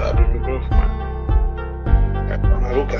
Abre o microfone. É, tá maluca?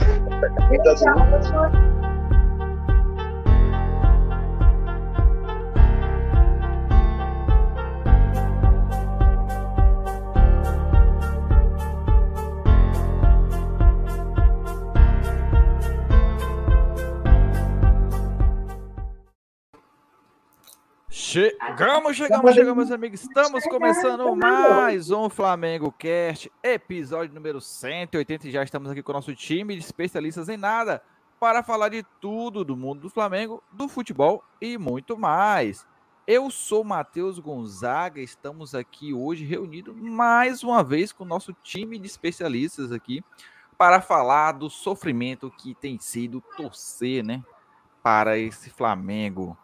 Chegamos, chegamos, chegamos, meus amigos. Estamos começando mais um Flamengo Cast, episódio número 180. E já estamos aqui com o nosso time de especialistas em nada para falar de tudo do mundo do Flamengo, do futebol e muito mais. Eu sou Matheus Gonzaga, estamos aqui hoje reunidos mais uma vez com o nosso time de especialistas aqui para falar do sofrimento que tem sido torcer, né, para esse Flamengo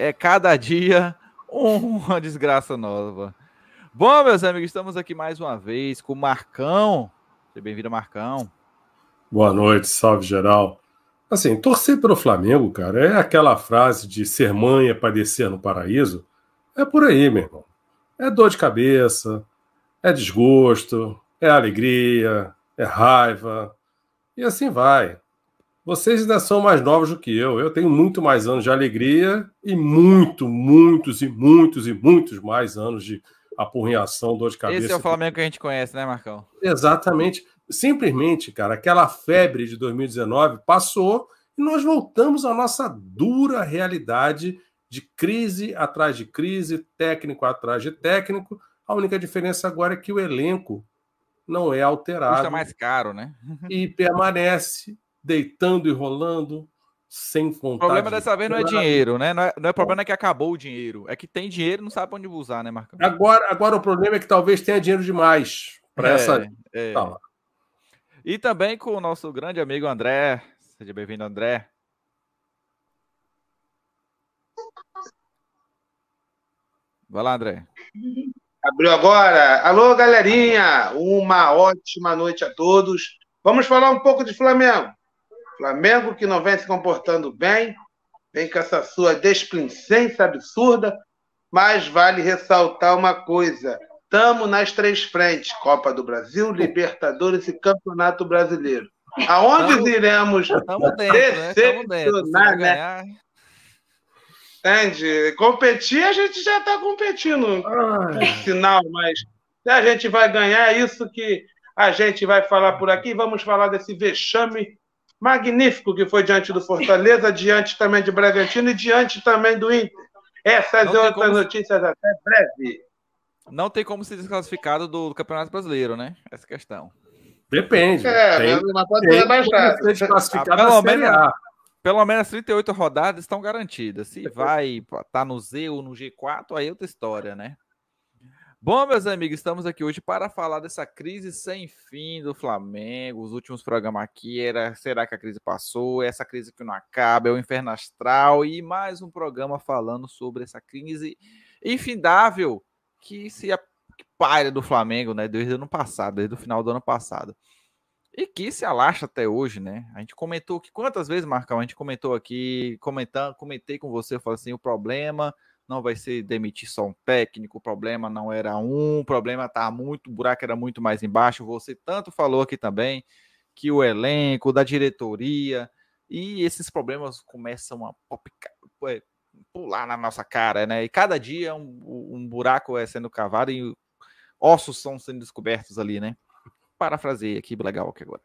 é cada dia uma desgraça nova. Bom, meus amigos, estamos aqui mais uma vez com o Marcão. Seja bem-vindo, Marcão. Boa noite, salve geral. Assim, torcer pelo Flamengo, cara, é aquela frase de ser mãe é padecer no paraíso. É por aí, meu irmão. É dor de cabeça, é desgosto, é alegria, é raiva, e assim vai. Vocês ainda são mais novos do que eu. Eu tenho muito mais anos de alegria e muito, muitos e muitos e muitos mais anos de apurrinhação, dor de cabeça. Esse é o Flamengo que a gente conhece, né, Marcão? Exatamente. Simplesmente, cara, aquela febre de 2019 passou e nós voltamos à nossa dura realidade de crise atrás de crise, técnico atrás de técnico. A única diferença agora é que o elenco não é alterado. Custa mais caro, né? e permanece deitando e rolando, sem vontade. O problema dessa vez não é dinheiro, né? Não é, não é problema é que acabou o dinheiro. É que tem dinheiro e não sabe onde usar, né, Marcão? Agora, agora o problema é que talvez tenha dinheiro demais para é, essa. É. Tá e também com o nosso grande amigo André. Seja bem-vindo, André. Vai lá, André. Abriu agora. Alô, galerinha. Uma ótima noite a todos. Vamos falar um pouco de Flamengo. Flamengo que não vem se comportando bem, vem com essa sua desplicência absurda, mas vale ressaltar uma coisa: estamos nas três frentes: Copa do Brasil, Libertadores e Campeonato Brasileiro. Aonde tamo, iremos tamo dentro, decepcionar, né? né? Entende? Competir, a gente já está competindo, por sinal, mas se a gente vai ganhar, é isso que a gente vai falar por aqui. Vamos falar desse vexame magnífico que foi diante do Fortaleza, diante também de Bragantino e diante também do Inter. Essas e outras notícias até breve. Não tem como ser desclassificado do, Campeonato Brasileiro, né? Essa questão. Depende. É, tem, mas pode ser rebaixado. Ah, pelo, menos, pelo menos 38 rodadas estão garantidas. Se vai estar tá no Z ou no G4, aí é outra história, né? Bom, meus amigos, estamos aqui hoje para falar dessa crise sem fim do Flamengo. Os últimos programas aqui era será que a crise passou? Essa crise que não acaba, é o inferno astral e mais um programa falando sobre essa crise infindável que se paira do Flamengo, né, desde o ano passado, desde o final do ano passado. E que se alastra até hoje, né? A gente comentou que quantas vezes, Marcão, a gente comentou aqui, comentando, comentei com você, eu falei assim, o problema não vai ser demitir só um técnico, o problema não era um, o problema tá muito, o buraco era muito mais embaixo. Você tanto falou aqui também que o elenco, da diretoria, e esses problemas começam a pular na nossa cara, né? E cada dia um, um buraco é sendo cavado e ossos são sendo descobertos ali, né? Parafraseei aqui, legal aqui agora.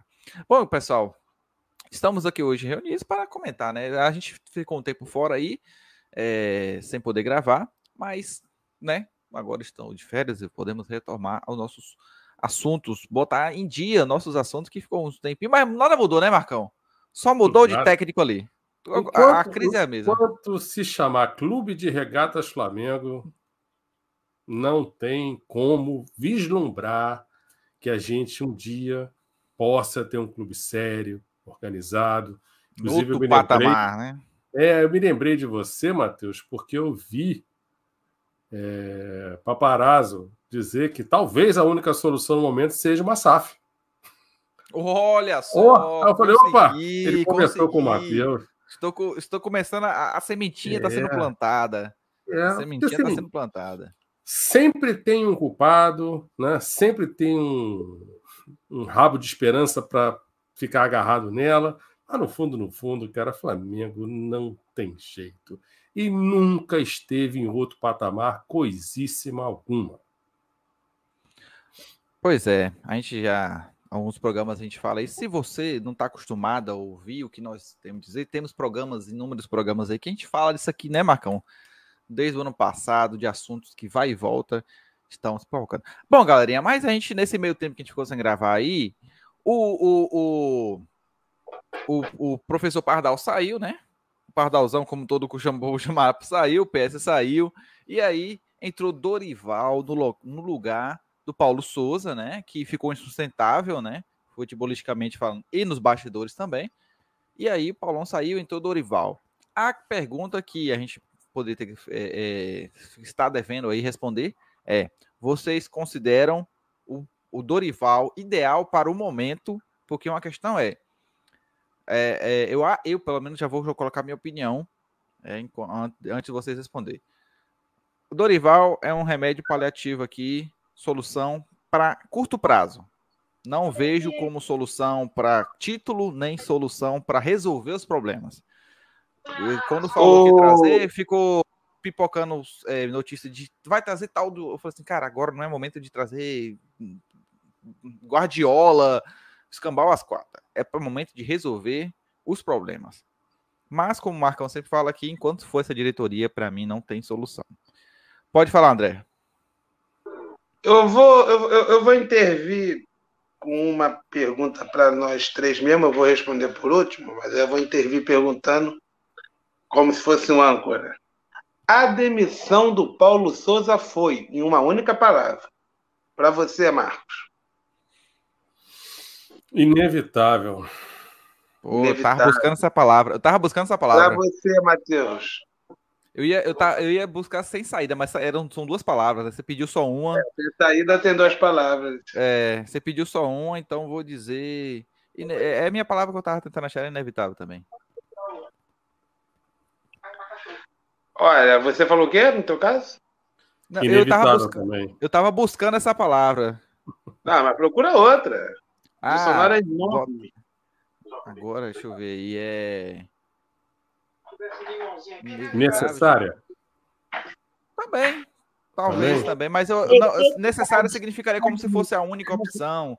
Bom, pessoal, estamos aqui hoje reunidos para comentar, né? A gente ficou um tempo fora aí, é, sem poder gravar, mas, né, agora estão de férias e podemos retomar aos nossos assuntos, botar em dia nossos assuntos que ficou um tempinho, mas nada mudou, né, Marcão? Só mudou de técnico ali. Enquanto, a, crise é a mesma. Enquanto se chamar Clube de Regatas Flamengo, não tem como vislumbrar que a gente um dia possa ter um clube sério, organizado. Inclusive, Outro patamar, né? É, eu me lembrei de você, Matheus, porque eu vi é, Paparazzo dizer que talvez a única solução no momento seja uma SAF. Olha só! Oh, eu falei, opa! Ele conversou com o Matheus. Estou, estou começando, a, a sementinha está é. sendo plantada. É. A sementinha está assim, sendo plantada. Sempre tem um culpado, né? sempre tem um, um rabo de esperança para ficar agarrado nela. Mas no fundo, no fundo, cara, Flamengo não tem jeito. E nunca esteve em outro patamar, coisíssima alguma. Pois é, a gente já. Alguns programas a gente fala, e se você não está acostumado a ouvir o que nós temos a dizer, temos programas, inúmeros programas aí, que a gente fala disso aqui, né, Marcão? Desde o ano passado, de assuntos que vai e volta, estão se provocando. Bom, galerinha, mas a gente, nesse meio tempo que a gente ficou sem gravar aí, o, o, o, o, o professor Pardal saiu, né? O Pardalzão, como todo o chamar, saiu, o PS saiu, e aí entrou Dorival no, no lugar do Paulo Souza, né? Que ficou insustentável, né? Futebolisticamente falando, e nos bastidores também. E aí o Paulão saiu, entrou Dorival. A pergunta que a gente poderia ter é, é, está devendo aí responder é: vocês consideram o, o Dorival ideal para o momento? Porque uma questão é, é, é eu, eu pelo menos já vou colocar minha opinião é, antes de vocês responder. O Dorival é um remédio paliativo aqui solução para curto prazo. Não vejo como solução para título, nem solução para resolver os problemas. Quando falou que trazer, ficou pipocando é, notícia de vai trazer tal do. Eu falei assim, cara, agora não é momento de trazer Guardiola, escambau as quatro. É para o momento de resolver os problemas. Mas, como o Marcão sempre fala aqui, enquanto for essa diretoria, para mim não tem solução. Pode falar, André. Eu vou, eu, eu vou intervir com uma pergunta para nós três mesmo, eu vou responder por último, mas eu vou intervir perguntando como se fosse um âncora. A demissão do Paulo Souza foi, em uma única palavra. Para você, Marcos. Inevitável. Pô, Inevitável. Eu tava buscando essa palavra. Eu tava buscando essa palavra. Para você, Matheus. Eu ia, eu, tá, eu ia buscar sem saída, mas eram, são duas palavras. Né? Você pediu só uma. É, sem saída tem duas palavras. É, você pediu só uma, então vou dizer. É, é a minha palavra que eu tava tentando achar, é inevitável também. Olha, você falou o quê no teu caso? Não, eu, tava buscando, também. eu tava buscando essa palavra. Não, mas procura outra. Ah, é enorme. Agora, deixa eu ver. E é. Necessária? Também. Talvez também, também mas eu, não, necessária significaria como se fosse a única opção.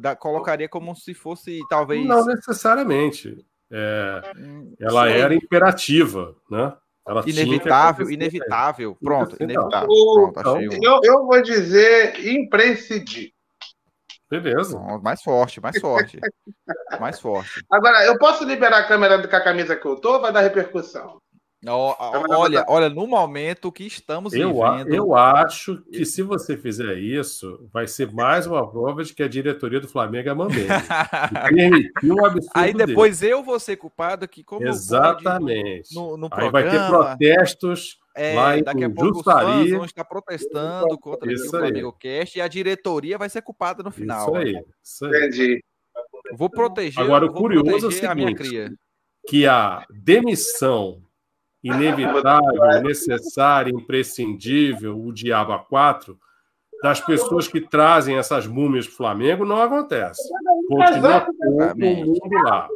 Da, colocaria como se fosse, talvez. Não necessariamente. É, hum, ela Sim. era imperativa, né? Ela inevitável, inevitável. Pronto, inevitável. Pronto, eu, eu vou dizer imprescindível. Beleza. Mais forte, mais forte. mais forte. Agora, eu posso liberar a câmera com a camisa que eu tô ou vai dar repercussão? Olha, olha, no momento que estamos eu, vivendo. Eu acho que se você fizer isso, vai ser mais uma prova de que a diretoria do Flamengo é mambembe. um absurdo Aí depois dele. eu vou ser culpado aqui, como Exatamente. No, no, no Aí vai ter protestos. É, lá daqui a pouco Justari. os fãs vão estar protestando contra isso o Flamengo Cast e a diretoria vai ser culpada no final. Isso aí. Isso aí. Entendi. Vou proteger. Agora, o curioso é o seguinte: que a demissão inevitável, necessária, imprescindível, o diabo a quatro, das pessoas que trazem essas múmias para o Flamengo não acontece. Continua todo mundo lá.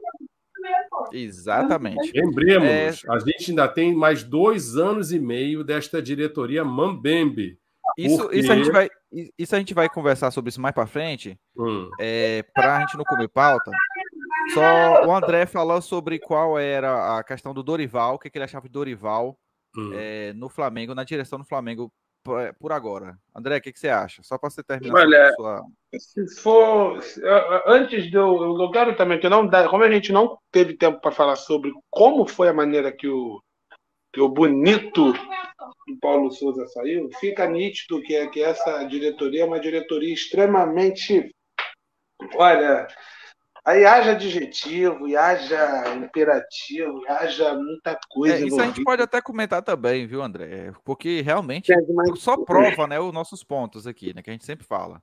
Exatamente. Lembremos, é... a gente ainda tem mais dois anos e meio desta diretoria Mambembe. Isso, porque... isso, a gente vai, isso a gente vai conversar sobre isso mais para frente, hum. é, para a gente não comer pauta. Só o André falou sobre qual era a questão do Dorival, o que, que ele achava de Dorival hum. é, no Flamengo, na direção do Flamengo por agora. André, o que, que você acha? Só para você terminar. Olha, sua... se for. Antes de eu. Eu quero também que não dá. Como a gente não teve tempo para falar sobre como foi a maneira que o, que o bonito do Paulo Souza saiu, fica nítido que, que essa diretoria é uma diretoria extremamente. Olha, Aí haja adjetivo, e haja imperativo, e haja muita coisa. É, isso a gente pode até comentar também, viu, André? Porque realmente é, só prova né, os nossos pontos aqui, né? Que a gente sempre fala.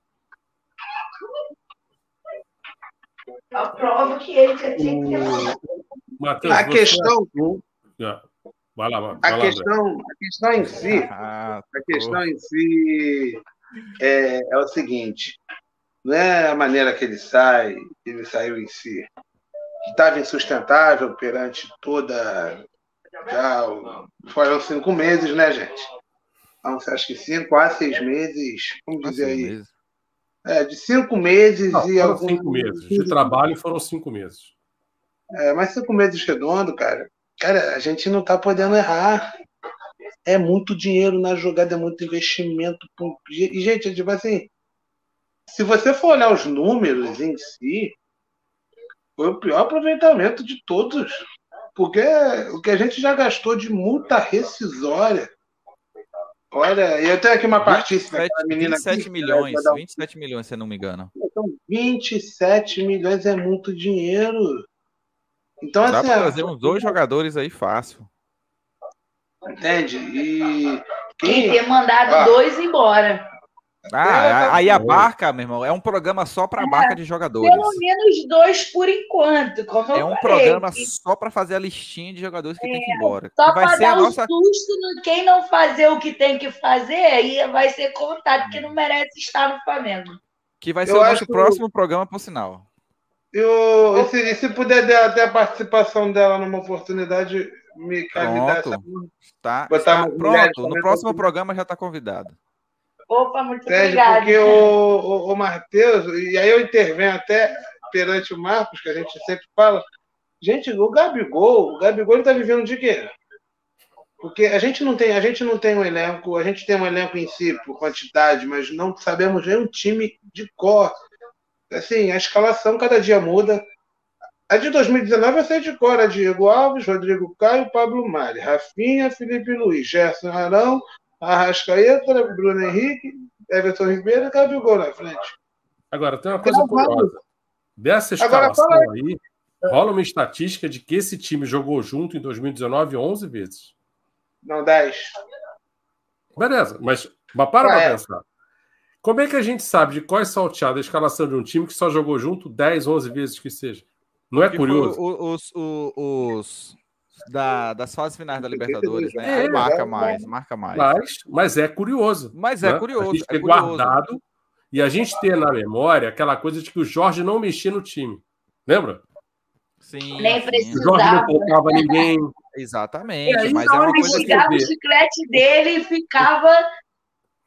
A prova que ele já tinha que Mateus, a questão. É vai lá, vai a, lá, questão, a questão em si. Ah, a questão em si é, é o seguinte: não é a maneira que ele sai, ele saiu em si, que estava insustentável perante toda. Já foram cinco meses, né, gente? Então, acho que cinco a seis meses, vamos dizer aí. Meses. É, de cinco meses não, e alguns. Cinco meses. De trabalho foram cinco meses. É, mas cinco meses redondo, cara. Cara, a gente não tá podendo errar. É muito dinheiro na jogada, é muito investimento. E, gente, tipo assim, se você for olhar os números em si, foi o pior aproveitamento de todos. Porque o que a gente já gastou de multa rescisória. Olha, eu tenho aqui uma partícula. 27, menina 27 aqui, milhões, 27 milhões, se eu não me engano. Então, 27 milhões é muito dinheiro. Então, Dá assim, pra trazer uns dois jogadores aí fácil. Entende? E. Quem... ter mandado ah. dois embora. Ah, aí a barca, meu irmão, é um programa só para a é, barca de jogadores. Pelo menos dois por enquanto. é um programa só para fazer a listinha de jogadores que é, tem que ir embora. Só para dar um nossa... susto no quem não fazer o que tem que fazer, aí vai ser contado que não merece estar no Flamengo. Que vai ser eu o nosso próximo programa, por sinal. Eu, e, se, e se puder ter a participação dela numa oportunidade, me Pronto. Tá, está, pronto. No próximo programa já está convidado. Opa, muito obrigada. Porque o, o, o Matheus, e aí eu intervenho até perante o Marcos, que a gente sempre fala, gente, o Gabigol, o Gabigol está vivendo de quê? Porque a gente não tem, a gente não tem um elenco, a gente tem um elenco em si por quantidade, mas não sabemos nem um time de cor. Assim, a escalação cada dia muda. A de 2019 eu sei de cor, a Diego Alves, Rodrigo Caio, Pablo Mari, Rafinha, Felipe Luiz, Gerson Arão, Arrascaeta, Bruno Henrique, Everton Ribeiro e Gabigol na frente. Agora, tem uma coisa curiosa. Dessa escalação Agora, aí, rola uma estatística de que esse time jogou junto em 2019 11 vezes. Não, 10. Beleza, mas, mas para ah, pra é. pensar. Como é que a gente sabe de qual é salteada a escalação de um time que só jogou junto 10, 11 vezes que seja? Não é curioso? Os, os, os, da, das fases finais da Libertadores, né? É, marca mais, marca mais. Mas, mas é curioso. Mas é né? curioso. A gente é curioso. guardado e a gente ter na memória aquela coisa de que o Jorge não mexia no time. Lembra? Sim. Nem precisava. O Jorge não colocava ninguém. Exatamente. Aí, mas é uma coisa que... o chiclete dele e ficava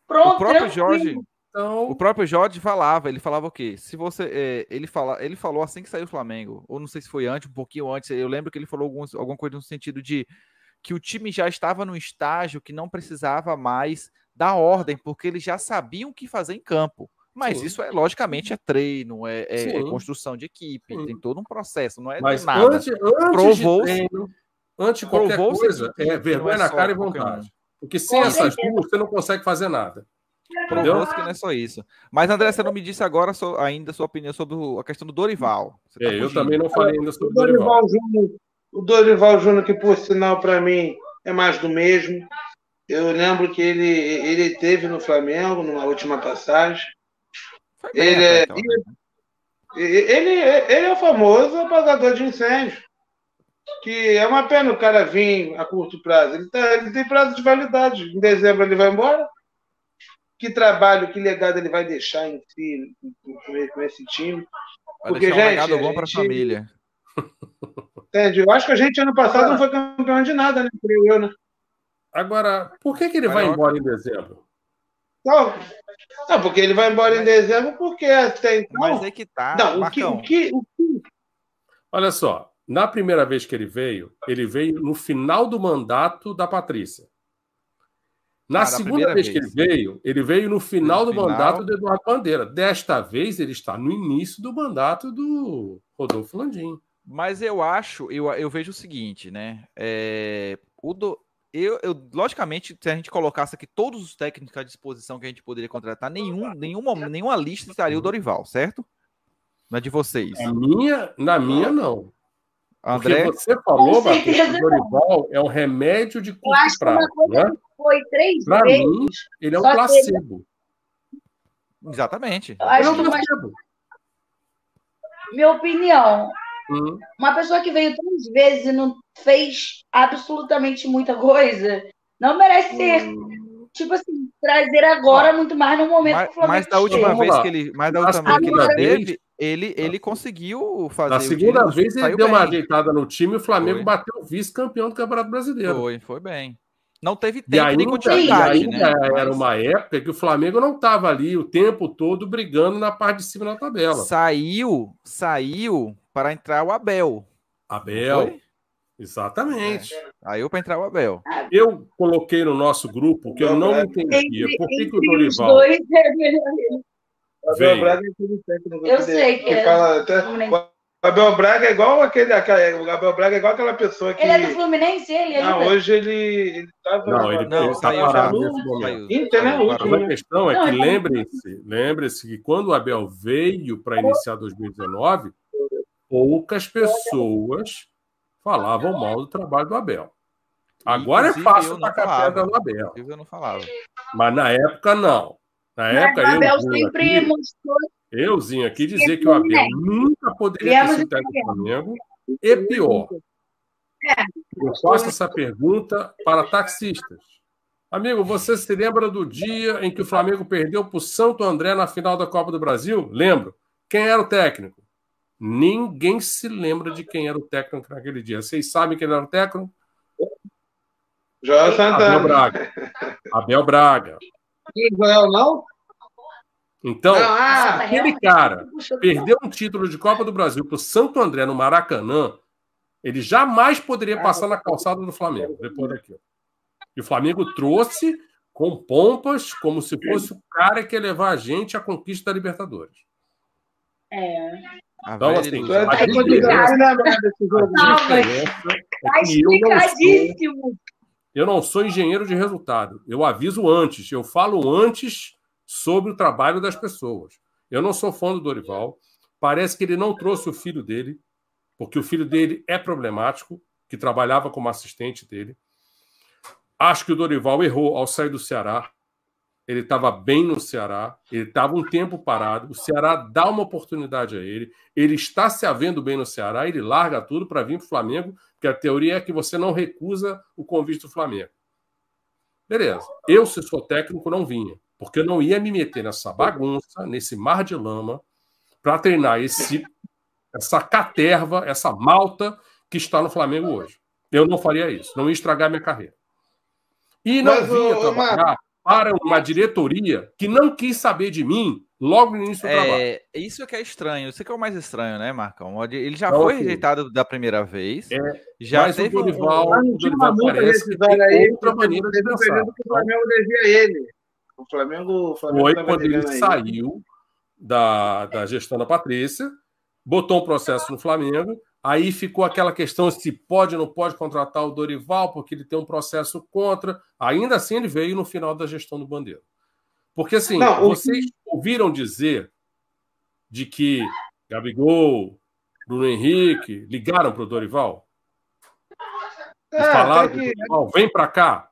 pronto. O próprio Jorge. Então... O próprio Jorge falava, ele falava o quê? Se você, é, ele fala, ele falou assim que saiu o Flamengo, ou não sei se foi antes, um pouquinho antes. Eu lembro que ele falou alguns, alguma coisa no sentido de que o time já estava num estágio que não precisava mais dar ordem, porque eles já sabiam o que fazer em campo. Mas Sim. isso é logicamente é treino, é, é, é construção de equipe, Sim. tem todo um processo, não é Mas nada. Antes, antes Provou de treino, antes de qualquer coisa, é vergonha é na cara e vontade. Porque sem essas duas, você não consegue fazer nada. Que não é só isso. Mas, André, você não me disse agora so, ainda a sua opinião sobre a questão do Dorival. Tá é, eu também não falei ainda sobre o Dorival. Dorival Júnior, o Dorival Júnior, que por sinal, para mim, é mais do mesmo. Eu lembro que ele, ele teve no Flamengo, numa última passagem. Ele é, então, né? ele, ele é o famoso apagador de incêndio. Que é uma pena o cara vir a curto prazo. Ele, tá, ele tem prazo de validade. Em dezembro ele vai embora que trabalho, que legado ele vai deixar em si com esse time. Vai Porque, deixar um gente, legado bom para a família. Entende? Eu acho que a gente ano passado não foi campeão de nada, né? Eu, né? Agora, por que, que ele vai embora em dezembro? Não, não, porque ele vai embora em dezembro porque até então. Mas é que tá. Não, o que, o que, o que... Olha só, na primeira vez que ele veio, ele veio no final do mandato da Patrícia. Na ah, segunda vez, vez, que ele veio, ele veio no final no do final... mandato do Eduardo Bandeira. Desta vez, ele está no início do mandato do Rodolfo Landim. Mas eu acho, eu, eu vejo o seguinte, né? É, o do, eu, eu, logicamente, se a gente colocasse aqui todos os técnicos à disposição que a gente poderia contratar, nenhum, nenhuma, nenhuma lista estaria o Dorival, certo? Na de vocês. Na minha, na minha não. André, Porque você falou, Matheus, que o Dorival é um remédio de curto prazo, né? Foi três pra vezes. Mim, ele é um placebo. Ele... Exatamente. Ele é um placebo. Minha opinião. Hum. Uma pessoa que veio três vezes e não fez absolutamente muita coisa, não merece ser. Hum. Tipo assim, trazer agora, Não. muito mais no momento Mas, que o Flamengo mas da última chega. Vez que ele, mas da última vez que ele teve, ele, ele conseguiu fazer. Na segunda vez ele deu uma bem. ajeitada no time e o Flamengo Foi. bateu o vice-campeão do Campeonato Brasileiro. Foi, foi bem. Não teve E tempo nem ainda, e continuidade, ainda né? era Mas uma época que o Flamengo não estava ali o tempo todo brigando na parte de cima da tabela. Saiu, saiu para entrar o Abel. Abel, exatamente. Saiu para entrar o Abel. Eu coloquei no nosso grupo que eu não entendia Entre, por que, que o Dorival dois, é veio. É técnico Eu sei que é. fala até- Abel Braga é igual aquele, aquele. O Abel Braga é igual aquela pessoa que. Ele é do Fluminense, ele? Não, ainda? hoje ele. ele tava, Não, ele- Não, ele tá saiu já. parado nesse momento. Inter, né? a questão é Não, que lembre-se, lembre-se que quando o Abel veio para iniciar 2019, poucas pessoas falavam mal do trabalho do Abel. Agora é fácil tacar pedra no Abel, Eu não falava. mas na época não. Na Mas época o Abel eu, sempre aqui, mostrou euzinho aqui dizer que o Abel nunca poderia ter técnico do Flamengo e pior. Eu faço essa pergunta para taxistas. Amigo, você se lembra do dia em que o Flamengo perdeu para o Santo André na final da Copa do Brasil? Lembro. Quem era o técnico? Ninguém se lembra de quem era o técnico naquele dia. Vocês sabem quem era o técnico? Joel Abel Santana. Braga. Abel Braga. Joel não? Então, ah, aquele cara perdeu um título de Copa do Brasil para o Santo André no Maracanã, ele jamais poderia passar na calçada do Flamengo, depois daquilo. E o Flamengo trouxe com pompas, como se fosse o cara que ia levar a gente à conquista da Libertadores. É. Então, assim, a tá diferença- Não, diferença Tá é que eu não, sou, explicadíssimo. eu não sou engenheiro de resultado. Eu aviso antes, eu falo antes sobre o trabalho das pessoas. Eu não sou fã do Dorival. Parece que ele não trouxe o filho dele, porque o filho dele é problemático, que trabalhava como assistente dele. Acho que o Dorival errou ao sair do Ceará. Ele estava bem no Ceará, ele estava um tempo parado. O Ceará dá uma oportunidade a ele. Ele está se havendo bem no Ceará, ele larga tudo para vir para o Flamengo, porque a teoria é que você não recusa o convite do Flamengo. Beleza. Eu, se sou técnico, não vinha, porque eu não ia me meter nessa bagunça, nesse mar de lama, para treinar esse, essa caterva, essa malta que está no Flamengo hoje. Eu não faria isso, não ia estragar minha carreira. E não Mas, vinha ô, trabalhar para uma diretoria que não quis saber de mim logo no início do trabalho. É, isso que é estranho, isso que é o mais estranho, né, Marcão? Ele já Então, foi rejeitado da primeira vez. É, já mas teve o um- Dorival, Mas o Dorival parece que tem aí, outra maneira de um pensar. o Flamengo devia ele. O Flamengo, o Flamengo Foi tava quando ele aí. saiu da, da gestão da Patrícia, botou um processo no Flamengo, aí ficou aquela questão se pode ou não pode contratar o Dorival, porque ele tem um processo contra. Ainda assim, ele veio no final da gestão do Bandeira. Porque, assim, Não, o- vocês ouviram dizer de que Gabigol, Bruno Henrique ligaram para o Dorival? É, falaram que- Dorival, vem para cá.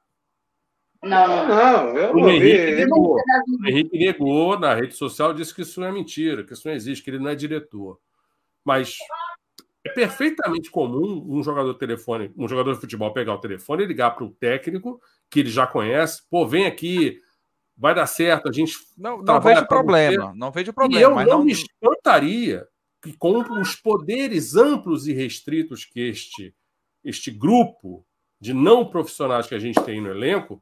Não, não. Não, eu O não Henrique vi. negou. O Henrique negou na rede social, disse que isso não é mentira, que isso não existe, que ele não é diretor. Mas é perfeitamente comum um jogador de telefone, um jogador de futebol pegar o telefone e ligar para o técnico que ele já conhece, pô, vem aqui, vai dar certo, a gente. Não, não vejo problema, não vejo e problema, eu mas não não, me espantaria que com os poderes amplos e restritos que este, este grupo de não profissionais que a gente tem no elenco,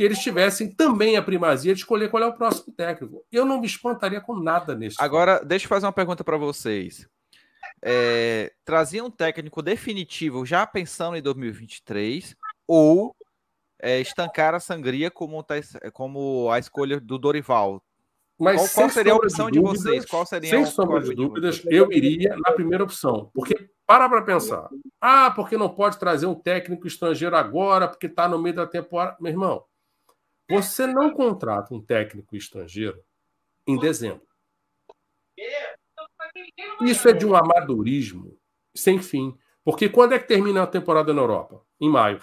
que eles tivessem também a primazia de escolher qual é o próximo técnico. Eu não me espantaria com nada nesse. Agora, deixa eu fazer uma pergunta para vocês. É, trazia um técnico definitivo já pensando em 2023 ou é, estancar a sangria como, tá como a escolha do Dorival? Mas qual- qual seria a opção de dúvidas- vocês? Qual seria Sem a sombra de escolha de dúvidas, eu iria na primeira opção. Porque, para para pensar. Ah, porque não pode trazer um técnico estrangeiro agora, porque está no meio da temporada. Meu irmão, você não contrata um técnico estrangeiro em dezembro. Isso é de um amadorismo sem fim. Porque quando é que termina a temporada na Europa? Em maio.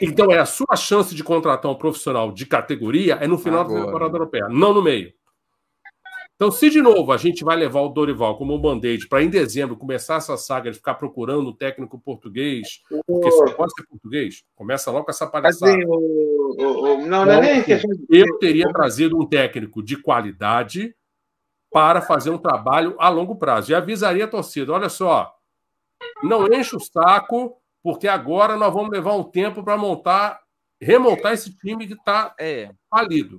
Então é a sua chance de contratar um profissional de categoria é no final Agora. da temporada europeia, não no meio. Então, se de novo a gente vai levar o Dorival como um band-aid para em dezembro começar essa saga de ficar procurando um técnico português, porque só pode ser português, começa logo com essa palhaçada. Assim, o, o, o, não, não é nem questão de... Eu teria trazido um técnico de qualidade para fazer um trabalho a longo prazo. E avisaria a torcida: olha só, não enche o saco, porque agora nós vamos levar um tempo para montar, remontar esse time que está é. falido.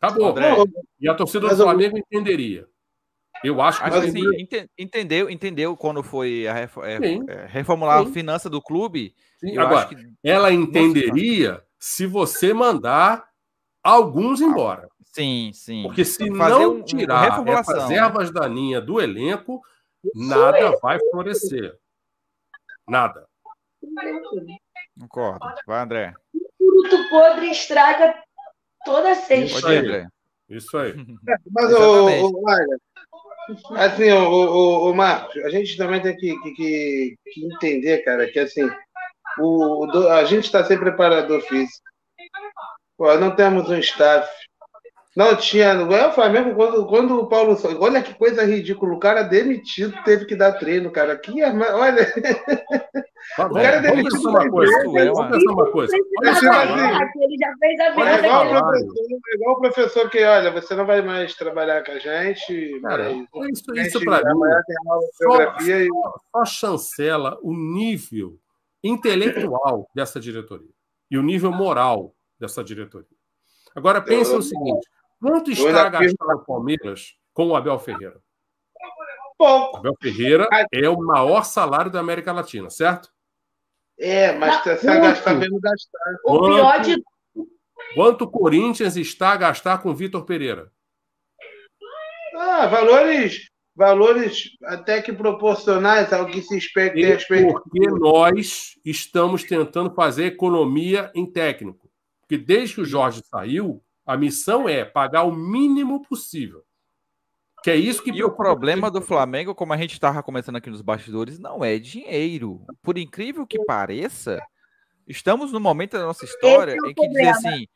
Acabou. André, e a torcida do Flamengo eu... entenderia. Eu acho que acho assim, entendeu, entendeu quando foi a ref, é, é, reformular sim. a finança do clube. Agora, que... ela entenderia se você mandar alguns embora. Sim, sim. Porque se Fazer não um, tirar essas ervas daninhas do elenco, nada vai florescer. Nada. Concordo. Vai, André. O fruto podre estraga toda a cesta. Pode ir, André. Isso aí. Mas, o, o, assim, o, o, o, Marcos, a gente também tem que, que, que entender, cara, que assim, o, a gente está sem preparador físico. Pô, não temos um staff. Não tinha. É o Flamengo, quando, quando o Paulo. Olha que coisa ridícula. O cara demitido teve que dar treino, cara. Aqui, é olha. Tá o cara demitido. Uma coisa, é uma, uma coisa. Olha assim, ele já fez a vida. É igual, professor, é igual o professor que, olha, você não vai mais trabalhar com a gente. Cara, isso, isso para mim. Só, e... só chancela o nível intelectual dessa diretoria e o nível moral dessa diretoria. Agora, pense o seguinte: Quanto está gastando o Palmeiras com o Abel Ferreira? Pouco. Abel Ferreira é o maior salário da América Latina, certo? É, mas você está gastando gastar. O pior de. Quanto o Corinthians está a gastar com o Vitor Pereira? Ah, valores, valores até que proporcionais ao que se espera. Porque nós estamos tentando fazer economia em técnico. Porque desde que o Jorge saiu, a missão é pagar o mínimo possível. Que é isso que E o problema do Flamengo, como a gente estava começando aqui nos bastidores, não é dinheiro. Por incrível que pareça, Estamos no momento da nossa história é em que dizer assim.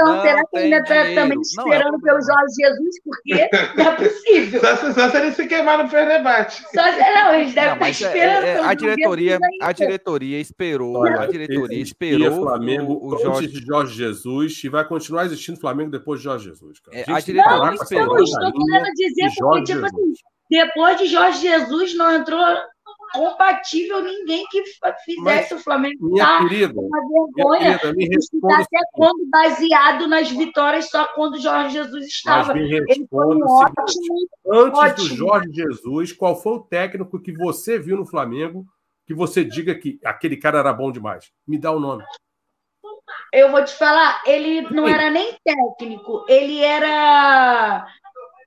Então, será que ainda está também esperando não, é pelo Jorge Jesus? Porque não é possível. só, só se ele se queimar no Fernebate. Só se não, eles devem estar esperando. É, é, a, diretoria, a diretoria esperou. Olha, a diretoria esperou. Flamengo o, o Jorge... de Jorge Jesus e vai continuar existindo Flamengo depois de Jorge Jesus. Cara. É, a, diretoria não, esperou. Não, estou querendo dizer, porque, tipo assim, depois de Jorge Jesus não entrou compatível ninguém que fizesse Mas, o Flamengo minha querida, uma vergonha. Minha querida, me até quando baseado nas vitórias só quando o Jorge Jesus estava. Mas me Ele foi um ótimo, Antes ótimo. do Jorge Jesus, qual foi o técnico que você viu no Flamengo que você diga que aquele cara era bom demais? Me dá o nome. Eu vou te falar, ele não era nem técnico, ele era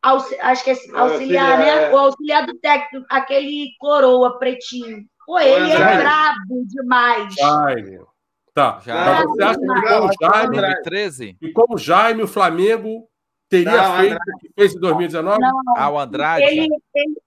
acho que é auxiliar, né? É. O auxiliar do técnico, aquele coroa pretinho. Pô, ele é brabo demais. Jaime. Tá. Jaime. Você acha que com o Jaime, 2013? e como Jaime, o Flamengo teria não, feito o que fez em 2019? Não, ah, o Andrade? Ele, ele,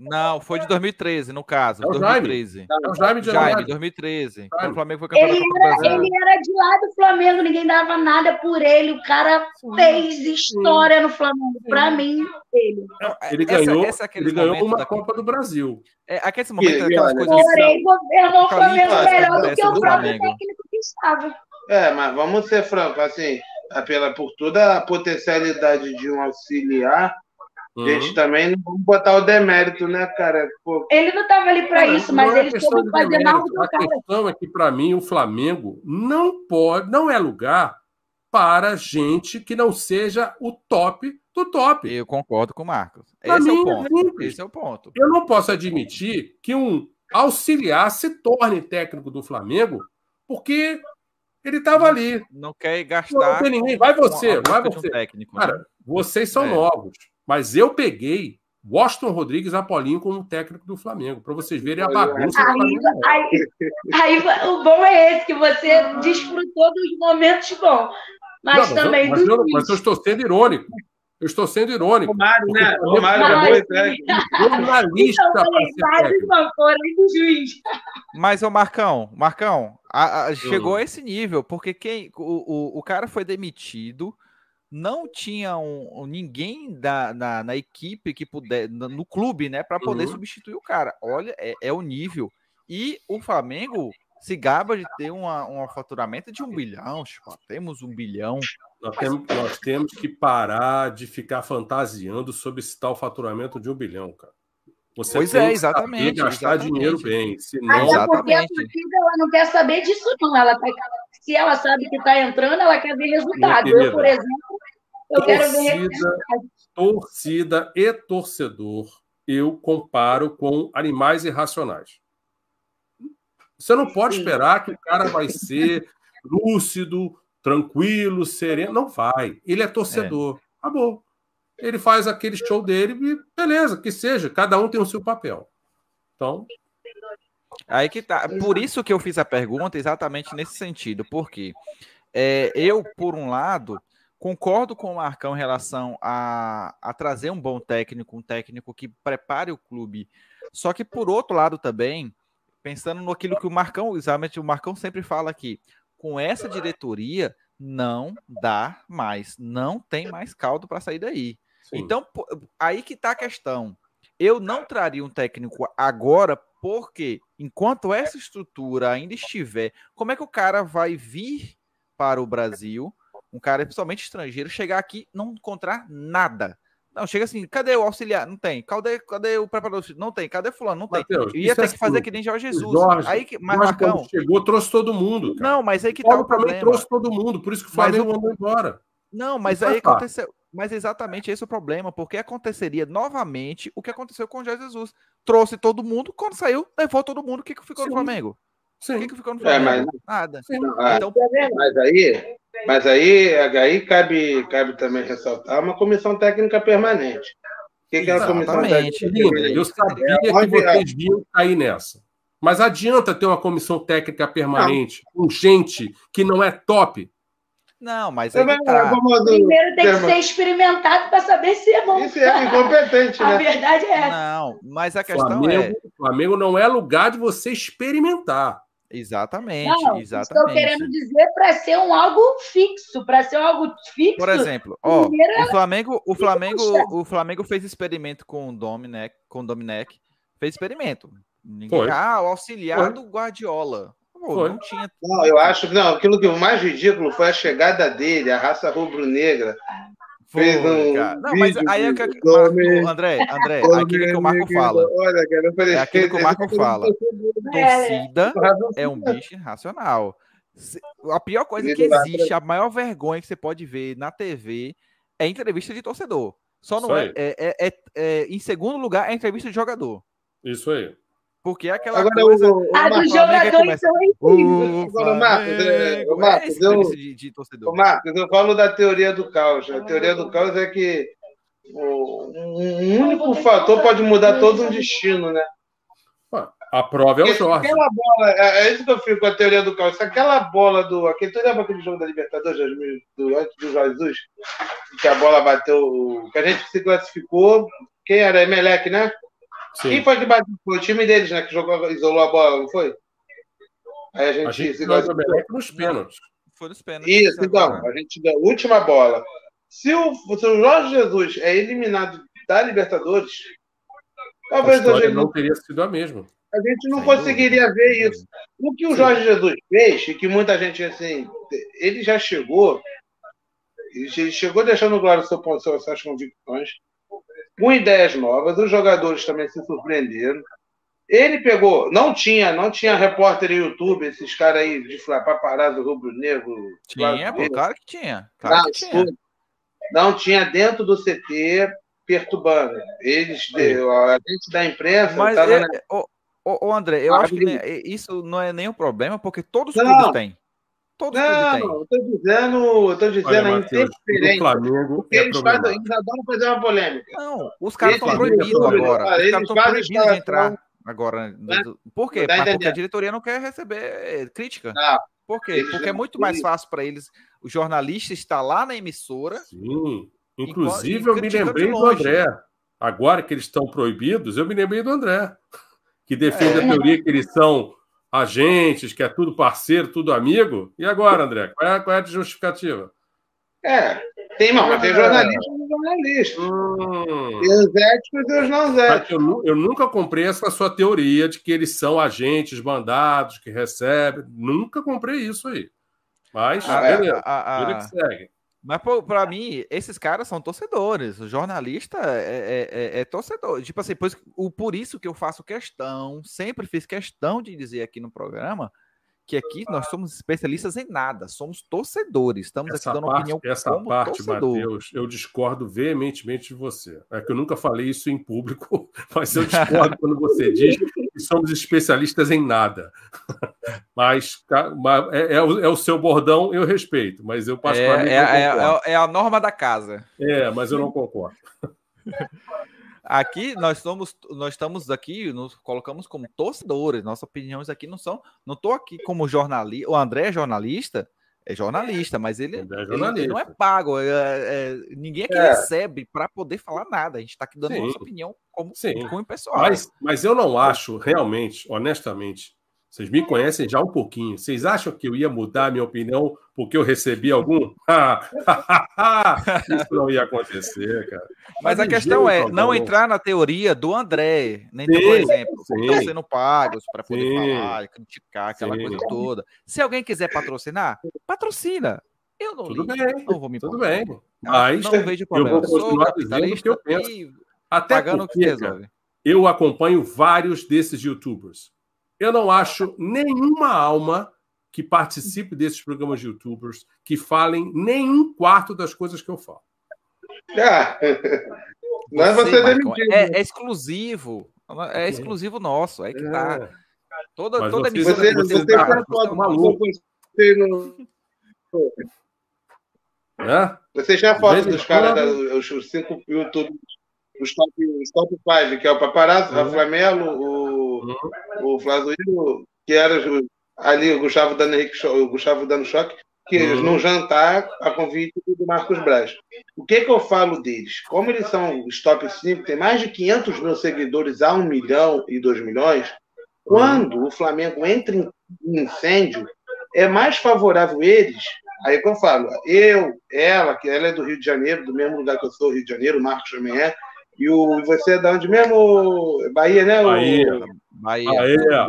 não, foi de 2013, no caso. É o 2013. Jaime. É o Jaime de Jaime, 2013. Jaime. o Flamengo foi campeão ele era, ele era de lá do Flamengo, ninguém dava nada por ele. O cara fez história no Flamengo. Para mim, ele. Ele ganhou, essa, essa ele ganhou uma da... Copa do Brasil. É, aquele momento, aquelas coisas. Porém, governou o Flamengo melhor do que o próprio técnico que estava. É, mas vamos ser francos, assim, pela, por toda a potencialidade de um auxiliar Uhum. Gente, também não vamos botar o demérito, né, cara? Pô. Ele não estava ali para isso, mas é ele soube fazer mal do A cara. questão é que, para mim, o Flamengo não pode, não é lugar para gente que não seja o top do top. Eu concordo com o Marcos. Esse é o ponto. Esse é o ponto. Eu não posso admitir que um auxiliar se torne técnico do Flamengo porque ele estava ali. Não quer gastar. Não tem ninguém. Vai você, vai você. Um técnico, Cara, né? vocês são é. novos. Mas eu peguei Washington Rodrigues Apolinho como técnico do Flamengo, para vocês verem a bagunça aí, aí, aí, o bom é esse, que você desfrutou dos momentos bons. Mas, não, também mas, eu, mas eu estou sendo irônico. Eu estou sendo irônico. Romário, né? Romário é jornalista então, juiz. Mas, o Marcão, Marcão, a, a, chegou a esse nível, porque quem o, o, o cara foi demitido não tinha um, ninguém da, na, na, equipe que puder, no clube, né, para poder uhum. substituir o cara. Olha, é, é, o nível. E o Flamengo se gaba de ter uma, um faturamento de um bilhão. Tipo, temos um bilhão. Nós temos, nós temos que parar de ficar fantasiando sobre esse tal faturamento de um bilhão, cara. Você pois é, exatamente. gastar exatamente. dinheiro bem. Senão... Até exatamente. porque a partida ela não quer saber disso, não. Ela tá, se ela sabe que está entrando, ela quer ver resultado. Eu, por exemplo, eu torcida, quero ver resultado. Torcida e torcedor, eu comparo com animais irracionais. Você não pode Sim. esperar que o cara vai ser lúcido, tranquilo, sereno. Não vai. Ele é torcedor. É. Acabou. Ele faz aquele show dele e beleza, que seja. Cada um tem o seu papel. Então. Aí que tá. Por isso que eu fiz a pergunta exatamente nesse sentido. Porque é, eu, por um lado, concordo com o Marcão em relação a, a trazer um bom técnico, um técnico que prepare o clube. Só que, por outro lado, também pensando no aquilo que o Marcão, exatamente o Marcão sempre fala aqui, com essa diretoria não dá mais, não tem mais caldo para sair daí. Sim. Então, aí que está a questão. Eu não traria um técnico agora, porque enquanto essa estrutura ainda estiver, como é que o cara vai vir para o Brasil, um cara principalmente estrangeiro, chegar aqui não encontrar nada? Não, chega assim, cadê o auxiliar? Não tem. Cadê, cadê o preparador? Não tem. Cadê fulano? Não tem. Mateus, ia ter é que fazer assim, que nem Jorge Jesus. Jorge, aí que, mas Jorge, Marcão, chegou, trouxe todo mundo. Cara. Não, mas aí que o tá o problema. trouxe todo mundo, por isso que o Flamengo mas, mandou embora. Não, mas aí aconteceu. Mas exatamente esse é o problema, porque aconteceria novamente o que aconteceu com o Jorge Jesus. Trouxe todo mundo, quando saiu, levou todo mundo. O que, que ficou Sim. no Flamengo? Sim. O que, que ficou no Flamengo? É, mas... Nada. Sim. Então, mas aí, mas aí, aí cabe, cabe também ressaltar uma comissão técnica permanente. O que, que é a comissão técnica? permanente? Eu sabia que vocês iam cair nessa. Mas adianta ter uma comissão técnica permanente não. com gente que não é top? Não, mas aí tá. Primeiro tem que ser experimentado para saber se é bom. Isso é incompetente, né? A verdade é essa. Não, mas a questão Flamengo, é... Flamengo não é lugar de você experimentar. Exatamente, não, exatamente. Estou querendo dizer para ser um algo fixo, para ser algo fixo. Por exemplo, ó, o Flamengo, o Flamengo, o Flamengo fez experimento com o Domenech, com o Domenech, fez experimento. Ninguém, ah, o auxiliar foi. do Guardiola. Pô, não tinha. Não, eu acho que não, aquilo que o mais ridículo foi a chegada dele, a raça rubro-negra. Fez um cara. Não, mas aí é que Marco, André, André, aquilo que o Marco fala. Olha, cara, é aquilo que o Marco fala. Torcida é um bicho irracional. A pior coisa que existe, a maior vergonha que você pode ver na TV é entrevista de torcedor. Só não é, é, é, é, é, Em segundo lugar, é entrevista de jogador. Isso aí. Porque é aquela Agora, coisa. O, o, a do jogador começa, então Agora, Marcos, é, o Marcos, eu, de, de o Marcos, eu falo da teoria do caos. A teoria do caos é que um único fator pode mudar todo um destino, né? A prova é o Jorge. Aquela bola, é, é, isso que eu fico com a teoria do caos. Se aquela bola do. Aquele, tu lembra aquele jogo da Libertadores do, antes do Jesus? Que a bola bateu. Que a gente se classificou. Quem era? Emelec, né? Sim. Quem foi que bateu? Foi o time deles, né? Que jogou, isolou a bola, não foi? Aí a gente, a gente se classificou nos pênaltis. Foi nos pênaltis. Isso, então. A gente deu a última bola. Se o, se o Jorge Jesus é eliminado da Libertadores, talvez a gente não teria sido a mesma. A gente não Sem conseguiria dúvida. ver isso. O que o Jorge Jesus fez, e que muita gente assim, ele já chegou, ele chegou deixando claro seu, seu, suas convicções, com ideias novas, os jogadores também se surpreenderam. Ele pegou, não tinha, não tinha repórter no YouTube, esses caras aí de paparazzo rubro-negro. Tinha, pô, claro que tinha. Claro não, que tinha. não tinha dentro do CT perturbando. Eles, a gente da imprensa. Mas, é, na... ô, ô, André, eu ah, acho que nem, isso não é nenhum problema, porque todos os clubes têm. Todos não, eu tô dizendo, eu tô dizendo Olha, a interferência. Flamengo é eles, fazem, eles adoram fazer uma polêmica. Não, os caras estão proibidos agora. Os caras estão proibidos de entrar agora. Né? Por quê? Tá porque a diretoria não quer receber crítica. Não, Por quê? Porque é muito mais fácil para eles. O jornalista está lá na emissora. Sim. Inclusive, eu me lembrei do André. Agora que eles estão proibidos, eu me lembrei do André, que defende é. a teoria que eles são agentes, que é tudo parceiro, tudo amigo. E agora, André, qual é, qual é a justificativa? É, Tem, mas tem jornalista e jornalista. Hum. Tem os éticos e os não éticos. Eu, eu, nunca comprei essa sua teoria de que eles são agentes mandados, que recebem. Nunca comprei isso aí. Mas, ah, beleza. A, a, a... segue. Mas, para mim, esses caras são torcedores. O jornalista é, é, é, é torcedor. Tipo assim, por, por isso que eu faço questão, sempre fiz questão de dizer aqui no programa que aqui nós somos especialistas em nada, somos torcedores, estamos essa aqui dando parte, opinião essa como parte, torcedor. Mateus, eu discordo veementemente de você. É que eu nunca falei isso em público, mas eu discordo quando você diz que somos especialistas em nada. mas é, é, o, é, o, seu bordão, eu respeito, mas eu particularmente é, é, é, é a norma da casa. É, mas eu não concordo. Aqui nós somos, nós estamos aqui, nos colocamos como torcedores. Nossas opiniões aqui não são. Não estou aqui como jornalista. O André é jornalista, é jornalista, mas ele, é jornalista. ele não é pago. É, é, ninguém aqui é. recebe para poder falar nada. A gente está aqui dando Sim. nossa opinião como, Sim. como pessoal. Mas, mas eu não acho, realmente, honestamente, vocês me conhecem já um pouquinho. Vocês acham que eu ia mudar a minha opinião porque eu recebi algum? Isso não ia acontecer, cara. Mas, Mas a questão é não entrar na teoria do André, nem sim, por exemplo, estão sendo pagos para poder sim, falar, criticar, aquela sim. coisa toda. Se alguém quiser patrocinar, patrocina. Eu não, tudo ligo, bem, não vou me Tudo bem. Mas não, vejo problema. Eu vou continuar dizendo o que eu penso. Até pagando porque, o que resolve. Eu acompanho vários desses youtubers eu não acho nenhuma alma que participe desses programas de youtubers que falem nem um quarto das coisas que eu falo. Ah, não é você demitido. É, é, exclusivo. É exclusivo nosso. É que tá. É. Toda, toda emissora você, você, você, tá, você, maluco. Você, não... é? você já foto dos caras, os cinco youtubers, os top, os top five, que é o Paparazzo, uhum. Flamelo, o uhum. o Flazoíno, que era ali o Gustavo dando, Henrique, o Gustavo dando choque, que uhum. eles num jantar a convite do Marcos Braz. O que, que eu falo deles? Como eles são os top 5, tem mais de 500 mil seguidores a 1 milhão e 2 milhões, quando o Flamengo entra em incêndio, é mais favorável eles. Aí que eu falo, eu, ela, que ela é do Rio de Janeiro, do mesmo lugar que eu sou, Rio de Janeiro, o Marcos também é, e o, você é de onde mesmo? Bahia, né? Bahia. O... Bahia. Bahia.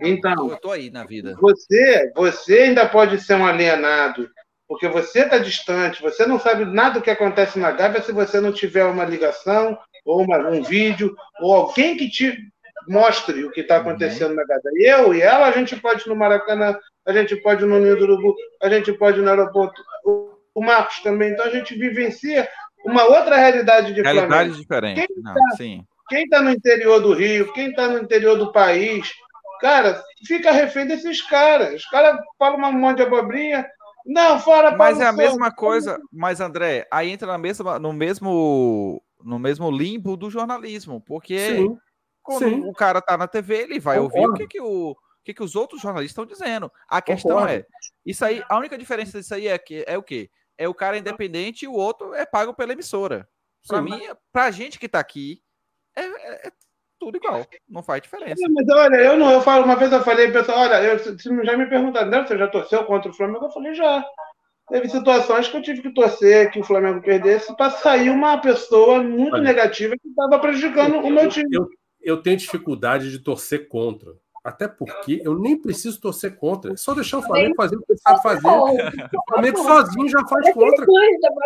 Então, eu tô aí na vida. Você, você ainda pode ser um alienado, porque você está distante, você não sabe nada do que acontece na Gávea se você não tiver uma ligação, ou uma, um vídeo, ou alguém que te mostre o que está acontecendo uhum. na Gávea. Eu e ela, a gente pode ir no Maracanã, a gente pode ir no Ninho do Urubu, a gente pode ir no aeroporto. O Marcos também. Então a gente vivencia uma outra realidade de realidade Flamengo. diferente. Quem Não, tá, sim. Quem está no interior do Rio, quem está no interior do país, cara, fica refém desses caras. Os caras falam um monte de abobrinha. Não, fora Mas é a mesma coisa, mas André, aí entra na mesma, no mesmo no mesmo limbo do jornalismo, porque sim, quando sim. o cara tá na TV, ele vai Concordo. ouvir o que, que o que, que os outros jornalistas estão dizendo. A questão Concordo. é, isso aí, a única diferença disso aí é que é o quê? é o cara independente e o outro é pago pela emissora. Para mim, pra gente que tá aqui, é, é, é, tudo igual. Não faz diferença. É, mas olha, eu não, eu falo, uma vez eu falei, pessoal, olha, eu, se já me perguntaram, você já torceu contra o Flamengo? Eu falei, já. Teve situações que eu tive que torcer que o Flamengo perdesse para sair uma pessoa muito olha, negativa que estava prejudicando eu, o meu time. Eu, eu tenho dificuldade de torcer contra. Até porque eu nem preciso torcer contra. É só deixar o Flamengo fazer o que ele sabe fazer. O Flamengo sozinho já faz contra.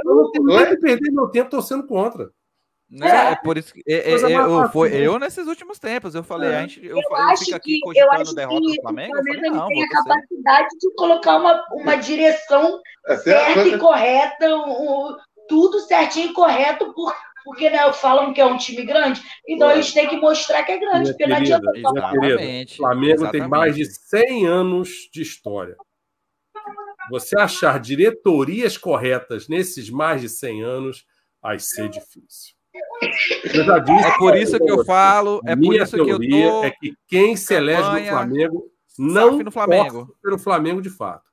Eu não tenho nem que perder meu tempo torcendo contra. Né? É, é por isso que é, é, eu, foi, eu nesses últimos tempos eu falei, é. a gente, eu, eu, eu fico aqui que, eu acho derrota que do Flamengo. O Flamengo falei, não, tem a capacidade de colocar uma, uma direção certa e correta, um, tudo certinho e correto por porque né, falam que é um time grande, então Pô. eles têm que mostrar que é grande, minha porque querida, não adianta falar. Exatamente. Flamengo Exatamente. tem mais de 100 anos de história. Você achar diretorias corretas nesses mais de 100 anos vai ser difícil. Disse, é por isso que eu falo, é por isso que eu tô é que quem se elege no Flamengo não no Flamengo. pelo Flamengo de fato.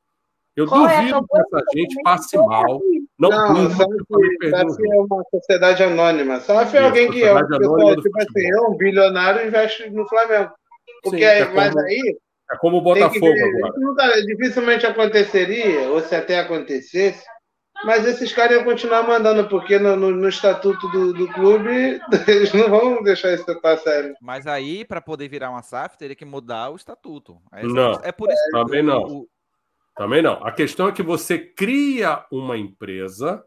Eu Qual é duvido é que essa gente passe mal. Não, não SAF é uma sociedade anônima. SAF é alguém que é um pessoal, tipo assim, é um bilionário investe no Flamengo. Porque Sim, é como, mas aí. É como o Botafogo agora. Nunca, dificilmente aconteceria, ou se até acontecesse, Mas esses caras iam continuar mandando, porque no, no, no estatuto do, do, clube eles não vão deixar isso estar sério. Mas aí, para poder virar uma SAF, teria que mudar o estatuto. É, não, é por isso também não. O... Também não. A questão é que você cria uma empresa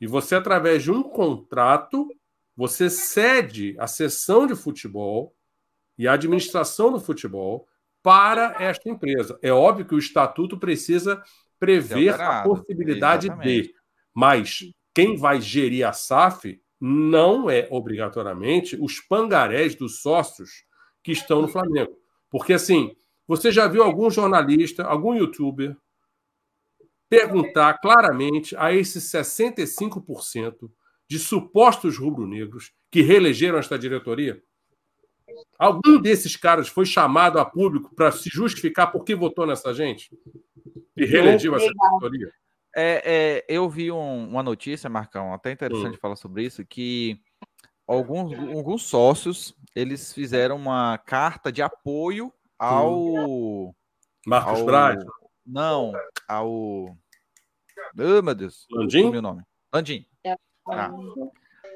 e você, através de um contrato, você cede a sessão de futebol e a administração do futebol para esta empresa. É óbvio que o estatuto precisa prever a possibilidade Exatamente. de, mas quem vai gerir a SAF não é obrigatoriamente os pangarés dos sócios que estão no Flamengo. Porque assim, você já viu algum jornalista, algum youtuber perguntar claramente a esses 65% de supostos rubro-negros que reelegeram esta diretoria? Algum desses caras foi chamado a público para se justificar por que votou nessa gente? E reelegeu essa diretoria? É, é, eu vi um, uma notícia, Marcão, até interessante hum. falar sobre isso, que alguns, alguns sócios eles fizeram uma carta de apoio ao. Hum. Marcos ao, Braz? Não, ao. Oh, meu Deus. Landim? Meu nome. Landim. É. Ah.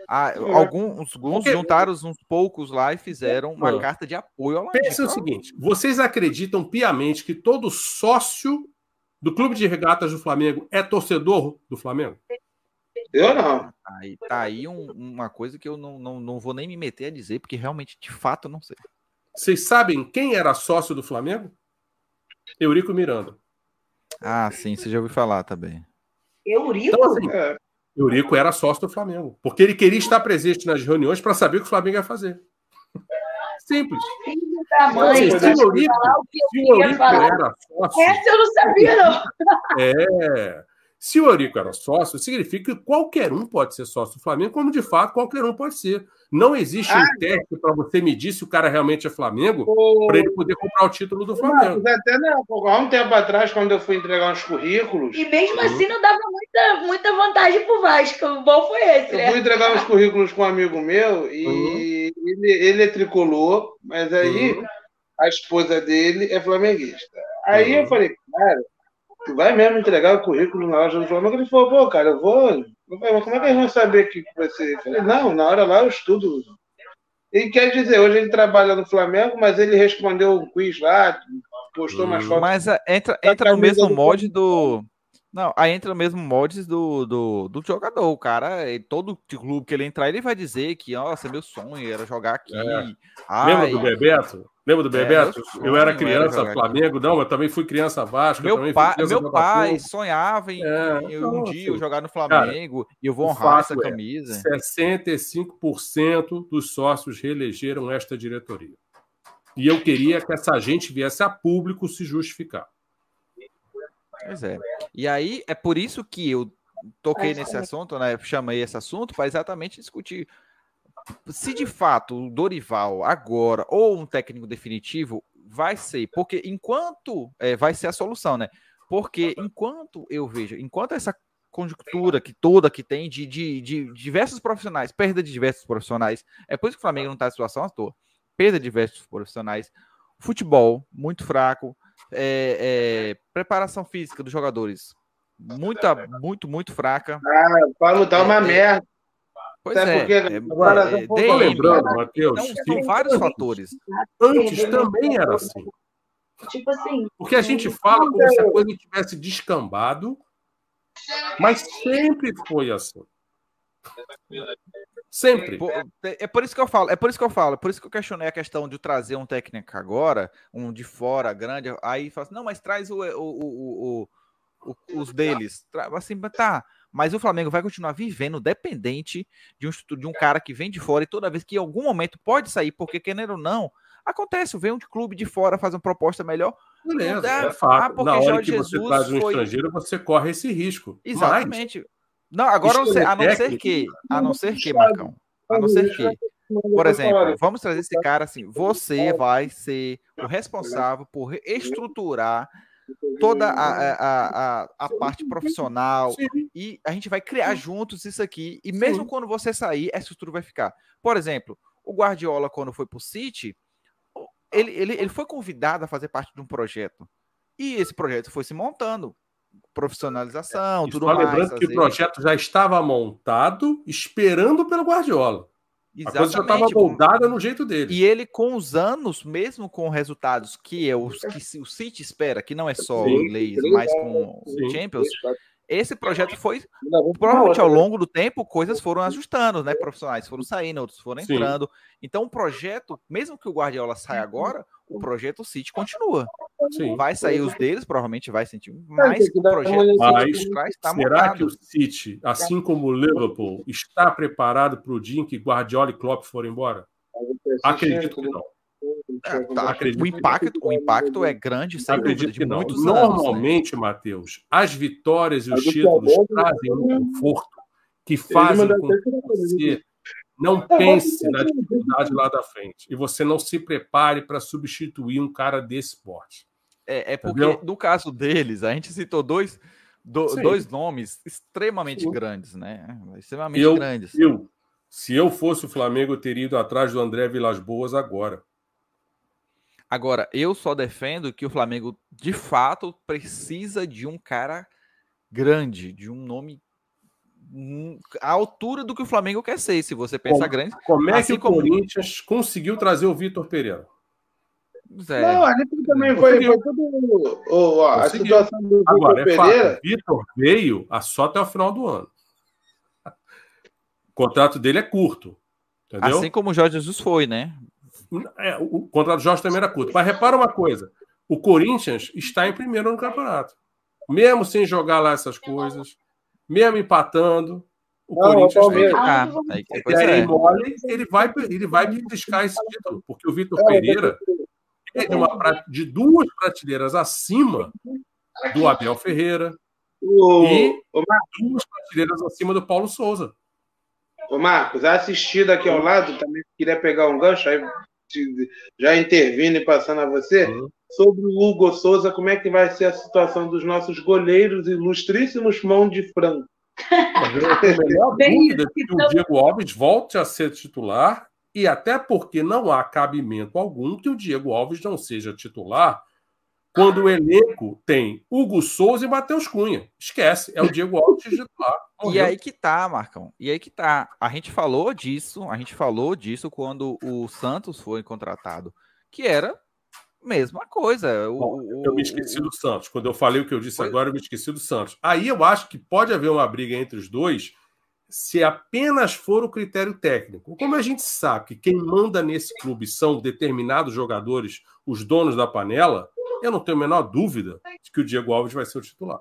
Ah, alguns, alguns juntaram uns poucos lá e fizeram uma ah. carta de apoio ao Pensa o seguinte: vocês acreditam piamente que todo sócio do Clube de Regatas do Flamengo é torcedor do Flamengo? Eu não. Aí, tá aí um, uma coisa que eu não, não, não vou nem me meter a dizer, porque realmente, de fato, não sei. Vocês sabem quem era sócio do Flamengo? Eurico Miranda. Ah, sim, você já ouviu falar também. Eurico? Então, assim, é. Eurico era sócio do Flamengo, porque ele queria estar presente nas reuniões para saber o que o Flamengo ia fazer. Simples. Mãe, se o Eurico, se o Eurico era sócio. Essa eu não sabia, não. É. Se o Eurico era sócio, significa que qualquer um pode ser sócio do Flamengo, como de fato qualquer um pode ser. Não existe ah, um teste para você medir se o cara realmente é Flamengo para ele poder comprar o título do Flamengo. Não, até não. Há um tempo atrás, quando eu fui entregar uns currículos. E mesmo uhum. assim não dava muita, muita vantagem pro Vasco. O bom foi esse, eu né? Eu fui entregar uns currículos com um amigo meu e uhum. ele, ele é tricolor, mas aí uhum. a esposa dele é flamenguista. Aí eu falei, cara, vai mesmo entregar o currículo na loja do Flamengo? Ele falou, pô, cara, eu vou como é que eles vão saber que vai ser? Eu falei, não, na hora lá eu estudo. E quer dizer, hoje ele trabalha no Flamengo, mas ele respondeu um quiz lá, postou umas fotos. Mas é, entra, entra no mesmo molde do. Não, aí entra mesmo molde do, do, do jogador. O cara, todo clube que ele entrar, ele vai dizer que, nossa, meu sonho era jogar aqui. É. Ai, Lembra do Bebeto? Lembra do é, Bebeto? É, eu era criança era Flamengo, não, eu também fui criança Vasco. Meu, pai, meu pai sonhava em, é, em um dia assim, eu jogar no Flamengo cara, e eu vou honrar essa é, camisa. 65% dos sócios reelegeram esta diretoria. E eu queria que essa gente viesse a público se justificar. Pois é. E aí é por isso que eu toquei nesse assunto, né? Chamei esse assunto para exatamente discutir se de fato o Dorival agora ou um técnico definitivo vai ser, porque enquanto é, vai ser a solução, né? Porque enquanto eu vejo, enquanto essa conjuntura que toda que tem de, de, de, diversos profissionais, perda de diversos profissionais, é por isso que o Flamengo não está em situação à toa. Perda de diversos profissionais, futebol muito fraco, é, é, preparação física dos jogadores muita, muito, muito fraca. Ah, para lutar uma é, merda. Pois Até é, porque é, agora é, é, lembrando, Matheus, então, são vários fatores. Antes também era assim. Tipo assim. Porque a gente fala como se a coisa tivesse descambado, mas sempre foi assim. Sempre. É por isso que eu falo, é por isso que eu falo, é por isso que eu questionei a questão de trazer um técnico agora, um de fora grande, aí fala assim, não, mas traz o, o, o, o os deles. Assim, tá, mas o Flamengo vai continuar vivendo dependente de um, de um cara que vem de fora e toda vez que em algum momento pode sair, porque querendo ou não, acontece, vem um clube de fora faz uma proposta melhor. Beleza, é fato. Ah, Na hora Jorge que Jesus você traz um foi... estrangeiro, você corre esse risco. Exatamente. Mas, não, agora não sei, a não ser que, a não ser que, Marcão, a não ser que, por exemplo, vamos trazer esse cara assim, você vai ser o responsável por estruturar toda a, a, a, a parte profissional Sim. e a gente vai criar juntos isso aqui. E mesmo Sim. quando você sair, essa estrutura vai ficar. Por exemplo, o Guardiola, quando foi para o City, ele, ele, ele foi convidado a fazer parte de um projeto. E esse projeto foi se montando. Profissionalização, e tudo mais. Lembrando que o projeto já estava montado, esperando pelo Guardiola. Exatamente. A coisa já estava moldada no jeito dele. E ele, com os anos, mesmo com resultados que, é os, que o City espera, que não é só sim, o inglês, mas com o Champions, esse projeto foi. Provavelmente ao longo do tempo, coisas foram ajustando, né? Profissionais foram saindo, outros foram entrando. Sim. Então, o projeto, mesmo que o Guardiola saia agora, o projeto City continua. Sim. Vai sair os deles, provavelmente vai sentir mais o projeto mas, está será montado. que o City, assim como o Liverpool, está preparado para o dia em que Guardiola e Klopp forem embora? Acredito que não. É, tá, o, impacto, o impacto é grande, sem Acredito dúvida, de muitos anos. Né? Normalmente, né? Matheus, as vitórias e os títulos trazem um conforto que fazem com que você não pense na dificuldade lá da frente e você não se prepare para substituir um cara desse porte. É, é porque, Entendeu? no caso deles, a gente citou dois, do, dois nomes extremamente Sim. grandes, né? Extremamente eu, grandes. Eu, se eu fosse o Flamengo, eu teria ido atrás do André Vilas Boas agora. Agora, eu só defendo que o Flamengo, de fato, precisa de um cara grande, de um nome à altura do que o Flamengo quer ser, se você pensar como, grande. Como é assim que o como... Corinthians conseguiu trazer o Vitor Pereira? É. Não, ali também foi, foi tudo. Oh, ó, a situação do Vitor é Pereira. É Vitor veio a só até o final do ano. O contrato dele é curto. Entendeu? Assim como o Jorge Jesus foi, né? É, o contrato do Jorge também era curto. Mas repara uma coisa: o Corinthians está em primeiro no campeonato. Mesmo sem jogar lá essas coisas, mesmo empatando, o não, Corinthians tem que ah, é, é. mole, ele vai ele vai beliscar esse título, porque o Vitor Pereira é de, uma, de duas prateleiras acima do Abel Ferreira o, e o duas prateleiras acima do Paulo Souza. Ô Marcos, assistido aqui ao lado, também queria pegar um gancho, aí já intervindo e passando a você, uhum. sobre o Hugo Souza, como é que vai ser a situação dos nossos goleiros ilustríssimos mão de frango. Eu tenho a melhor dúvida que o Diego Alves volte a ser titular e até porque não há cabimento algum que o Diego Alves não seja titular quando o elenco tem Hugo Souza e Matheus Cunha. Esquece, é o Diego Alves titular. E aí que tá, Marcão. E aí que tá. A gente falou disso, a gente falou disso quando o Santos foi contratado, que era mesma coisa. O, Bom, eu me esqueci do Santos. Quando eu falei o que eu disse foi... agora, eu me esqueci do Santos. Aí eu acho que pode haver uma briga entre os dois se apenas for o critério técnico. Como a gente sabe que quem manda nesse clube são determinados jogadores, os donos da panela, eu não tenho a menor dúvida de que o Diego Alves vai ser o titular.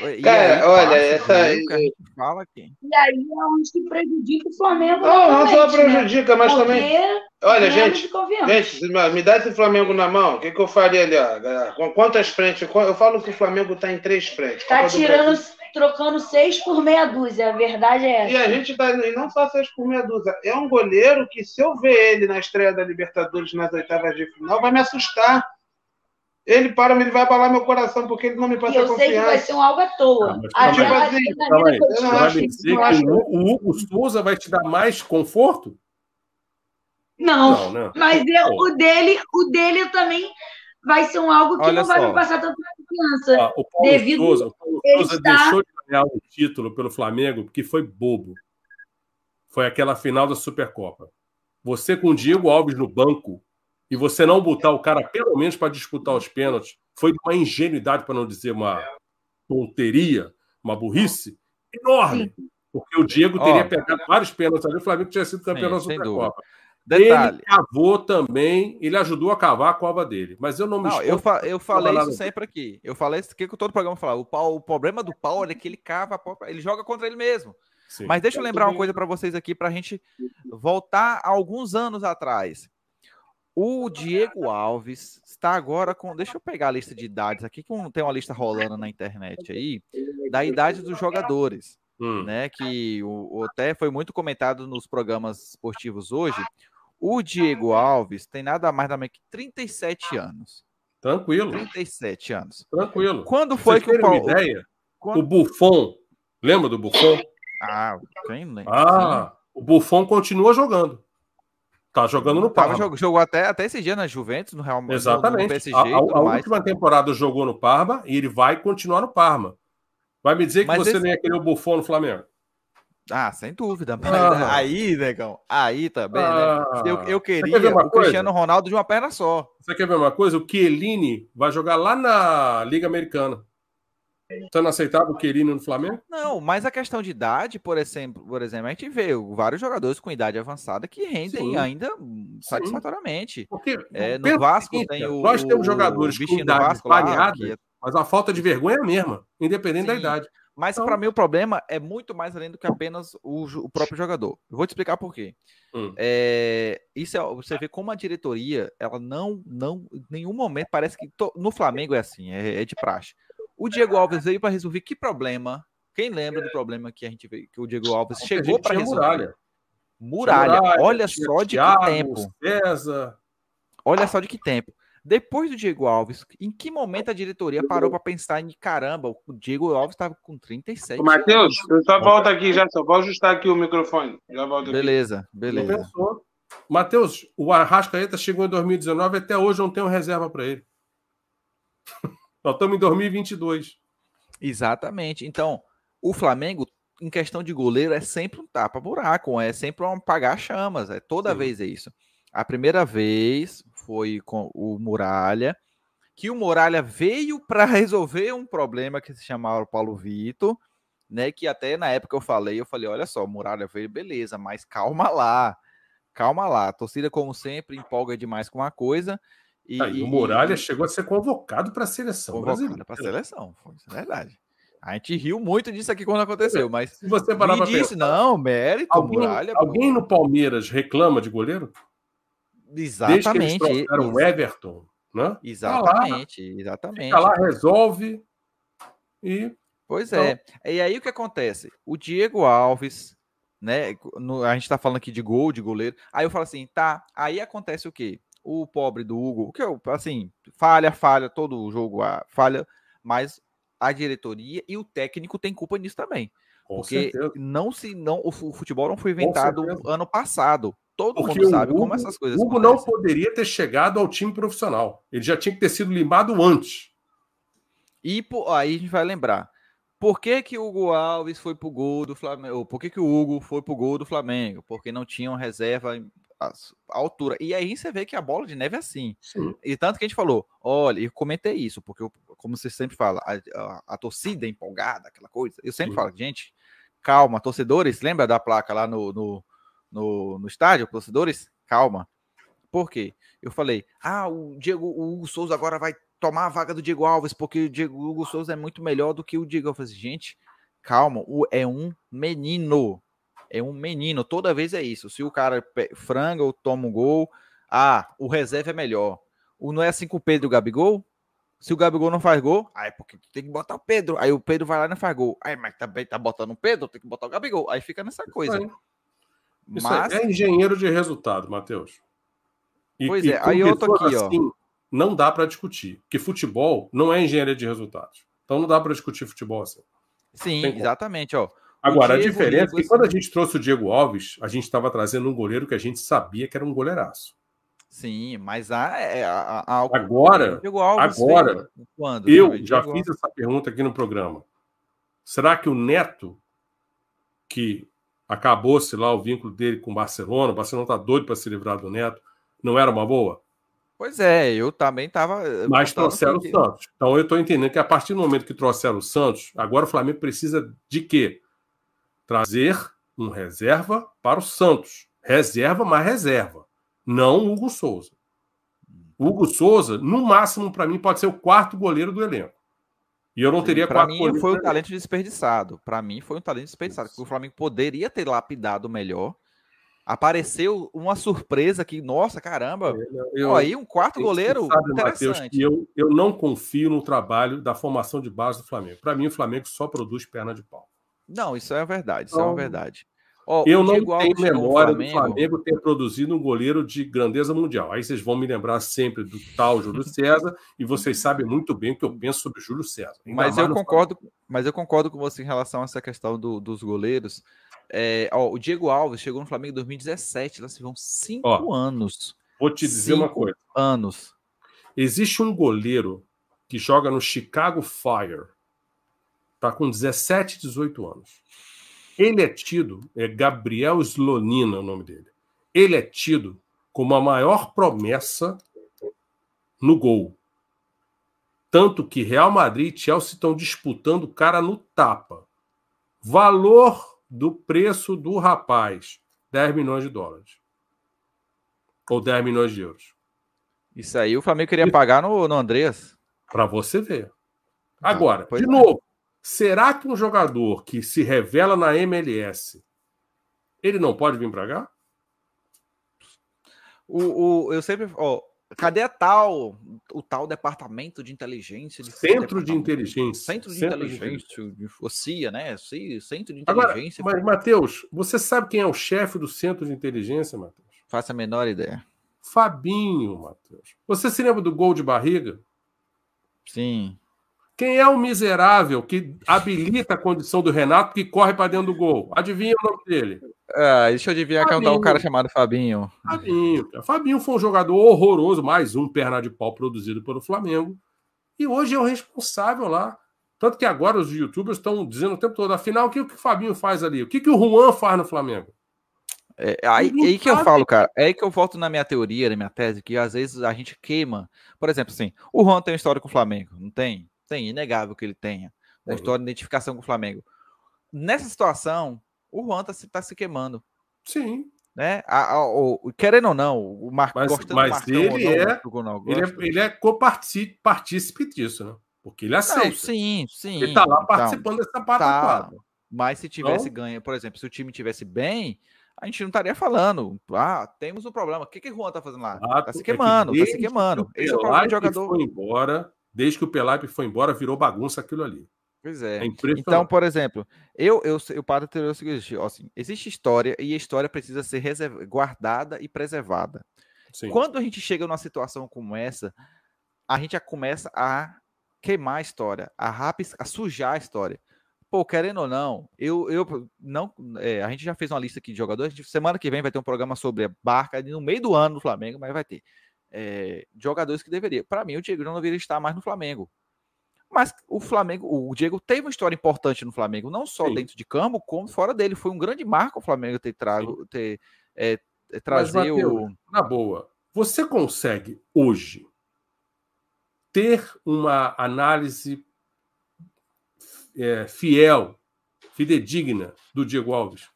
E Cara, aí, olha, essa aí. Fala aqui. E aí é onde que prejudica o Flamengo. Não, não só né? prejudica, né? mas Porque também. Olha, gente, gente, me dá esse Flamengo na mão. O que, que eu faria ali, ó? Com quantas frentes? Eu falo que o Flamengo está em três frentes. Está tirando, trocando seis por meia dúzia. A verdade é essa. E a gente tá. E não só seis por meia dúzia. É um goleiro que, se eu ver ele na estreia da Libertadores nas oitavas de final, vai me assustar. Ele para, ele vai abalar meu coração, porque ele não me passa confiança. Eu sei que vai ser um algo à toa. Ah, tipo assim, você vai dizer que o Hugo Souza vai te dar mais conforto? Não, não né? mas eu, o dele, o dele também vai ser um algo que Olha não vai me passar tanta confiança. Ah, o Paulo devido Souza, Souza está... deixou de ganhar o título pelo Flamengo porque foi bobo. Foi aquela final da Supercopa. Você com o Diego Alves no banco e você não botar o cara pelo menos para disputar os pênaltis, foi uma ingenuidade, para não dizer uma tonteria, uma burrice enorme. Porque o Diego teria oh. pegado vários pênaltis ali, o Flamengo tinha sido campeão da Supercopa. Detalhe. Ele cavou também, ele ajudou a cavar a cova dele. Mas eu não me não, eu, fa eu falei isso sempre aqui. Eu falei isso que todo programa fala. O, Paulo, o problema do Paulo é que ele cava, ele joga contra ele mesmo. Sim. Mas deixa eu lembrar uma coisa para vocês aqui, para a gente voltar alguns anos atrás. O Diego Alves está agora com. Deixa eu pegar a lista de idades aqui, que tem uma lista rolando na internet aí, da idade dos jogadores. Hum. Né, que o, o, até foi muito comentado nos programas esportivos hoje. O Diego Alves tem nada mais menos que 37 anos. Tranquilo. 37 anos. Tranquilo. Quando foi Vocês que o Paulo. Uma ideia? Quando... O Buffon. Lembra do Buffon? Ah, quem lembra? Ah, o Buffon continua jogando. Tá jogando no Parma. Jogou, jogou até, até esse dia na Juventus, no Real Madrid. Exatamente. No PSG, a, a, a última temporada jogou no Parma e ele vai continuar no Parma. Vai me dizer que Mas você esse... nem ia querer o Buffon no Flamengo? Ah, sem dúvida. Mas ah. aí, negão, aí também, né? ah. né? Eu, eu queria o coisa? Cristiano Ronaldo de uma perna só. Você quer ver uma coisa? O Chiellini vai jogar lá na Liga Americana. Você não aceitava o Querino no Flamengo? Não, mas a questão de idade, por exemplo, por exemplo, a gente vê vários jogadores com idade avançada que rendem Sim. ainda satisfatoriamente. Porque é, no Vasco tem o. Nós temos jogadores com idade variada, é... mas a falta de vergonha é a mesma, independente Sim. da idade. Mas então... para mim o problema é muito mais além do que apenas o, o próprio jogador. Eu vou te explicar por quê. Hum. É, isso é, você vê como a diretoria, ela não, não, em nenhum momento parece que to, no Flamengo é assim, é, é de praxe o Diego Alves veio para resolver que problema? Quem lembra do problema que a gente veio, que o Diego Alves chegou para resolver? Muralha. Muralha. muralha. Olha só de Thiago, que tempo. César. Olha só de que tempo. Depois do Diego Alves, em que momento a diretoria parou para pensar em caramba, o Diego Alves estava com 37 Matheus, eu só volto aqui já, só vou ajustar aqui o microfone. Já volto beleza, aqui. beleza. Matheus, o Arrascaeta chegou em 2019 até hoje não tem uma reserva para ele. Nós estamos em 2022. Exatamente. Então, o Flamengo, em questão de goleiro, é sempre um tapa-buraco, é sempre um apagar chamas. É toda Sim. vez é isso. A primeira vez foi com o Muralha, que o Muralha veio para resolver um problema que se chamava Paulo Vitor, né? Que até na época eu falei, eu falei, olha só, o Muralha veio, beleza, mas calma lá, calma lá. A torcida, como sempre, empolga demais com uma coisa e, ah, e o Muralha e, chegou a ser convocado para a seleção brasileira. Para a seleção, foi isso é verdade. A gente riu muito disso aqui quando aconteceu, mas se você parar para disse, pensar, não, mérito, alguém, Muralha. Alguém no Palmeiras reclama de goleiro? Exatamente. Desde que eles o Everton, né? Exatamente, tá lá, exatamente. Fica lá, resolve e Pois então... é. E aí o que acontece? O Diego Alves, né? No, a gente está falando aqui de gol, de goleiro. Aí eu falo assim, tá. Aí acontece o quê? o pobre do Hugo, que eu, assim, falha, falha, todo o jogo falha, mas a diretoria e o técnico tem culpa nisso também. Com porque certeza. não se não o futebol não foi inventado ano passado. Todo porque mundo sabe Hugo, como essas coisas. O Hugo acontecem. não poderia ter chegado ao time profissional. Ele já tinha que ter sido limado antes. E aí a gente vai lembrar. Por que, que o Hugo Alves foi pro gol do Flamengo? Por que, que o Hugo foi pro gol do Flamengo? Porque não tinham reserva a, altura. E aí você vê que a bola de neve é assim. Sim. E tanto que a gente falou, olha, eu comentei isso, porque eu, como você sempre fala, a, a, a torcida é empolgada, aquela coisa. Eu sempre Sim. falo, gente, calma, torcedores, lembra da placa lá no, no, no, no estádio, torcedores? Calma. Por quê? Eu falei, ah, o Diego, o Hugo Souza agora vai tomar a vaga do Diego Alves, porque o Diego o Hugo Souza é muito melhor do que o Diego Alves. Gente, calma, o, é um menino é um menino, toda vez é isso. Se o cara franga ou toma um gol, ah, o reserva é melhor. O, não é assim com o Pedro e o Gabigol? Se o Gabigol não faz gol, aí porque tem que botar o Pedro. Aí o Pedro vai lá e não faz gol. Aí, mas também tá botando o Pedro, tem que botar o Gabigol. Aí fica nessa coisa. Isso mas... é engenheiro de resultado, Matheus. E, pois é, aí eu tô aqui, assim, ó. Não dá para discutir, que futebol não é engenharia de resultados. Então não dá para discutir futebol assim. Sim, exatamente, ó. Agora, a diferença é que quando a gente trouxe o Diego Alves, a gente estava trazendo um goleiro que a gente sabia que era um goleiraço. Sim, mas há, é, há, há agora, agora, quando? Eu já fiz essa pergunta aqui no programa. Será que o Neto, que acabou-se lá o vínculo dele com o Barcelona, o Barcelona está doido para se livrar do Neto, não era uma boa? Pois é, eu também estava. Eh, mas trouxeram o Santos. Então eu estou entendendo que a partir do momento que trouxeram o Santos, agora o Flamengo precisa de quê? trazer um reserva para o Santos. Reserva, mas reserva. Não Hugo Souza. Hugo Souza, no máximo, para mim, pode ser o quarto goleiro do elenco. E eu não teria quatro mim foi um talento desperdiçado. Para mim foi um talento desperdiçado. Porque o Flamengo poderia ter lapidado melhor. Apareceu uma surpresa que, nossa, caramba. Eu, aí um quarto goleiro sabe, interessante. Mateus, eu, eu não confio no trabalho da formação de base do Flamengo. Para mim, o Flamengo só produz perna de pau. Não, isso é verdade, isso então, é uma então, verdade. Oh, eu não tenho memória Flamengo... do Flamengo ter produzido um goleiro de grandeza mundial. Aí vocês vão me lembrar sempre do tal Júlio César, e vocês sabem muito bem o que eu penso sobre Júlio César. mas eu concordo, mas eu concordo com você em relação a essa questão do, dos goleiros, É, ó, o Diego Alves chegou no Flamengo em 2017, lá se vão cinco ó, anos. Vou te dizer cinco uma coisa. Anos. Existe um goleiro que joga no Chicago Fire. Tá com 17, 18 anos. Ele é tido, é Gabriel Slonina é o nome dele. Ele é tido como a maior promessa no gol. Tanto que Real Madrid e Chelsea estão disputando o cara no tapa. Valor do preço do rapaz: 10 milhões de dólares. Ou 10 milhões de euros. Isso aí o Flamengo queria pagar no, no Andreas. Para você ver. Ah, Agora, ah, de é. novo, será que um jogador que se revela na MLS ele não pode vir para cá? O, o, eu sempre. Ó, Cadê a tal, o tal departamento de inteligência? De centro de inteligência. Centro de centro inteligência, de... o CIA, né? CIA, centro de inteligência. Agora, mas, Matheus, você sabe quem é o chefe do centro de inteligência, Matheus? Faça a menor ideia. Fabinho, Matheus. Você se lembra do gol de barriga? Sim. Quem é o miserável que habilita a condição do Renato que corre para dentro do gol? Adivinha o nome dele? Ah, deixa eu adivinhar Fabinho. cantar um cara chamado Fabinho. Fabinho. Fabinho foi um jogador horroroso, mais um perna de pau produzido pelo Flamengo. E hoje é o responsável lá. Tanto que agora os youtubers estão dizendo o tempo todo, afinal, o que o Fabinho faz ali? O que, que o Juan faz no Flamengo? É, aí, aí que eu falo, cara. É aí que eu volto na minha teoria, na minha tese, que às vezes a gente queima. Por exemplo, assim, o Juan tem uma história com o Flamengo, não tem? Tem, inegável que ele tenha. Uma história de identificação com o Flamengo. Nessa situação, o Juan tá se, tá se queimando. Sim. Né? A, a, o, querendo ou não, o Marcos mas, mas ele, não, é, ele é, ele é copartícipe disso, né? Porque ele aceita. Não, sim, sim. Ele tá lá participando então, dessa pataquada. Tá. Mas se tivesse então, ganho, por exemplo, se o time tivesse bem, a gente não estaria falando. Ah, temos um problema. O que, que o Juan tá fazendo lá? Ah, tá se queimando, é tá se queimando. Esse é o problema de jogador. Foi embora, Desde que o Pelaipe foi embora, virou bagunça aquilo ali. Pois é. é então, por exemplo, eu, eu, eu paro ter o seguinte: assim, existe história e a história precisa ser guardada e preservada. Sim. Quando a gente chega numa situação como essa, a gente já começa a queimar a história, a, rapis, a sujar a história. Pô, querendo ou não, eu, eu não. É, a gente já fez uma lista aqui de jogadores. Semana que vem vai ter um programa sobre barca no meio do ano do Flamengo, mas vai ter é, jogadores que deveria. Para mim, o Diego não deveria estar mais no Flamengo. Mas o Flamengo, o Diego teve uma história importante no Flamengo, não só Sim. dentro de campo, como fora dele. Foi um grande marco o Flamengo ter trago, ter, é, trazer Mas, o. Na boa, você consegue hoje ter uma análise é, fiel, fidedigna do Diego Alves?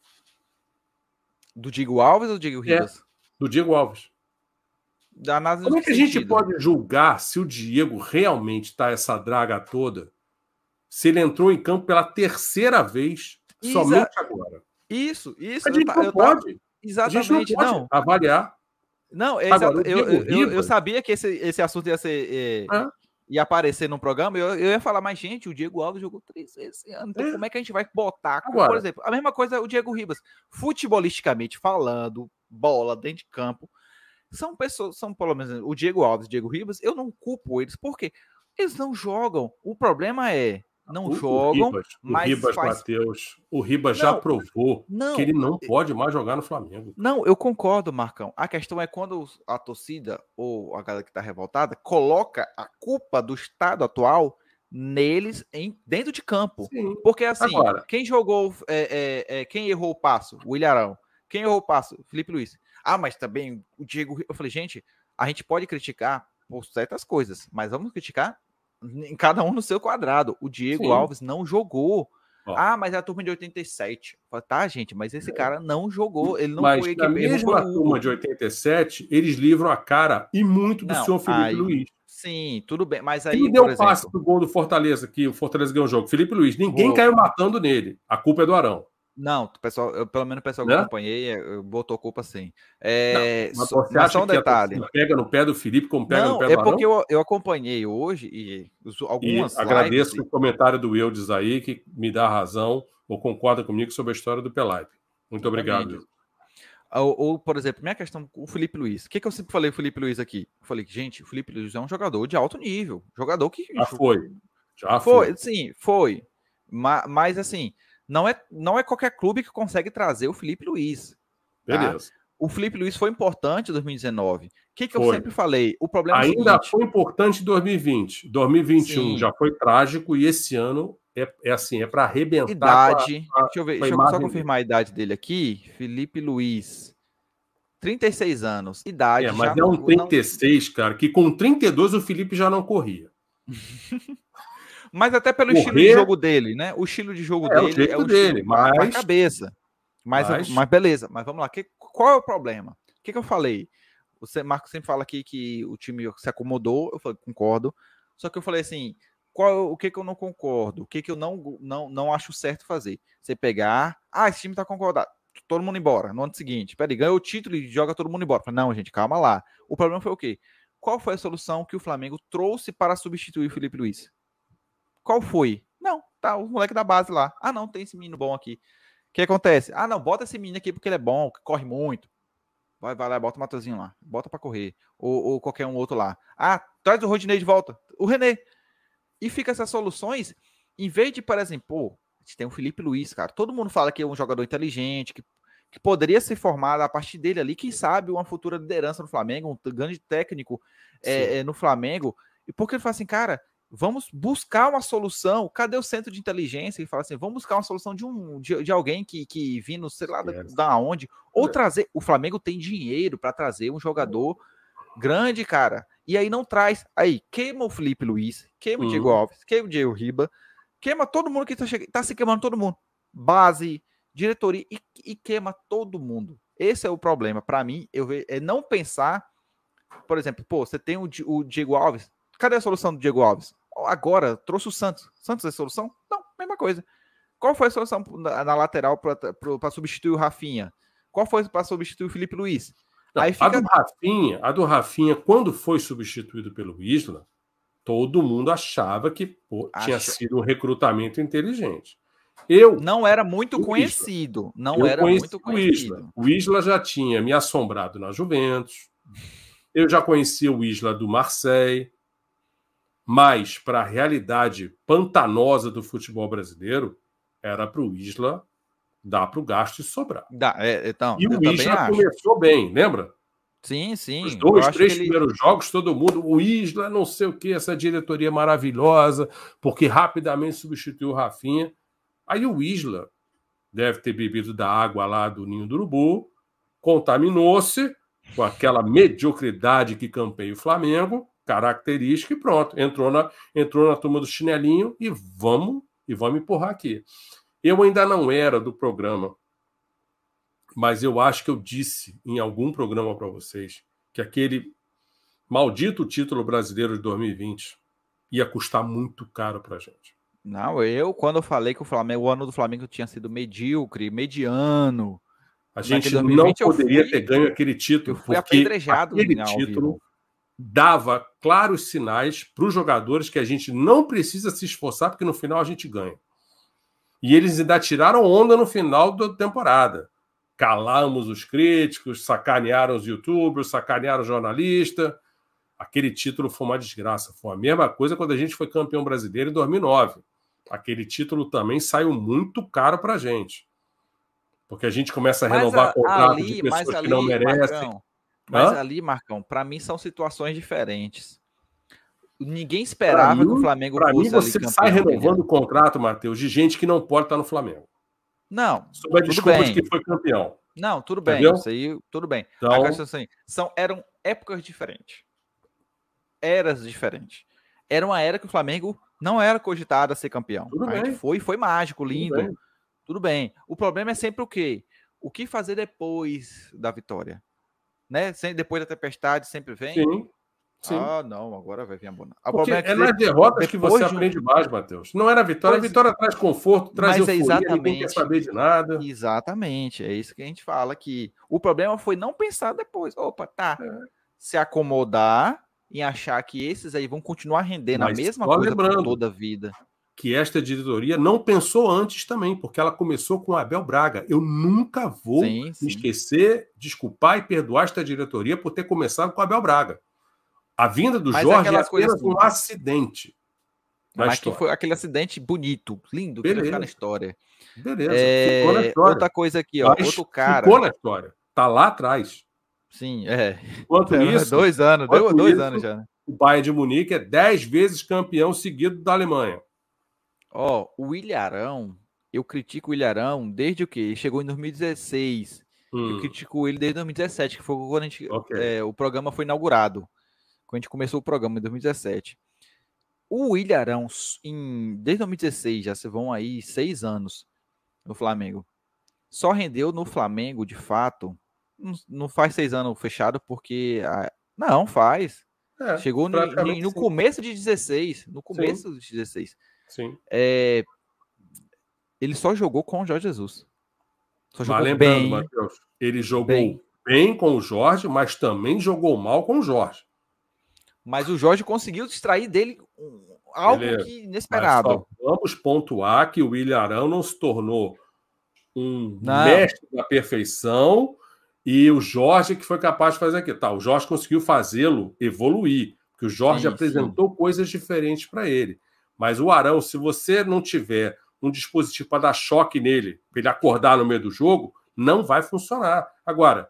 Do Diego Alves ou do Diego é, Ribas? É, do Diego Alves. Como é que a gente pode julgar se o Diego realmente está essa draga toda, se ele entrou em campo pela terceira vez, Exa somente agora? Isso, isso. A gente não eu pode. Exatamente, a gente não, pode avaliar. Não, é eu, eu, eu, eu, sabia que esse, esse assunto ia ser. É, ia aparecer no programa, eu, eu ia falar, mas, gente, o Diego Alves jogou três vezes esse ano. Então, é. como é que a gente vai botar? Agora, por exemplo, a mesma coisa o Diego Ribas. Futebolisticamente falando, bola dentro de campo, são pessoas, são pelo menos o Diego Alves, o Diego Ribas, eu não culpo eles, porque eles não jogam. O problema é, não o, jogam, o Ribas, mas o Ribas faz... Mateus, o Ribas não, já provou não, que ele não pode mais jogar no Flamengo. Não, eu concordo, Marcão. A questão é quando a torcida ou a galera que está revoltada coloca a culpa do estado atual neles em dentro de campo. Sim. Porque assim, Agora, quem jogou, é, é, é, quem errou o passo? O Ilharão. Quem errou o passo? Felipe Luiz. Ah, mas também o Diego. Eu falei, gente, a gente pode criticar por certas coisas, mas vamos criticar em cada um no seu quadrado. O Diego Sim. Alves não jogou. Ó. Ah, mas é a turma de 87. Falei, tá, gente, mas esse é. cara não jogou. Ele não mas foi na mesma turma de 87, eles livram a cara e muito do não, senhor Felipe aí, Luiz. Sim, tudo bem, mas aí. Quem deu o passe pro gol do Fortaleza, que o Fortaleza ganhou o jogo? Felipe Luiz. Ninguém caiu matando nele. A culpa é do Arão. Não, pessoal, eu, pelo menos o pessoal que eu acompanhei eu botou culpa sim. É, não, mas, mas só um detalhe. Pega no pé do Felipe como pega não, no pé do É porque eu, eu acompanhei hoje e algumas. E agradeço o comentário do Eudes aí, que me dá razão ou concorda comigo sobre a história do Pelaipe. Muito obrigado. Ou, ou, por exemplo, minha questão com o Felipe Luiz. O que, que eu sempre falei o Felipe Luiz aqui? Eu falei que, gente, o Felipe Luiz é um jogador de alto nível. Jogador que. Já foi. Já foi. foi. Sim, foi. Mas, mas assim Não é, não é qualquer clube que consegue trazer o Felipe Luiz. Tá? Beleza. O Felipe Luiz foi importante em 2019. O que, que eu sempre falei? O problema Ainda é foi importante em 2020. 2021 Sim. já foi trágico e esse ano é, é assim, é para arrebentar. Idade. A, a, deixa eu ver, deixa eu só confirmar a idade dele aqui. Felipe Luiz. 36 anos. Idade. É, mas é um 36, não... cara, que com 32 o Felipe já não corria. mas até pelo Correr... estilo de jogo dele, né? O estilo de jogo é, dele é o dele, mas cabeça. Mas, mas... mas beleza, mas vamos lá. Que, qual é o problema? O que, que eu falei? O Marco sempre fala aqui que o time se acomodou, eu falei, concordo. Só que eu falei assim: qual, o que, que eu não concordo? O que, que eu não, não, não acho certo fazer? Você pegar, ah, esse time tá concordado, todo mundo embora. No ano seguinte, peraí, ganhou o título e joga todo mundo embora. Não, gente, calma lá. O problema foi o quê? Qual foi a solução que o Flamengo trouxe para substituir o Felipe Luiz? Qual foi? Não, tá o moleque da base lá. Ah, não, tem esse menino bom aqui. O que acontece? Ah, não, bota esse menino aqui porque ele é bom, corre muito. Vai, vai lá, bota o Matozinho lá. Bota para correr. Ou, ou, qualquer um outro lá. Ah, traz o Rodinei de volta. O René. E fica essas soluções, em vez de, por exemplo, pô, a gente tem o Felipe Luiz, cara. Todo mundo fala que é um jogador inteligente, que, que poderia ser formado a partir dele ali, quem sabe uma futura liderança no Flamengo, um grande técnico é, é, no Flamengo. E porque ele fala assim, cara, vamos buscar uma solução. Cadê o centro de inteligência? E fala assim, vamos buscar uma solução de um de, de alguém que, que vindo, sei lá, da, da onde, ou é. trazer. O Flamengo tem dinheiro para trazer um jogador grande, cara. E aí não traz. Aí queima o Felipe Luiz, queima uhum. o Diego uhum. Alves, queima o Diego Riba, queima todo mundo que tá, che... tá se queimando todo mundo. Base, diretoria e, e queima todo mundo. Esse é o problema. Para mim, eu ve... é não pensar, por exemplo, pô, você tem o, o Diego Alves. Cadê a solução do Diego Alves? Agora, trouxe o Santos. Santos é solução? Não, mesma coisa. Qual foi a solução na, na lateral para substituir o Rafinha? Qual foi para substituir o Felipe Luiz? Não, Aí fica... A do Rafinha, a do Rafinha, quando foi substituído pelo Isla, todo mundo achava que pô, tinha sido um recrutamento inteligente. Eu não era muito conhecido, Isla. não eu era muito conhecido. O Isla. o Isla já tinha me assombrado na Juventus. Eu já conhecia o Isla do Marseille mas para a realidade pantanosa do futebol brasileiro, era para o Isla dar para o gasto e sobrar. Dá, é, então, e o Isla começou bem, lembra? Sim, sim. Os dois, três primeiros ele... jogos, todo mundo, o Isla, não sei o que, essa diretoria maravilhosa, porque rapidamente substituiu o Rafinha. Aí o Isla deve ter bebido da água lá do Ninho do Urubu, contaminou-se com aquela mediocridade que campeia o Flamengo, característica e pronto. Entrou na, entrou na turma do chinelinho e vamos e vamos empurrar aqui. Eu ainda não era do programa, mas eu acho que eu disse em algum programa para vocês que aquele maldito título brasileiro de 2020 ia custar muito caro para gente. Não, eu quando eu falei que o Flamengo, o ano do Flamengo tinha sido medíocre, mediano, a gente 2020, não poderia fui, ter ganho aquele título. Eu fui apedrejado aquele título dava claros sinais para os jogadores que a gente não precisa se esforçar, porque no final a gente ganha. E eles ainda tiraram onda no final da temporada. Calamos os críticos, sacanearam os youtubers, sacanearam o jornalista. Aquele título foi uma desgraça. Foi a mesma coisa quando a gente foi campeão brasileiro em 2009. Aquele título também saiu muito caro para a gente. Porque a gente começa a renovar contratos de pessoas ali, que não merecem. Marcão, mas Hã? ali, Marcão, para mim são situações diferentes. Ninguém esperava mim, que o Flamengo fosse. Para mim, você sai renovando o contrato, Matheus, de gente que não pode estar no Flamengo. Não. Sob a desculpa bem. de que foi campeão. Não, tudo bem. Entendeu? Isso aí, tudo bem. Então... assim, são, eram épocas diferentes. Eras diferentes. Era uma era que o Flamengo não era cogitado a ser campeão. Tudo a bem. foi, foi mágico, lindo. Tudo bem. tudo bem. O problema é sempre o quê? O que fazer depois da vitória? Né? Sem, depois da tempestade sempre vem. Sim. Sim. Ah, não, agora vai vir a bona. Porque é, é nas derrotas que você de aprende mais, Matheus. Não era a vitória, pois... a vitória traz conforto, traz Mas é euforia, é exatamente, ninguém quer saber de nada. Exatamente, é isso que a gente fala aqui. O problema foi não pensar depois. Opa, tá. É. Se acomodar em achar que esses aí vão continuar rendendo Mas a mesma coisa toda a vida que esta diretoria não pensou antes também, porque ela começou com Abel Braga. Eu nunca vou sim, sim. esquecer, desculpar e perdoar esta diretoria por ter começado com Abel Braga. A vinda do Mas Jorge é apenas um acidente. Mas que foi aquele acidente bonito, lindo, Beleza. que vai ficar na história. Beleza. É... Na história. Outra coisa aqui, ó. Mas outro cara. Ficou na história. Tá lá atrás. Sim, é. Enquanto é, isso. Dois anos, deu dois isso, anos já. Né? O Bayern de Munique é dez vezes campeão seguido da Alemanha. Ó, o Ilharão, eu critico o Ilharão desde o que? Ele chegou em 2016. Hum. Eu critico ele desde 2017, que foi quando a gente, okay. é, o programa foi inaugurado. Quando a gente começou o programa em 2017. O Ilharão, em, desde 2016, já se vão aí seis anos no Flamengo. Só rendeu no Flamengo, de fato. Não, não faz seis anos fechado, porque. A, não, faz. É, Chegou no, no começo de 16. No começo sim. de 16. Sim. É, ele só jogou com o Jorge Jesus. Só jogou lembrando, bem, Matheus, ele jogou bem. bem com o Jorge, mas também jogou mal com o Jorge. Mas o Jorge conseguiu extrair dele algo Beleza. que inesperado. vamos pontuar que o William Arão não se tornou um não. mestre da perfeição e o Jorge que foi capaz de fazer aqui. Tá, o Jorge conseguiu fazê-lo evoluir, porque o Jorge sim, apresentou sim. coisas diferentes para ele. Mas o Arão, se você não tiver um dispositivo para dar choque nele, para ele acordar no meio do jogo, não vai funcionar. Agora,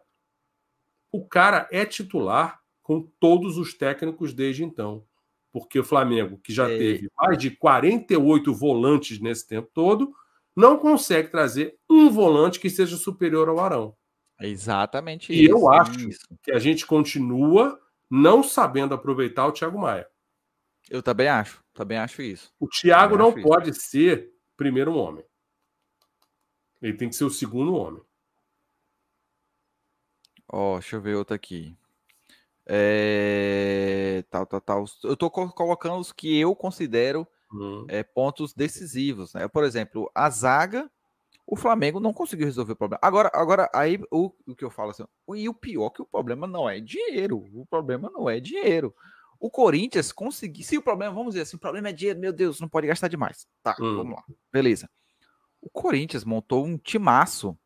o cara é titular com todos os técnicos desde então. Porque o Flamengo, que já é. teve mais de 48 volantes nesse tempo todo, não consegue trazer um volante que seja superior ao Arão. É exatamente e isso. E eu acho isso. que a gente continua não sabendo aproveitar o Thiago Maia. Eu também acho, também acho isso. O Thiago não pode isso. ser primeiro homem. Ele tem que ser o segundo homem. Ó, oh, deixa eu ver outro aqui. É... Tal, tal, tal. Eu tô colocando os que eu considero hum. é, pontos decisivos, né? Por exemplo, a zaga, o Flamengo não conseguiu resolver o problema. Agora, agora aí o, o que eu falo assim, e o pior é que o problema não é dinheiro. O problema não é dinheiro. O Corinthians conseguiu. Se o problema, vamos dizer assim, o problema é dinheiro, meu Deus, não pode gastar demais. Tá, hum. vamos lá. Beleza. O Corinthians montou um timaço.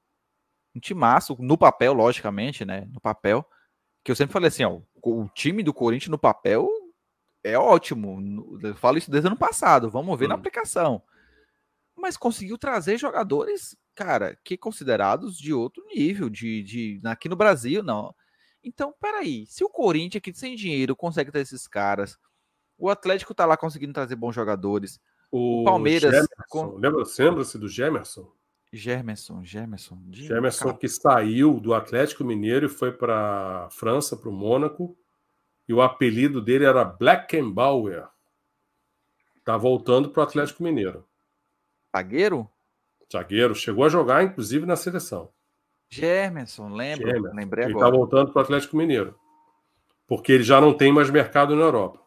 Um timaço, no papel, logicamente, né? No papel que eu sempre falei assim, ó, o time do Corinthians no papel é ótimo. Eu falo isso desde o ano passado. Vamos ver hum. na aplicação. Mas conseguiu trazer jogadores, cara, que considerados de outro nível, de, de aqui no Brasil, não. Então, peraí, se o Corinthians aqui sem dinheiro consegue ter esses caras, o Atlético tá lá conseguindo trazer bons jogadores, o, o Palmeiras. Com... Lembra-se do Gemerson? Germerson, Germerson. Germerson que saiu do Atlético Mineiro e foi para França, para o Mônaco. E o apelido dele era Blackenbauer. Tá voltando para o Atlético Mineiro. Zagueiro? Zagueiro. Chegou a jogar, inclusive, na seleção. Germerson, lembro. Gemerson. Lembrei agora. Ele está voltando para o Atlético Mineiro. Porque ele já não tem mais mercado na Europa.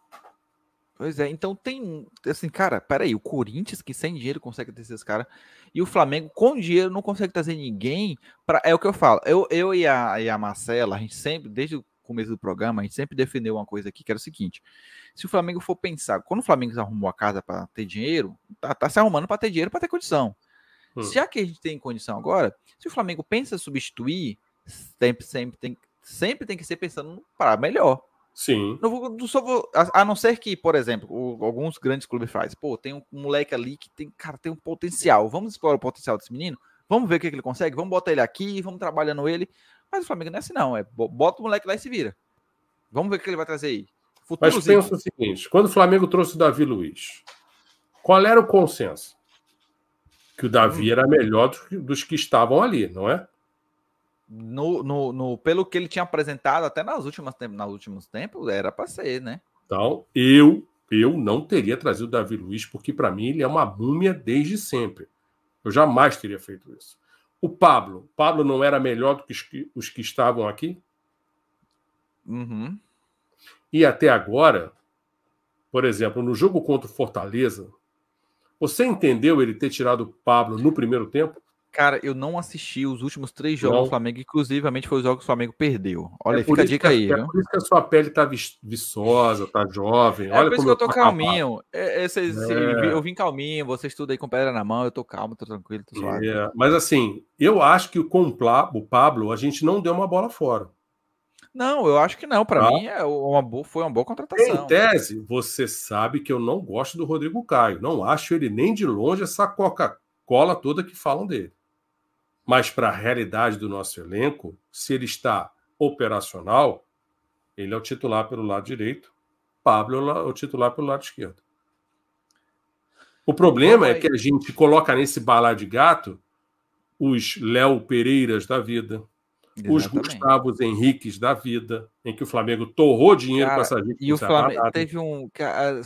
Pois é, então tem. Assim, cara, peraí, o Corinthians que sem dinheiro consegue ter esses caras, e o Flamengo com dinheiro não consegue trazer ninguém. Pra, é o que eu falo. Eu, eu e, a, e a Marcela, a gente sempre, desde o começo do programa, a gente sempre defendeu uma coisa aqui, que era o seguinte: se o Flamengo for pensar, quando o Flamengo arrumou a casa para ter dinheiro, tá, tá, se arrumando para ter dinheiro, para ter condição. Hum. Já que a gente tem condição agora, se o Flamengo pensa substituir, sempre, sempre, tem, sempre tem que ser pensando para melhor. Sim. Não vou, não só vou, a, a, não ser que, por exemplo, o, alguns grandes clubes fazem. Pô, tem um, moleque ali que tem, cara, tem um potencial. Vamos explorar o potencial desse menino? Vamos ver o que, que ele consegue? Vamos botar ele aqui, vamos trabalhando ele. Mas o Flamengo não é assim, não. É bota o moleque lá e se vira. Vamos ver o que ele vai trazer aí. Futuro Mas pensa o seguinte: quando o Flamengo trouxe o Davi Luiz, qual era o consenso? Que o Davi era melhor dos que estavam ali, não é? no, no, no, pelo que ele tinha apresentado até nas últimas, nos últimos tempos, era para ser, né? Então, eu eu não teria trazido o Davi Luiz, porque para mim ele é uma múmia desde sempre. Eu jamais teria feito isso. O Pablo, Pablo não era melhor do que os que, os que estavam aqui? Uhum. E até agora, por exemplo, no jogo contra o Fortaleza, você entendeu ele ter tirado o Pablo no primeiro tempo? Cara, eu não assisti os últimos três jogos não. do Flamengo, inclusivamente foi os jogos que o Flamengo perdeu. Olha, é fica a dica que, aí. É por isso que a sua pele tá viçosa, tá jovem. É Olha por isso que eu tô calminho. É, é, é. Eu vim calminho, você estuda aí com pedra na mão, eu tô calmo, tô tranquilo, tô suave. É, mas assim, eu acho que com o Pablo, a gente não deu uma bola fora. Não, eu acho que não. Para ah. mim é uma boa, foi uma boa contratação. Em tese, você sabe que eu não gosto do Rodrigo Caio. Não acho ele nem de longe essa Coca-Cola toda que falam dele. Mas para a realidade do nosso elenco, se ele está operacional, ele é o titular pelo lado direito, Pablo é o titular pelo lado esquerdo. O problema é que a gente coloca nesse bala de gato os Léo Pereiras da vida, Exatamente. os Gustavos Henriques da vida, em que o Flamengo torrou dinheiro Cara, com essa gente. E o Flamengo teve um.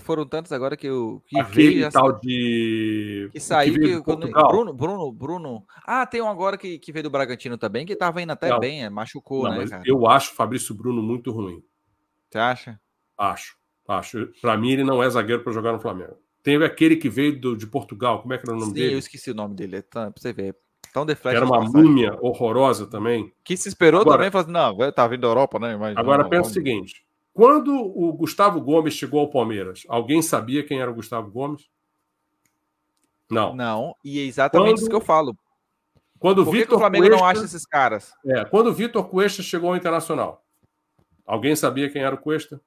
Foram tantos agora que eu. Que Aquele veio, tal de. Que saiu. Que, que, Bruno, Bruno, Bruno. Ah, tem um agora que, que veio do Bragantino também, que tava indo até não, bem, é, machucou, não, né? Cara? Eu acho o Fabrício Bruno muito ruim. Você acha? Acho. Acho. Para mim, ele não é zagueiro para jogar no Flamengo. Teve aquele que veio do, de Portugal, como é que era o nome Sim, dele? Eu esqueci o nome dele, é pra você ver. Tão deflete. Era uma múmia horrorosa também. Que se esperou agora, também, falou assim, não, tá vindo da Europa, né? Mas, agora não, pensa vamos... o seguinte: quando o Gustavo Gomes chegou ao Palmeiras, alguém sabia quem era o Gustavo Gomes? Não. Não, e é exatamente quando, isso que eu falo. Quando Por que, que o Flamengo Cuesta, não acha esses caras? É, quando o Vitor Cuesta chegou ao Internacional, alguém sabia quem era o Cuesta?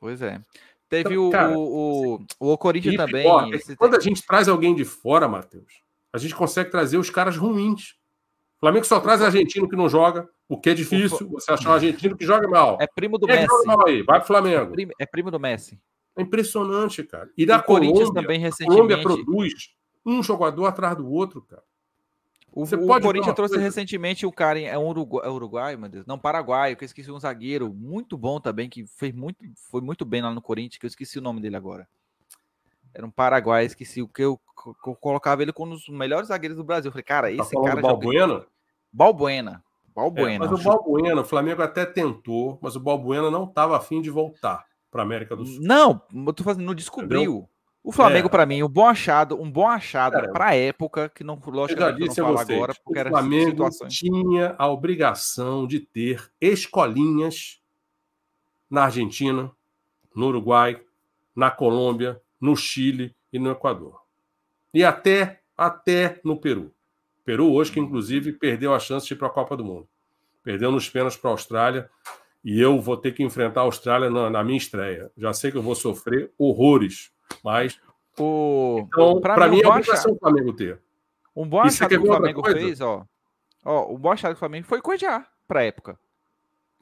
Pois é. Teve então, o, cara, o, o, o Corinthians também. Pior, quando a gente traz alguém de fora, Matheus, a gente consegue trazer os caras ruins. O Flamengo só traz argentino que não joga, o que é difícil. Você achar um argentino que joga mal. É primo do Messi. Joga mal aí, vai pro Flamengo. É primo, é primo do Messi. É impressionante, cara. E da Corinthians Colômbia, também recentemente. A Colômbia produz um jogador atrás do outro, cara. O, Você o pode Corinthians trouxe coisa... recentemente o cara, é um Uruguai, é Uruguai, meu Deus, não, Paraguai, que eu esqueci um zagueiro muito bom também, que fez muito, foi muito bem lá no Corinthians, que eu esqueci o nome dele agora. Era um paraguai, esqueci o que eu, eu colocava ele como um dos melhores zagueiros do Brasil. Eu falei, cara, tá esse tá cara. Balbuena? Joga... Balbuena. Balbuena. É, mas o Balbuena, o Flamengo até tentou, mas o Balbuena não estava afim de voltar para América do Sul. Não, eu tô fazendo, não descobriu. Entendeu? O Flamengo, é. para mim, um bom achado, um bom achado para a época, que não, logicamente, eu já disse não falo agora, porque o Flamengo situações. tinha a obrigação de ter escolinhas na Argentina, no Uruguai, na Colômbia, no Chile e no Equador. E até, até no Peru. Peru hoje, que inclusive perdeu a chance de ir para a Copa do Mundo. Perdeu nos pênaltis para a Austrália e eu vou ter que enfrentar a Austrália na, na, minha estreia. Já sei que eu vou sofrer horrores, mas o então para mim, mim é obrigação o Flamengo ter. Um bom achado que o Flamengo fez, ó. Ó, o bom achado que o Flamengo foi coediar para a época.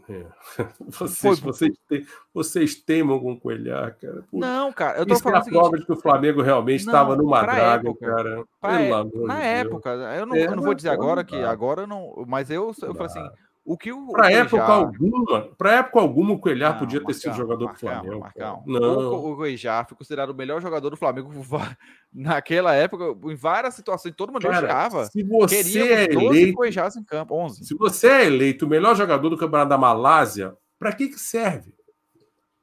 É. Vocês, vocês, te, vocês temam com coelhar, cara. não, cara, eu tô Isso falando. É a prova de que o Flamengo realmente estava numa draga, época, cara. Pra na época, eu não, é, eu não vou dizer agora que agora não. Mas eu, eu falei assim: o que o. Para época Cuejá... alguma, para época alguma, o Coelhar não, podia ter sido jogador Marcão, do Flamengo. Marcão. Não. O, o foi considerado o melhor jogador do Flamengo naquela época, em várias situações, todo mundo Cara, Se você é eleito, em campo, 11. Se você é eleito o melhor jogador do Campeonato da Malásia, para que que serve?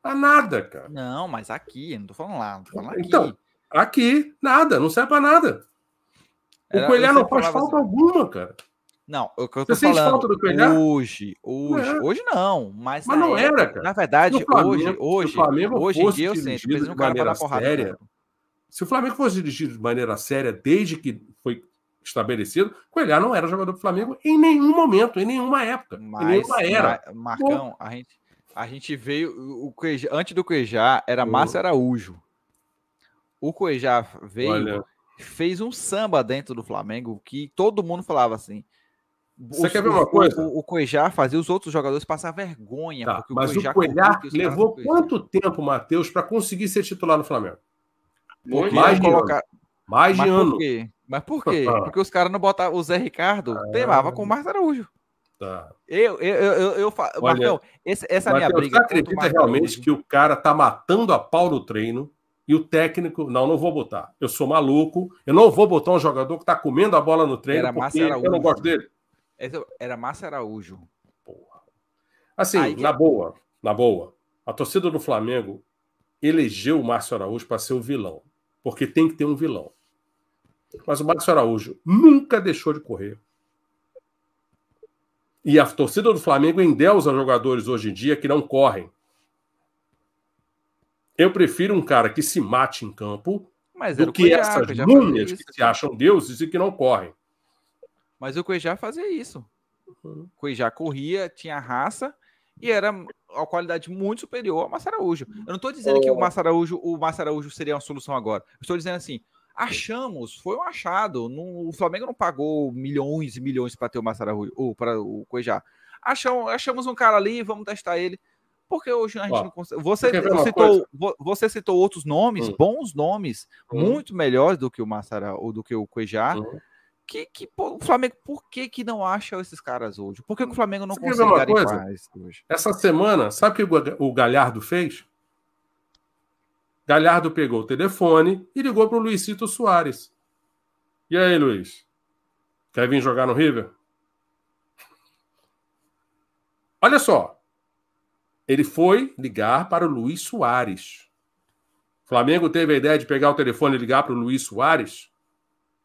Para nada, cara. Não, mas aqui, não tô falando lá, não tô falando aqui. Então, aqui, nada, não serve para nada. O Era, Coelhar não faz falta assim. alguma, cara. Não, o que eu tô Você falando hoje, hoje, é. hoje não, mas, mas não época, era, cara. Na verdade, Flamengo, hoje, hoje, hoje em dia eu sinto, precisa um cara para porrada. Séria, se o Flamengo fosse dirigido de maneira séria desde que foi estabelecido, Coelhar não era jogador do Flamengo em nenhum momento, em nenhuma época, mas, em nenhuma era. Marcão, a gente, a gente veio, o Cuejá, antes do Cuejá era Márcio Araújo. O Cuejá veio, Olha. fez um samba dentro do Flamengo que todo mundo falava assim, você o, quer ver uma coisa? O, o Cuejá fazia os outros jogadores passar vergonha. Tá, mas o Cuejá levou quanto tempo, Matheus, para conseguir ser titular no Flamengo? mais de colocar... ano. Mais de mas ano. Por quê? Mas por quê? Porque os caras não botavam. O Zé Ricardo ah, temava com o Marcos Araújo. Tá. Eu, eu, eu, eu, Olha, Marcão, esse, essa Mateus, minha briga. Você acredita realmente Araújo... que o cara tá matando a pau no treino e o técnico, não, não vou botar. Eu sou maluco, eu não vou botar um jogador que tá comendo a bola no treino Era porque eu não gosto dele. Era Márcio Araújo. Porra. Assim, Aí, na boa, na boa. A torcida do Flamengo elegeu o Márcio Araújo para ser o vilão. Porque tem que ter um vilão. Mas o Márcio Araújo nunca deixou de correr. E a torcida do Flamengo endeusa jogadores hoje em dia que não correm. Eu prefiro um cara que se mate em campo do que essas múmias que se acham deuses e que não correm. Mas o Cuejá fazia isso. Uhum. O Cuejá corria, tinha raça e era a qualidade muito superior ao Massa Araújo. Eu não estou dizendo que o Massa Araújo, o Massa Araújo seria uma solução agora. Eu estou dizendo assim, achamos, foi um achado. No, o Flamengo não pagou milhões e milhões para ter o Massa Araújo, ou para o Cuejá. Achamos, achamos um cara ali, vamos testar ele. Porque hoje a gente Ó, não consegue. Você citou, você citou outros nomes, hum. bons nomes, hum. muito melhores do que o Massara ou do que o Cuejá. Hum. Que, que pô, o Flamengo, por que, que não acha esses caras hoje? Por que, que o Flamengo não você consegue garimpar hoje? Essa semana, sabe o que o Galhardo fez? Galhardo pegou o telefone e ligou para o Luizito Soares. E aí, Luiz? Quer vir jogar no River? Olha só, ele foi ligar para o Luiz Soares. O Flamengo teve a ideia de pegar o telefone e ligar para o Luiz Soares?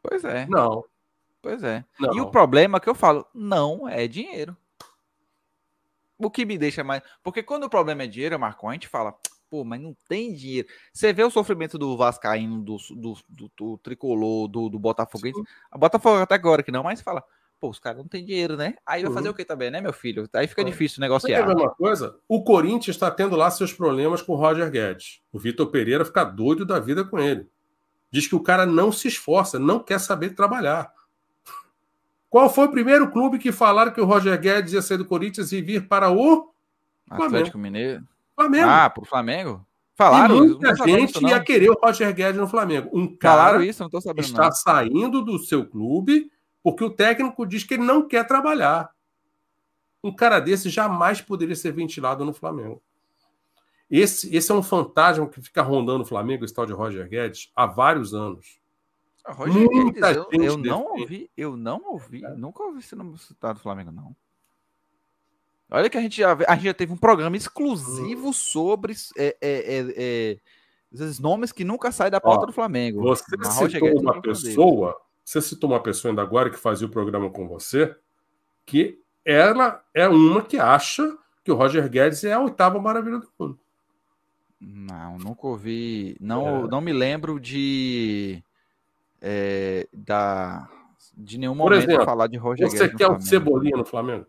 Pois é. Não. Pois é. Não. E o problema é que eu falo, não é dinheiro. O que me deixa mais. Porque quando o problema é dinheiro, Marcon, a gente fala, pô, mas não tem dinheiro. Você vê o sofrimento do Vascaíno, do, do, do, do tricolor, do, do Botafogo. A Botafogo até agora que não, mas fala, Pô, os caras não têm dinheiro, né? Aí vai uhum. fazer o que também, né, meu filho? Aí fica é. difícil negociar. Sabe a mesma coisa? O Corinthians está tendo lá seus problemas com o Roger Guedes. O Vitor Pereira fica doido da vida com ele. Diz que o cara não se esforça, não quer saber trabalhar. Qual foi o primeiro clube que falaram que o Roger Guedes ia sair do Corinthians e vir para o Atlético Mineiro? Flamengo. Ah, para o Flamengo? Falaram. E muita gente isso, ia querer o Roger Guedes no Flamengo. Um cara Falaram isso, não tô sabendo. Está não. saindo do seu clube porque o técnico diz que ele não quer trabalhar. Um cara desse jamais poderia ser ventilado no Flamengo. Esse, esse é um fantasma que fica rondando o Flamengo, esse tal de Roger Guedes, há vários anos. A Roger Muita Guedes, eu, eu não ouvi, eu não ouvi, é. nunca ouvi esse nome citado do Flamengo, não. Olha que a gente já, a gente já teve um programa exclusivo sobre é, é, é, é esses nomes que nunca saem da pauta Ó, do Flamengo. Você citou uma pessoa você citou uma pessoa ainda agora que fazia o programa com você, que ela é uma que acha que o Roger Guedes é a oitava maravilha do mundo. Não, nunca ouvi. Não, é. não me lembro de. É, da, de nenhum Por momento exemplo, falar de Roger você Guedes. Quer o Cebolinha no Flamengo?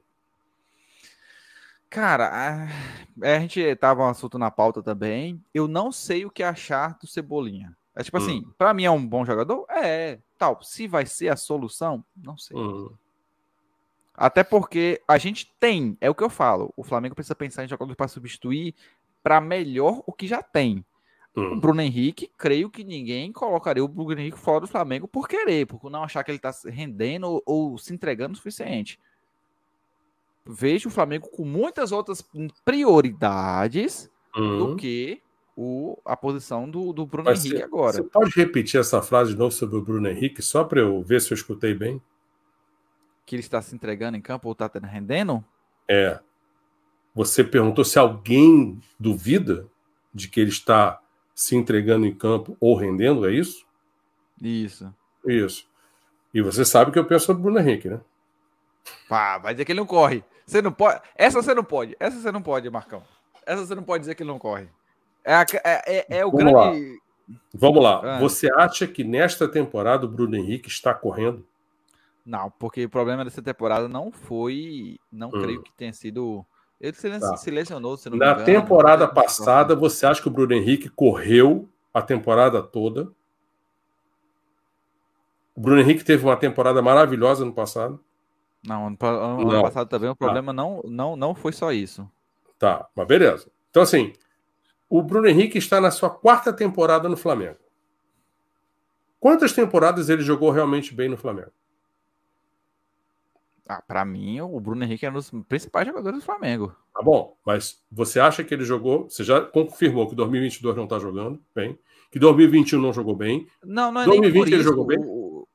Cara, a, a gente tava um assunto na pauta também. Eu não sei o que achar do Cebolinha. É tipo assim, hum. assim, para mim é um bom jogador? É, tal. Se vai ser a solução, não sei. Hum. Até porque a gente tem, é o que eu falo, o Flamengo precisa pensar em jogadores para substituir para melhor o que já tem. Hum. O Bruno Henrique, creio que ninguém colocaria o Bruno Henrique fora do Flamengo por querer, por não achar que ele está rendendo ou, ou se entregando o suficiente. Vejo o Flamengo com muitas outras prioridades do hum. que o, a posição do, do Bruno Mas Henrique agora. Você pode repetir essa frase de novo sobre o Bruno Henrique, só para eu ver se eu escutei bem? Que ele está se entregando em campo ou está rendendo? É. Você perguntou se alguém duvida de que ele está se entregando em campo ou rendendo, é isso? Isso. Isso. E você sabe que eu penso sobre o Bruno Henrique, né? Pá, vai dizer que ele não corre. Você não pode. Essa você não pode. Essa você não pode, Marcão. Essa você não pode dizer que ele não corre. É, é, é, é o Vamos grande. Lá. Vamos lá. Ah. Você acha que nesta temporada o Bruno Henrique está correndo? Não, porque o problema dessa temporada não foi. Não hum. creio que tenha sido. Ele se, tá. se lesionou. Se Na engano, temporada passada, você acha que o Bruno Henrique correu a temporada toda? O Bruno Henrique teve uma temporada maravilhosa no passado. Não, ano, ano não. passado também o tá. problema tá. não, não, não foi só isso. Tá, mas beleza. Então, assim, o Bruno Henrique está na sua quarta temporada no Flamengo. Quantas temporadas ele jogou realmente bem no Flamengo? Ah, para mim, o Bruno Henrique é um dos principais jogadores do Flamengo. Tá bom, mas você acha que ele jogou? Você já confirmou que 2022 não está jogando bem, que 2021 não jogou bem? Não, não é 2020 nem por ele jogou bem? O,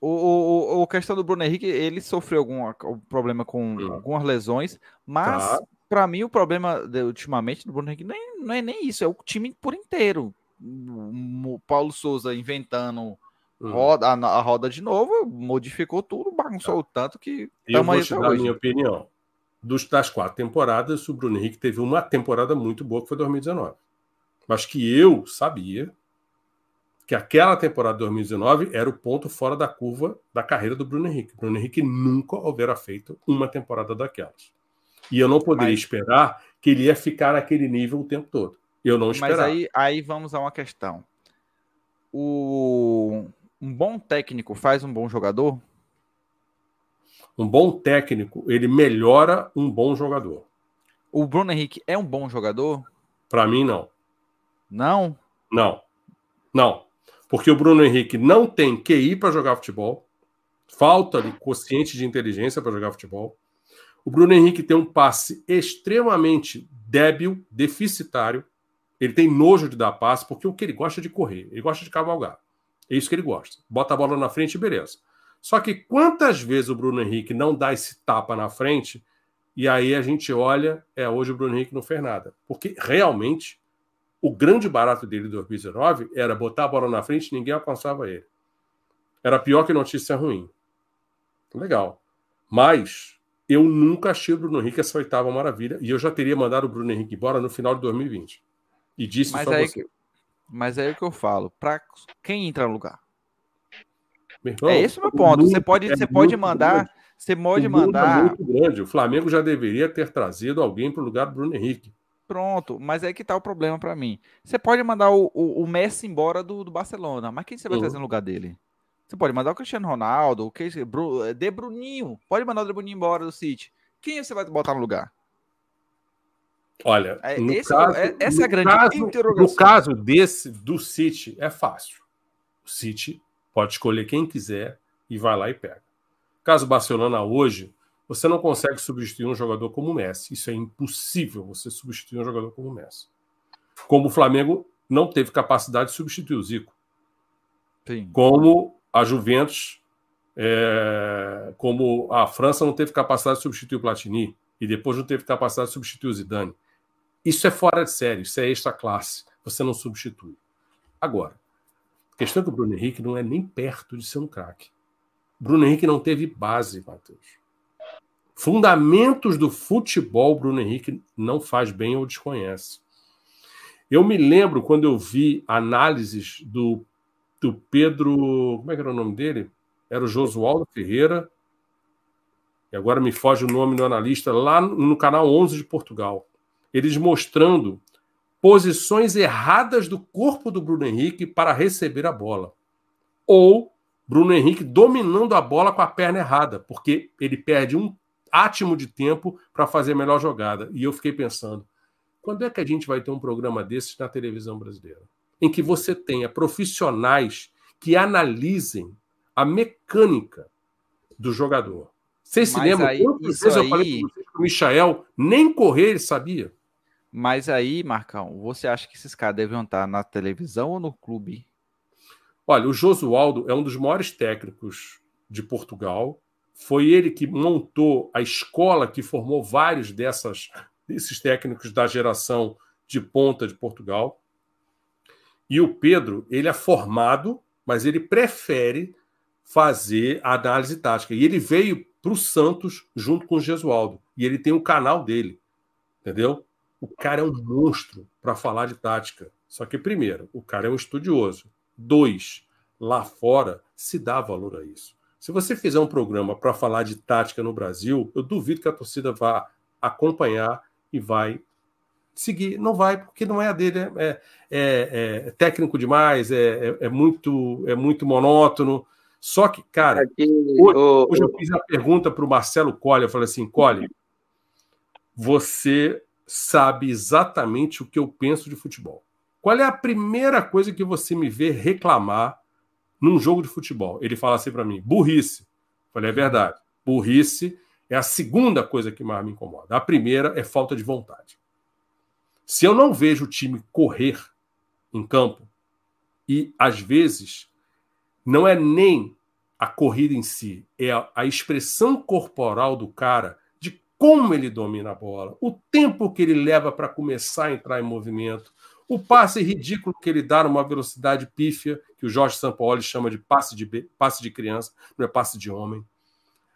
o, o, o, questão do Bruno Henrique, ele sofreu algum problema com hum. algumas lesões, mas tá para mim, o problema de, ultimamente do Bruno Henrique nem, não é nem isso, é o time por inteiro. O, Paulo Souza inventando uhum. roda, a, a, roda de novo, modificou tudo, bagunçou tá. tanto que. Eu vou te dar a minha opinião. Dos, das quatro temporadas, o Bruno Henrique teve uma temporada muito boa, que foi 2019. Mas que eu sabia que aquela temporada de 2019 era o ponto fora da curva da carreira do Bruno Henrique. O Bruno Henrique nunca houvera feito uma temporada daquelas. E eu não poderia Mas... esperar que ele ia ficar naquele nível o tempo todo. Eu não esperava. Mas aí, aí vamos a uma questão. O... Um bom técnico faz um bom jogador? Um bom técnico, ele melhora um bom jogador. O Bruno Henrique é um bom jogador? Para mim, não. Não? Não. Não. Porque o Bruno Henrique não tem QI para jogar futebol. Falta-lhe consciente de inteligência para jogar futebol. O Bruno Henrique tem um passe extremamente débil, deficitário. Ele tem nojo de dar passe, porque o que ele gosta é de correr, ele gosta de cavalgar. É isso que ele gosta. Bota a bola na frente, beleza. Só que quantas vezes o Bruno Henrique não dá esse tapa na frente e aí a gente olha, é hoje o Bruno Henrique não fez nada. Porque realmente o grande barato dele em 2019 era botar a bola na frente e ninguém alcançava ele. Era pior que notícia ruim. Legal. Mas eu nunca achei o Bruno Henrique essa oitava maravilha e eu já teria mandado o Bruno Henrique embora no final de 2020. E disse mas aí você. Mas é o que eu falo, para quem entra no lugar? Irmão, é esse o meu ponto. Você pode, é você pode mandar, grande. você pode o mandar. É muito grande. O Flamengo já deveria ter trazido alguém para o lugar do Bruno Henrique. Pronto, mas é que tá o problema para mim. Você pode mandar o, o, o, Messi embora do, do Barcelona, mas quem você vai uhum. trazer no lugar dele? Você pode mandar o Cristiano Ronaldo, o que, De Bruninho. Pode mandar o De Bruninho embora do City. Quem você vai botar no lugar? Olha, é, no esse, caso, é, essa é a grande caso, interrogação. No caso desse do City, é fácil. O City pode escolher quem quiser e vai lá e pega. Caso Barcelona hoje, você não consegue substituir um jogador como o Messi. Isso é impossível você substituir um jogador como o Messi. Como o Flamengo não teve capacidade de substituir o Zico. Sim. Como a Juventus, é... como a França não teve capacidade de substituir o Platini e depois não teve capacidade de substituir o Zidane. Isso é fora de série, isso é extra classe. Você não substitui. Agora, a questão é que o Bruno Henrique não é nem perto de ser um craque. Bruno Henrique não teve base, Matheus. Fundamentos do futebol, Bruno Henrique não faz bem ou desconhece. Eu me lembro quando eu vi análises do, do Pedro. Como é que era o nome dele? Era o Josualdo Ferreira. E agora me foge o nome do analista, lá no canal 11 de Portugal. Eles mostrando posições erradas do corpo do Bruno Henrique para receber a bola. Ou Bruno Henrique dominando a bola com a perna errada, porque ele perde um átimo de tempo para fazer a melhor jogada. E eu fiquei pensando, quando é que a gente vai ter um programa desses na televisão brasileira? Em que você tenha profissionais que analisem a mecânica do jogador. Vocês se lembram aí, quantas vezes aí... eu falei que o Michael nem correr ele sabia? Mas aí, Marcão, você acha que esses caras devem estar na televisão ou no clube? Olha, o Josualdo é um dos maiores técnicos de Portugal. Foi ele que montou a escola que formou vários dessas, desses técnicos da geração de ponta de Portugal. E o Pedro, ele é formado, mas ele prefere fazer a análise tática. E ele veio para o Santos junto com o Gesualdo. E ele tem um canal dele, entendeu? O cara é um monstro para falar de tática. Só que, primeiro, o cara é um estudioso. Dois, lá fora se dá valor a isso. Se você fizer um programa para falar de tática no Brasil, eu duvido que a torcida vá acompanhar e vai seguir. Não vai, porque não é a dele. É, é, é, é técnico demais, é, é, é, muito, é muito monótono. Só que, cara, Aqui, hoje, o, hoje, eu fiz a pergunta para o Marcelo Colli. Eu falei assim: Colli, você sabe exatamente o que eu penso de futebol. Qual é a primeira coisa que você me vê reclamar num jogo de futebol. Ele fala assim para mim: burrice. Eu falei, é verdade. Burrice é a segunda coisa que mais me incomoda. A primeira é falta de vontade. Se eu não vejo o time correr em campo, e às vezes não é nem a corrida em si, é a, a expressão corporal do cara como ele domina a bola, o tempo que ele leva para começar a entrar em movimento, o passe ridículo que ele dá numa velocidade pífia, que o Jorge Sampaoli chama de passe de, passe de criança, não é passe de homem.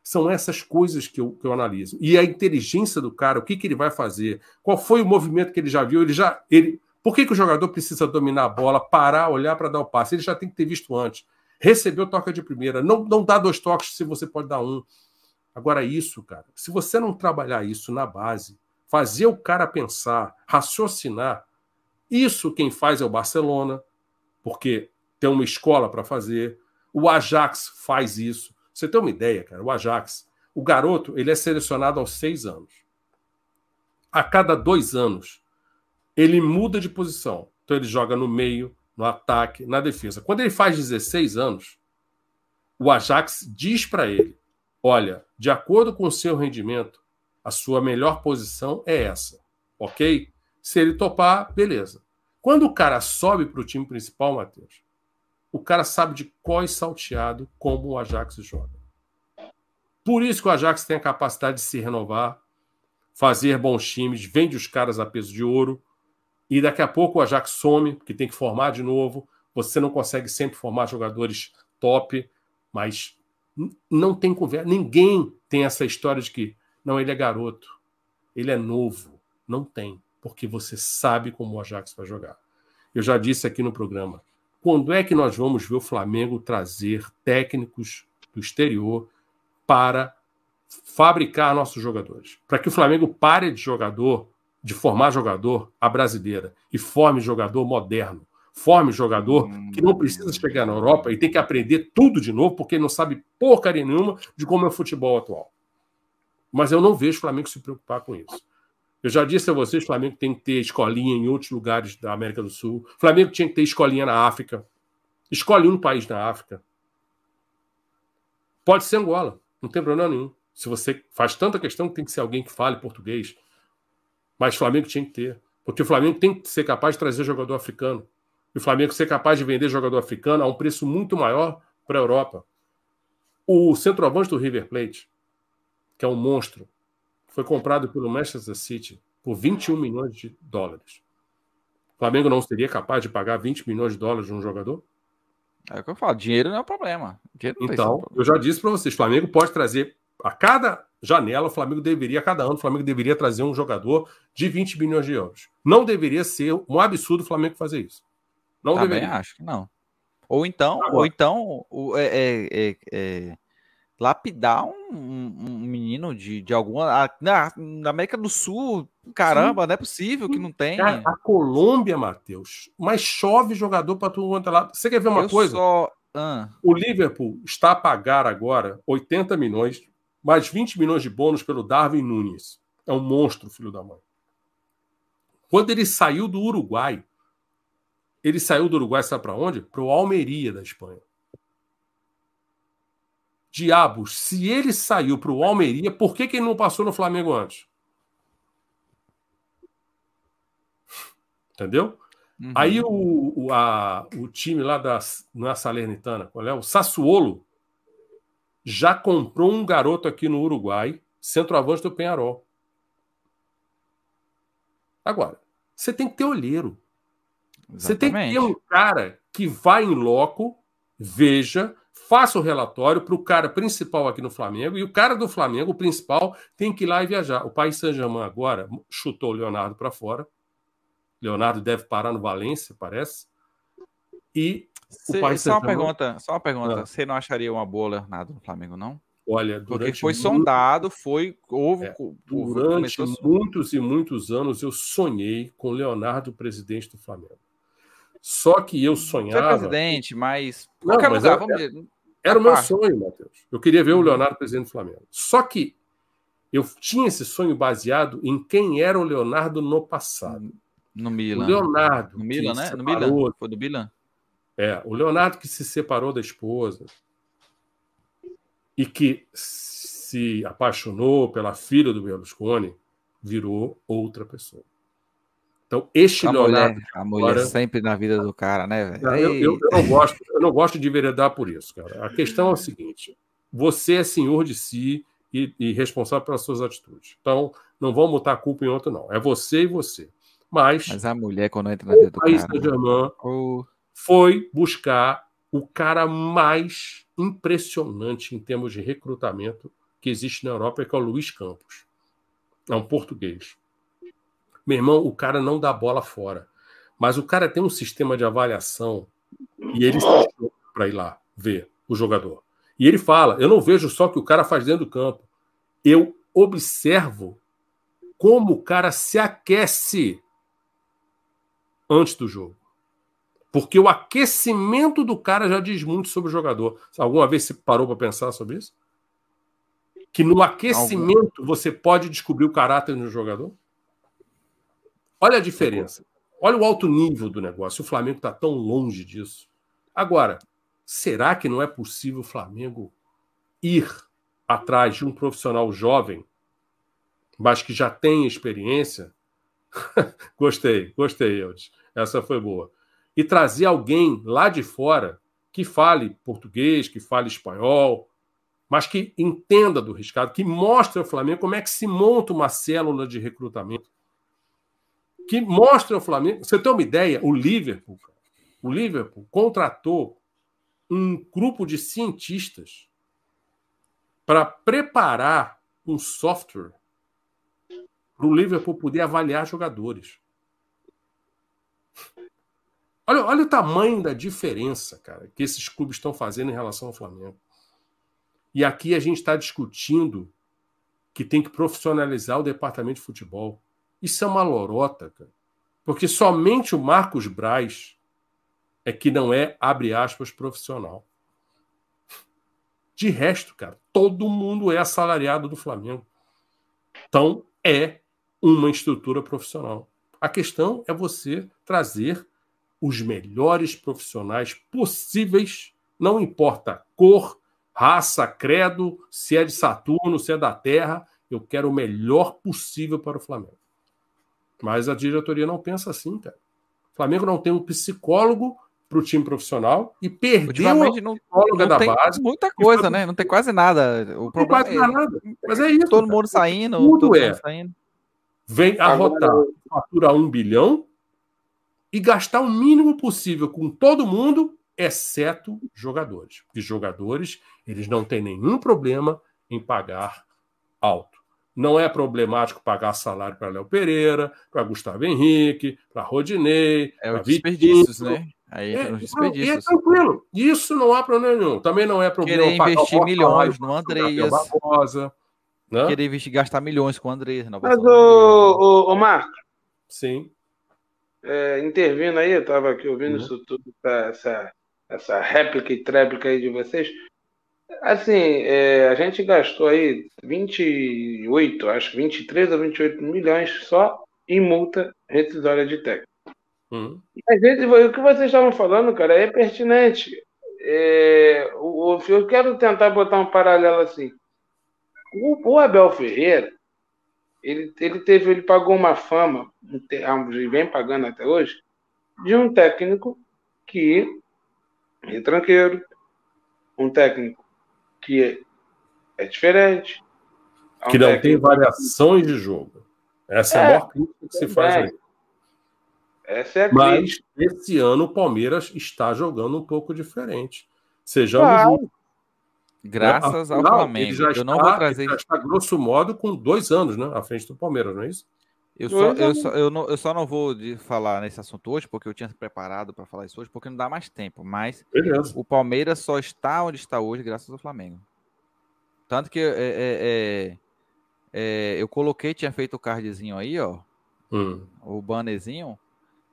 São essas coisas que eu, que eu analiso. E a inteligência do cara, o que, que ele vai fazer, qual foi o movimento que ele já viu, ele já. Ele, por que, que o jogador precisa dominar a bola, parar, olhar para dar o passe? Ele já tem que ter visto antes. Recebeu toca de primeira. Não, não dá dois toques se você pode dar um. Agora, isso, cara, se você não trabalhar isso na base, fazer o cara pensar, raciocinar, isso quem faz é o Barcelona, porque tem uma escola para fazer. O Ajax faz isso. Você tem uma ideia, cara? O Ajax, o garoto, ele é selecionado aos seis anos. A cada dois anos, ele muda de posição. Então, ele joga no meio, no ataque, na defesa. Quando ele faz 16 anos, o Ajax diz para ele: olha, de acordo com o seu rendimento, a sua melhor posição é essa, ok? Se ele topar, beleza. Quando o cara sobe para o time principal, Matheus, o cara sabe de qual salteado como o Ajax joga. Por isso que o Ajax tem a capacidade de se renovar, fazer bons times, vende os caras a peso de ouro, e daqui a pouco o Ajax some, porque tem que formar de novo. Você não consegue sempre formar jogadores top, mas não tem conversa. Ninguém tem essa história de que não, ele é garoto, ele é novo. Não tem, porque você sabe como o Ajax vai jogar. Eu já disse aqui no programa. Quando é que nós vamos ver o Flamengo trazer técnicos do exterior para fabricar nossos jogadores? Para que o Flamengo pare de jogador, de formar jogador a brasileira e forme jogador moderno forme jogador que não precisa chegar na Europa e tem que aprender tudo de novo, porque não sabe porcaria nenhuma de como é o futebol atual. Mas eu não vejo o Flamengo se preocupar com isso. Eu já disse a vocês, o Flamengo tem que ter escolinha em outros lugares da América do Sul. O Flamengo tinha que ter escolinha na África. Escolhe um país na África. Pode ser Angola, não tem problema nenhum. Se você faz tanta questão que tem que ser alguém que fale português. Mas o Flamengo tinha que ter. Porque o Flamengo tem que ser capaz de trazer jogador africano e o Flamengo ser capaz de vender jogador africano a um preço muito maior para a Europa. O centroavante do River Plate, que é um monstro, foi comprado pelo Manchester City por 21 milhões de dólares. O Flamengo não seria capaz de pagar 20 milhões de dólares de um jogador? É o que eu falo, dinheiro não é o problema. então, problema. eu já disse para vocês, o Flamengo pode trazer a cada janela, o Flamengo deveria, a cada ano, o Flamengo deveria trazer um jogador de 20 milhões de euros. Não deveria ser um absurdo o Flamengo fazer isso. Não Também deveria. acho que não. Ou então, Agora. ou então é, é, é, é, lapidar um, um, menino de, de alguma. Na, na América do Sul, caramba, Sim. não é possível que não tem. Cara, a Colômbia, Matheus, mas chove jogador para tudo quanto é lá. Você quer ver uma Eu coisa? Só... Ah. O Liverpool está a pagar agora 80 milhões, mais 20 milhões de bônus pelo Darwin Nunes. É um monstro, filho da mãe. Quando ele saiu do Uruguai, ele saiu do Uruguai, sabe para onde? Para o Almeria da Espanha. Diabos, se ele saiu para o Almeria, por que, que ele não passou no Flamengo antes? Entendeu? Uhum. Aí o, o, a, o time lá da na Salernitana, qual é? O Sassuolo já comprou um garoto aqui no Uruguai, centroavante do Penharol. Agora, você tem que ter olheiro. Você tem que ter um cara que vai em loco, veja, faça o relatório para o cara principal aqui no Flamengo, e o cara do Flamengo, o principal, tem que ir lá e viajar. O País Saint-Germain agora chutou o Leonardo para fora. Leonardo deve parar no Valência, parece. E Cê, o País só uma pergunta, só uma pergunta. Ah. Você não acharia uma boa Leonardo no Flamengo, não? Olha, porque foi muito... sondado, foi houve, é, durante muitos e muitos anos eu sonhei com Leonardo presidente do Flamengo. Só que eu sonhava. Foi presidente, mas. Não, mas lugar, era, vamos ver. Era o meu sonho, Matheus. Eu queria ver o uhum. Leonardo presidente do Flamengo. Só que eu tinha esse sonho baseado em quem era o Leonardo no passado. No Milan. O Leonardo. No Milan, né? No Milan. Foi do Milan? É, o Leonardo que se separou da esposa e que se apaixonou pela filha do Berlusconi, virou outra pessoa. Então, este a Leonardo. Mulher, a mulher agora, sempre na vida do cara, né, velho? Eu, eu, eu, não gosto, eu não gosto de enveredar por isso, cara. A questão é o seguinte: você é senhor de si e, e responsável pelas suas atitudes. Então, não vamos botar a culpa em outro, não. É você e você. Mas. Mas a mulher, quando entra na vida do país cara. Germain oh. foi buscar o cara mais impressionante em termos de recrutamento que existe na Europa, que é o Luiz Campos. É um português. Meu irmão, o cara não dá bola fora. Mas o cara tem um sistema de avaliação e ele para ir lá ver o jogador. E ele fala: eu não vejo só o que o cara faz dentro do campo. eu observo como o cara se aquece antes do jogo. Porque o aquecimento do cara já diz muito sobre o jogador. Alguma vez você parou para pensar sobre isso? Que no aquecimento Algum. você pode descobrir o caráter do jogador? Olha a diferença. Olha o alto nível do negócio. O Flamengo está tão longe disso. Agora, será que não é possível o Flamengo ir atrás de um profissional jovem, mas que já tem experiência? gostei, gostei, Eudes. Essa foi boa e trazer alguém lá de fora que fale português, que fale espanhol, mas que entenda do riscado, que mostre ao Flamengo como é que se monta uma célula de recrutamento. Que mostre ao Flamengo. Você tem uma ideia? O Liverpool, o Liverpool contratou um grupo de cientistas para preparar um software para o Liverpool poder avaliar jogadores. Olha, olha o tamanho da diferença, cara, que esses clubes estão fazendo em relação ao Flamengo. E aqui a gente está discutindo que tem que profissionalizar o departamento de futebol. Isso é uma lorota, cara. Porque somente o Marcos Braz é que não é, abre aspas, profissional. De resto, cara, todo mundo é assalariado do Flamengo. Então, é uma estrutura profissional. A questão é você trazer os melhores profissionais possíveis, não importa cor, raça, credo, se é de Saturno, se é da Terra, eu quero o melhor possível para o Flamengo. Mas a diretoria não pensa assim, cara. O Flamengo não tem um psicólogo para o time profissional e perdeu a psicóloga da base. Muita coisa, foi... né? Não tem quase nada. O problema não quase é... nada. Mas é isso. Todo cara. mundo saindo. Tudo é. Saindo. Vem arrotar, fatura um bilhão e gastar o mínimo possível com todo mundo, exceto jogadores. Porque jogadores, eles não têm nenhum problema em pagar alto. Não é problemático pagar salário para Léo Pereira, para Gustavo Henrique, para Rodinei, é para desperdícios, né? Aí é, desperdícios. é tranquilo. Isso não há problema nenhum. Também não é problema Querer investir milhões no Andreas. Barbosa, né? Querer investir, gastar milhões com o Andreas. Mas, o, o, o Marco. Sim é, intervindo aí, eu estava aqui ouvindo uhum. isso tudo, essa, essa réplica e tréplica aí de vocês. Assim, é, a gente gastou aí 28, acho 23 ou 28 milhões só em multa rescisória de técnico. Uhum. Gente, o que vocês estavam falando, cara, é pertinente. É, o, eu quero tentar botar um paralelo assim. O, o Abel Ferreira, ele, ele teve, ele pagou uma fama, e vem pagando até hoje, de um técnico que é tranqueiro, um técnico que é, é diferente. É um que não tem variações de jogo. Essa é, é a maior crítica que se faz aí. Essa é a Mas esse ano o Palmeiras está jogando um pouco diferente. Sejamos claro. Graças ao Flamengo. já está, eu não vou trazer. já está, grosso modo, com dois anos, né? À frente do Palmeiras, não é isso? Eu só, eu, só, eu, não, eu só não vou falar nesse assunto hoje, porque eu tinha preparado para falar isso hoje, porque não dá mais tempo. Mas Beleza. o Palmeiras só está onde está hoje, graças ao Flamengo. Tanto que é, é, é, é eu coloquei, tinha feito o cardzinho aí, ó. Hum. O bannerzinho,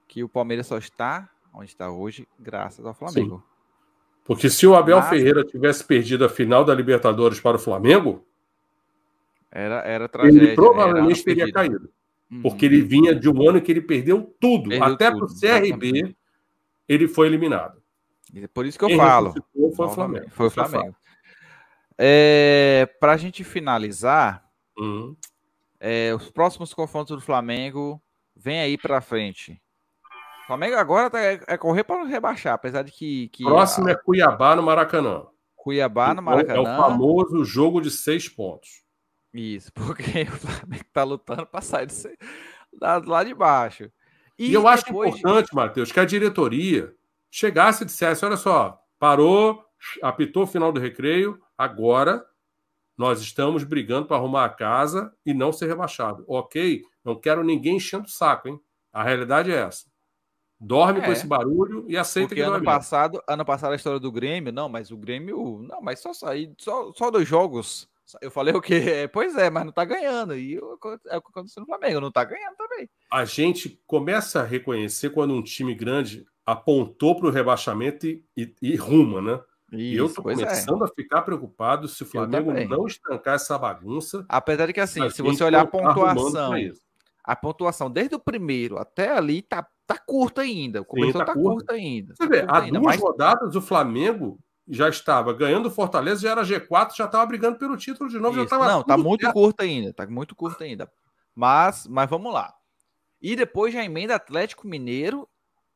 que o Palmeiras só está onde está hoje, graças ao Flamengo. Sim. Porque se o Abel Mas... Ferreira tivesse perdido a final da Libertadores para o Flamengo, era, era tragédia. Ele provavelmente teria caído. Uhum. Porque ele vinha de um ano que ele perdeu tudo. Perdeu Até para o CRB, exatamente. ele foi eliminado. Por isso que eu Quem falo. Foi o Flamengo. Foi o Flamengo. É, para a gente finalizar, uhum. é, os próximos confrontos do Flamengo vem aí para frente. Flamengo agora tá, é, é correr para rebaixar, apesar de que. que Próximo a... é Cuiabá no Maracanã. Cuiabá no Maracanã. É o famoso jogo de seis pontos. Isso, porque o Flamengo tá lutando para sair do lá de baixo. E, e eu acho importante. Matheus, que a diretoria chegasse e dissesse: olha só, parou, apitou o final do recreio, agora nós estamos brigando para arrumar a casa e não ser rebaixado. Ok? Não quero ninguém enchendo o saco, hein? A realidade é essa. Dorme é. com esse barulho e aceita Porque que ano passado, ano passado a história do Grêmio, não, mas o Grêmio, não, mas só sair, só, só dois jogos, Eu falei o quê? Pois é, mas não tá ganhando. E é o que aconteceu no Flamengo, não tá ganhando também. A gente começa a reconhecer quando um time grande apontou para o rebaixamento e, e, e, ruma, né? Isso, e eu tô é. começando é. a ficar preocupado se o Flamengo não estancar essa bagunça. Apesar de que, assim, se você olhar a pontuação, a pontuação desde o primeiro até ali tá, tá curta ainda. O começo tá, tá curta. curta ainda. Você tá vê, há ainda, duas mas... rodadas o Flamengo já estava ganhando o Fortaleza, já era G4, já estava brigando pelo título de novo. Já tava Não, tá muito certo. curto ainda, tá muito curto ainda. Mas, mas vamos lá. E depois já emenda Atlético Mineiro,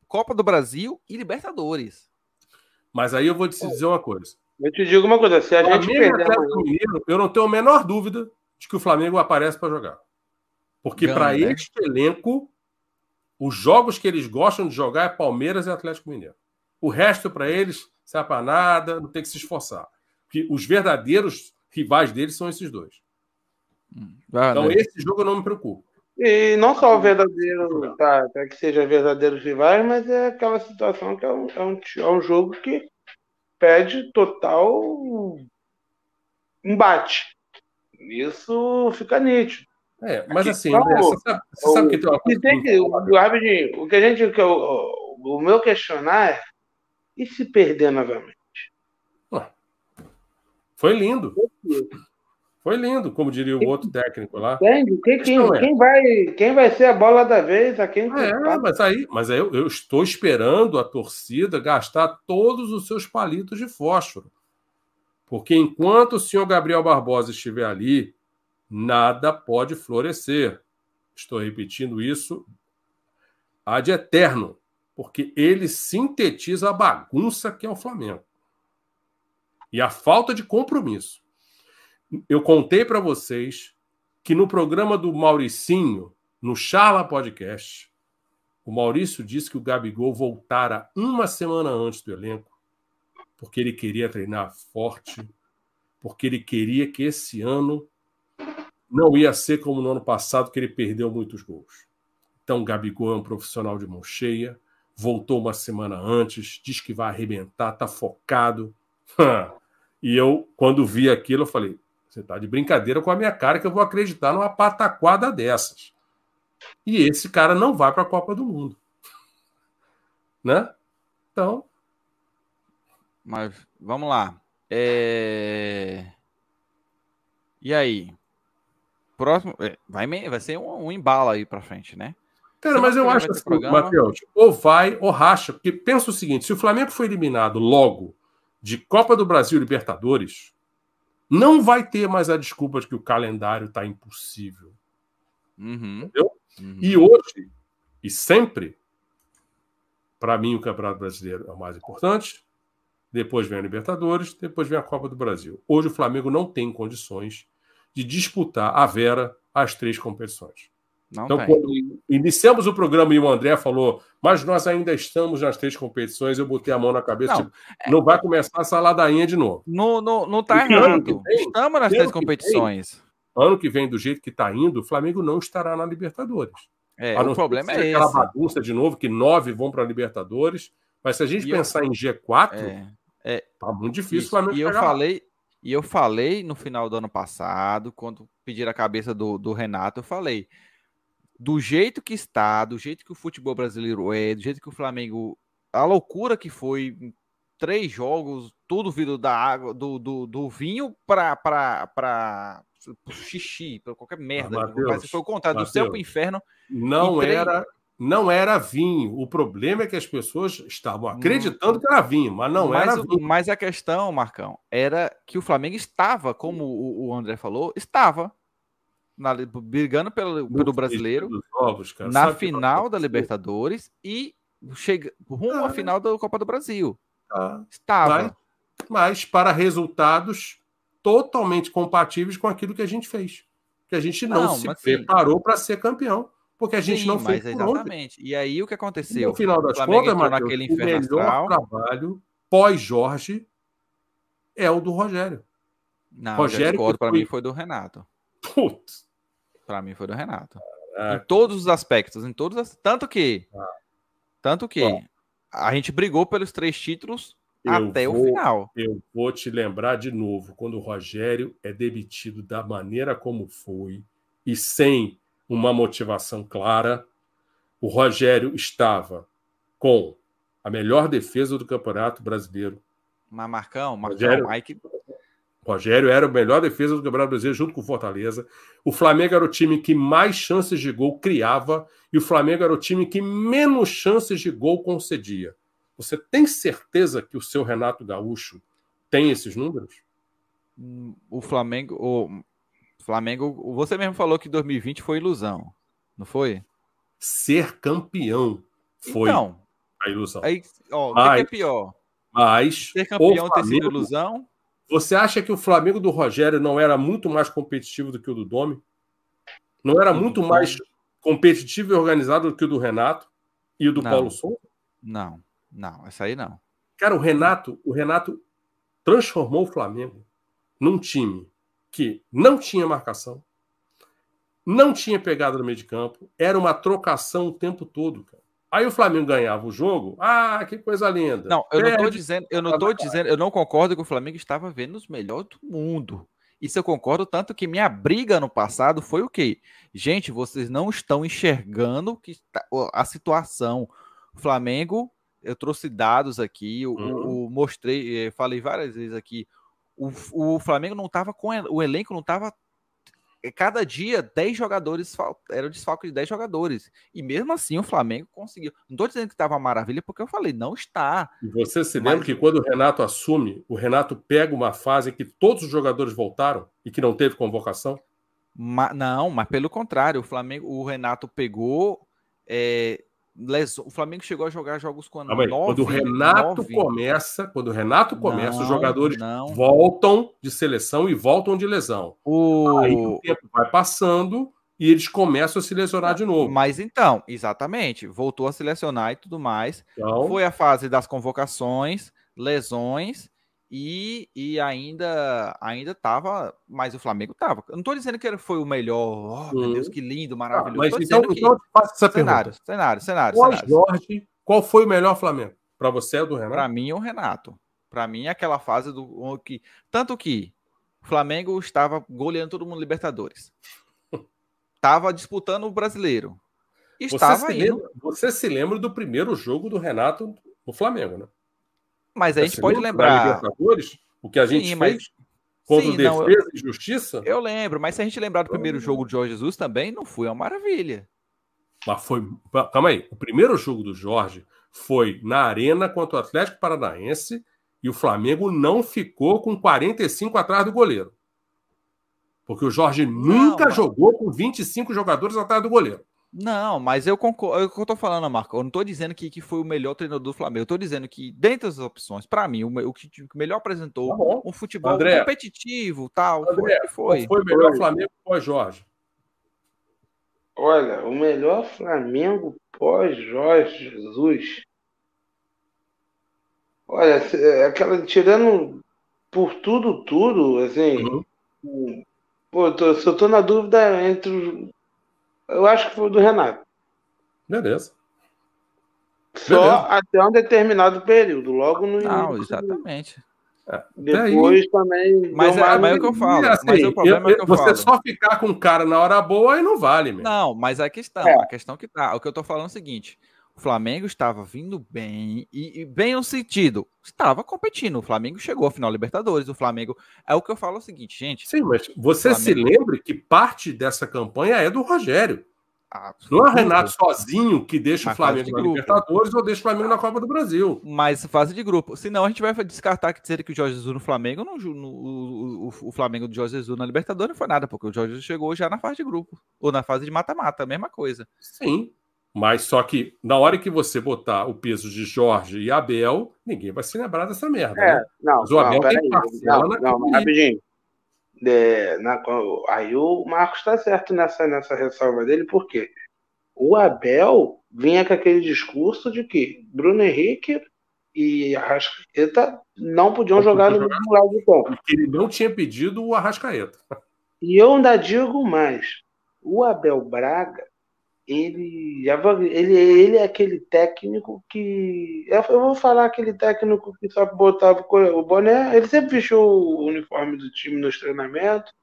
Copa do Brasil e Libertadores. Mas aí eu vou te dizer uma coisa. Eu te digo uma coisa, se a gente perder Mineiro, eu não tenho a menor dúvida de que o Flamengo aparece para jogar. Porque para né? este elenco, os jogos que eles gostam de jogar é Palmeiras e Atlético Mineiro. O resto para eles serve para nada, não tem que se esforçar. Porque os verdadeiros rivais deles são esses dois. Hum, então, esse jogo eu não me preocupo. E não só o verdadeiro, tá, até que seja verdadeiros rivais, mas é aquela situação que é um, é um, é um jogo que pede total embate. Isso fica nítido. É, mas assim, André, você sabe, você sabe que tem uma coisa. Tem que, o, o que a gente. Que eu, o meu questionar é: e se perder novamente? Foi lindo. Foi lindo, como diria o outro técnico lá. Entende? Quem, quem, é. quem, vai, quem vai ser a bola da vez? A quem é, mas aí, mas aí eu, eu estou esperando a torcida gastar todos os seus palitos de fósforo. Porque enquanto o senhor Gabriel Barbosa estiver ali, nada pode florescer. Estou repetindo isso ad eterno, porque ele sintetiza a bagunça que é o Flamengo e a falta de compromisso. Eu contei para vocês que no programa do Mauricinho, no Charla Podcast, o Maurício disse que o Gabigol voltara uma semana antes do elenco, porque ele queria treinar forte, porque ele queria que esse ano não ia ser como no ano passado, que ele perdeu muitos gols. Então, o Gabigol é um profissional de mão cheia, voltou uma semana antes, diz que vai arrebentar, tá focado. e eu, quando vi aquilo, eu falei: você tá de brincadeira com a minha cara que eu vou acreditar numa pataquada dessas. E esse cara não vai para a Copa do Mundo. Né? Então. Mas vamos lá. É... E aí? próximo. É, vai, vai ser um, um embalo aí pra frente, né? Cara, mas eu acho assim, Matheus, ou vai ou racha. Porque pensa o seguinte: se o Flamengo foi eliminado logo de Copa do Brasil e Libertadores, não vai ter mais a desculpa de que o calendário está impossível. Uhum. Entendeu? Uhum. E hoje, e sempre, para mim, o Campeonato Brasileiro é o mais importante. Depois vem a Libertadores, depois vem a Copa do Brasil. Hoje o Flamengo não tem condições de disputar a Vera as três competições. Não então, tem. quando iniciamos o programa e o André falou, mas nós ainda estamos nas três competições, eu botei a mão na cabeça, não, tipo, é... não vai começar essa ladainha de novo. Não, não, não tá errado. Vem, estamos nas três competições. Vem, ano que vem, do jeito que está indo, o Flamengo não estará na Libertadores. É, o problema é aquela esse. bagunça de novo, que nove vão para a Libertadores. Mas se a gente e pensar eu... em G4, é, é, tá muito difícil o Flamengo E eu falei, e eu falei no final do ano passado, quando pediram a cabeça do, do Renato, eu falei: do jeito que está, do jeito que o futebol brasileiro é, do jeito que o Flamengo. A loucura que foi três jogos, tudo vindo da água, do, do, do vinho para xixi, para qualquer merda. Ah, Mateus, foi o contrário, Mateus, do céu para o inferno. Não era não era vinho. O problema é que as pessoas estavam acreditando que era vinho, mas não mas, era vinho. Mas a questão, Marcão, era que o Flamengo estava, como o, André falou, estava na, brigando pelo, pelo brasileiro ovos, na Sabe final da Libertadores e chega rumo ah, à final da Copa do Brasil. Ah, estava. Mas, mas para resultados totalmente compatíveis com aquilo que a gente fez. Que a gente não, não se preparou para ser campeão porque a gente Sim, não fez mas exatamente. E aí o que aconteceu? No final das contas, Mateus, naquele o melhor astral... trabalho pós-Jorge é o do Rogério. Não, Rogério para mim foi do Renato. Putz. Para mim foi do Renato. Caraca. Em todos os aspectos, em todos as... tanto que ah. tanto que ah. a gente brigou pelos três títulos até vou, o final. Eu vou te lembrar de novo, quando o Rogério é demitido da maneira como foi e sem uma motivação clara, o Rogério estava com a melhor defesa do Campeonato Brasileiro. Mas Marcão, Marcão, Rogério, Mike... Rogério era a melhor defesa do Campeonato Brasileiro junto com o Fortaleza. O Flamengo era o time que mais chances de gol criava e o Flamengo era o time que menos chances de gol concedia. Você tem certeza que o seu Renato Gaúcho tem esses números? O Flamengo, o Flamengo, você mesmo falou que 2020 foi ilusão, não foi? Ser campeão foi então, a ilusão. Aí, ó, mas, o que é pior? Mas ser campeão Flamengo, ter sido ilusão? Você acha que o Flamengo do Rogério não era muito mais competitivo do que o do Domi? Não era muito mais competitivo e organizado do que o do Renato e o do não, Paulo Souza? Não. Não, essa aí não. Cara, o Renato, o Renato transformou o Flamengo num time que não tinha marcação, não tinha pegada no meio de campo, era uma trocação o tempo todo, cara. Aí o Flamengo ganhava o jogo, ah, que coisa linda. Não, eu Perde, não tô dizendo, eu não tô dizendo, eu não concordo que o Flamengo estava vendo os melhores do mundo. Isso eu concordo tanto que minha briga no passado foi o quê? Gente, vocês não estão enxergando que tá, a situação. O Flamengo eu trouxe dados aqui, o, uhum. o mostrei, eh, falei várias vezes aqui, o, o Flamengo não estava com o elenco não estava cada dia 10 jogadores era o desfalque de 10 jogadores. E mesmo assim o Flamengo conseguiu. Não estou dizendo que estava maravilha, porque eu falei, não está. E você se lembra Mas... que quando o Renato assume, o Renato pega uma fase que todos os jogadores voltaram e que não teve convocação? Ma... não, mas pelo contrário, o Flamengo, o Renato pegou. É, o Flamengo chegou a jogar jogos com a Quando o Renato nove. começa, quando o Renato começa, não, os jogadores não. voltam de seleção e voltam de lesão. O... Aí o tempo vai passando e eles começam a se lesionar de novo. Mas então, exatamente, voltou a selecionar e tudo mais. Então... Foi a fase das convocações, lesões e, e ainda ainda tava, mas o Flamengo tava. Eu não estou dizendo que ele foi o melhor, oh, meu Deus, que lindo, maravilhoso. Ah, mas então, então eu te faço essa cenário, pergunta. Cenário, cenário, Pós cenário. Jorge, qual foi o melhor Flamengo? Para você é do Renato? Para mim é o Renato. Para mim é aquela fase do que tanto que o Flamengo estava goleando todo mundo Libertadores. Estava disputando o Brasileiro. Estava você, se lembra, você se lembra do primeiro jogo do Renato no Flamengo, né? Mas a gente pode lembrar. O que a gente Sim, fez mas... contra Sim, defesa não, eu... e justiça? Eu lembro, mas se a gente lembrar do primeiro jogo do Jorge Jesus também, não foi uma maravilha. Mas foi. Calma aí. O primeiro jogo do Jorge foi na Arena contra o Atlético Paranaense e o Flamengo não ficou com 45 atrás do goleiro. Porque o Jorge nunca jogou com 25 jogadores atrás do goleiro. Não, mas eu concordo. É o que eu tô falando, Marco. Eu não tô dizendo que, que foi o melhor treinador do Flamengo. Eu tô dizendo que, dentre as opções, para mim, o, o, que melhor apresentou tá um futebol André, competitivo, tal. André, foi, foi. foi o melhor Flamengo pós-Jorge? Olha, o melhor Flamengo pós-Jorge Jesus. Olha, é aquela tirando por tudo, tudo, assim. Uhum. Pô, tô, se eu tô na dúvida entre eu acho que foi do Renato. Beleza. Só Beleza. até um determinado período, logo no Não, exatamente. É, Depois também. Mas é, mas é o que eu falo. Assim, mas o problema eu, é que eu você falo. só ficar com o cara na hora boa aí não vale, mesmo. Não, mas a questão, é. a questão que tá. O que eu tô falando é o seguinte: o Flamengo estava vindo bem, e, e, bem no sentido, estava competindo. O Flamengo chegou à final Libertadores. O Flamengo. É o que eu falo é o seguinte, gente. Sim, mas você Flamengo... se lembre que parte dessa campanha é do Rogério. Não é o Renato sozinho que deixa mas o Flamengo na Libertadores ou deixa o Flamengo na Copa do Brasil. Mas fase de grupo. Senão a gente vai descartar que dizer que o Jorge Jesus no Flamengo, no, no o, o, o, Flamengo do Jorge Jesus na Libertadores não foi nada, porque o Jorge Jesus chegou já na fase de grupo. Ou na fase de mata-mata, mesma coisa. Sim, mas só que na hora que você botar o peso de Jorge e Abel, ninguém vai se lembrar dessa merda. É, né? não, mas o Abel não, tem parcela não, não, mas rapidinho. É, na, aí o Marcos está certo nessa, nessa ressalva dele, porque o Abel vinha com aquele discurso de que Bruno Henrique e Arrascaeta não podiam não jogar no mesmo lado do campo. Ele não tinha pedido o Arrascaeta. E eu ainda digo mais: o Abel Braga ele, ele, ele é aquele técnico que. Eu vou falar aquele técnico que só botava o boné. Ele sempre vestiu o uniforme do time nos treinamentos,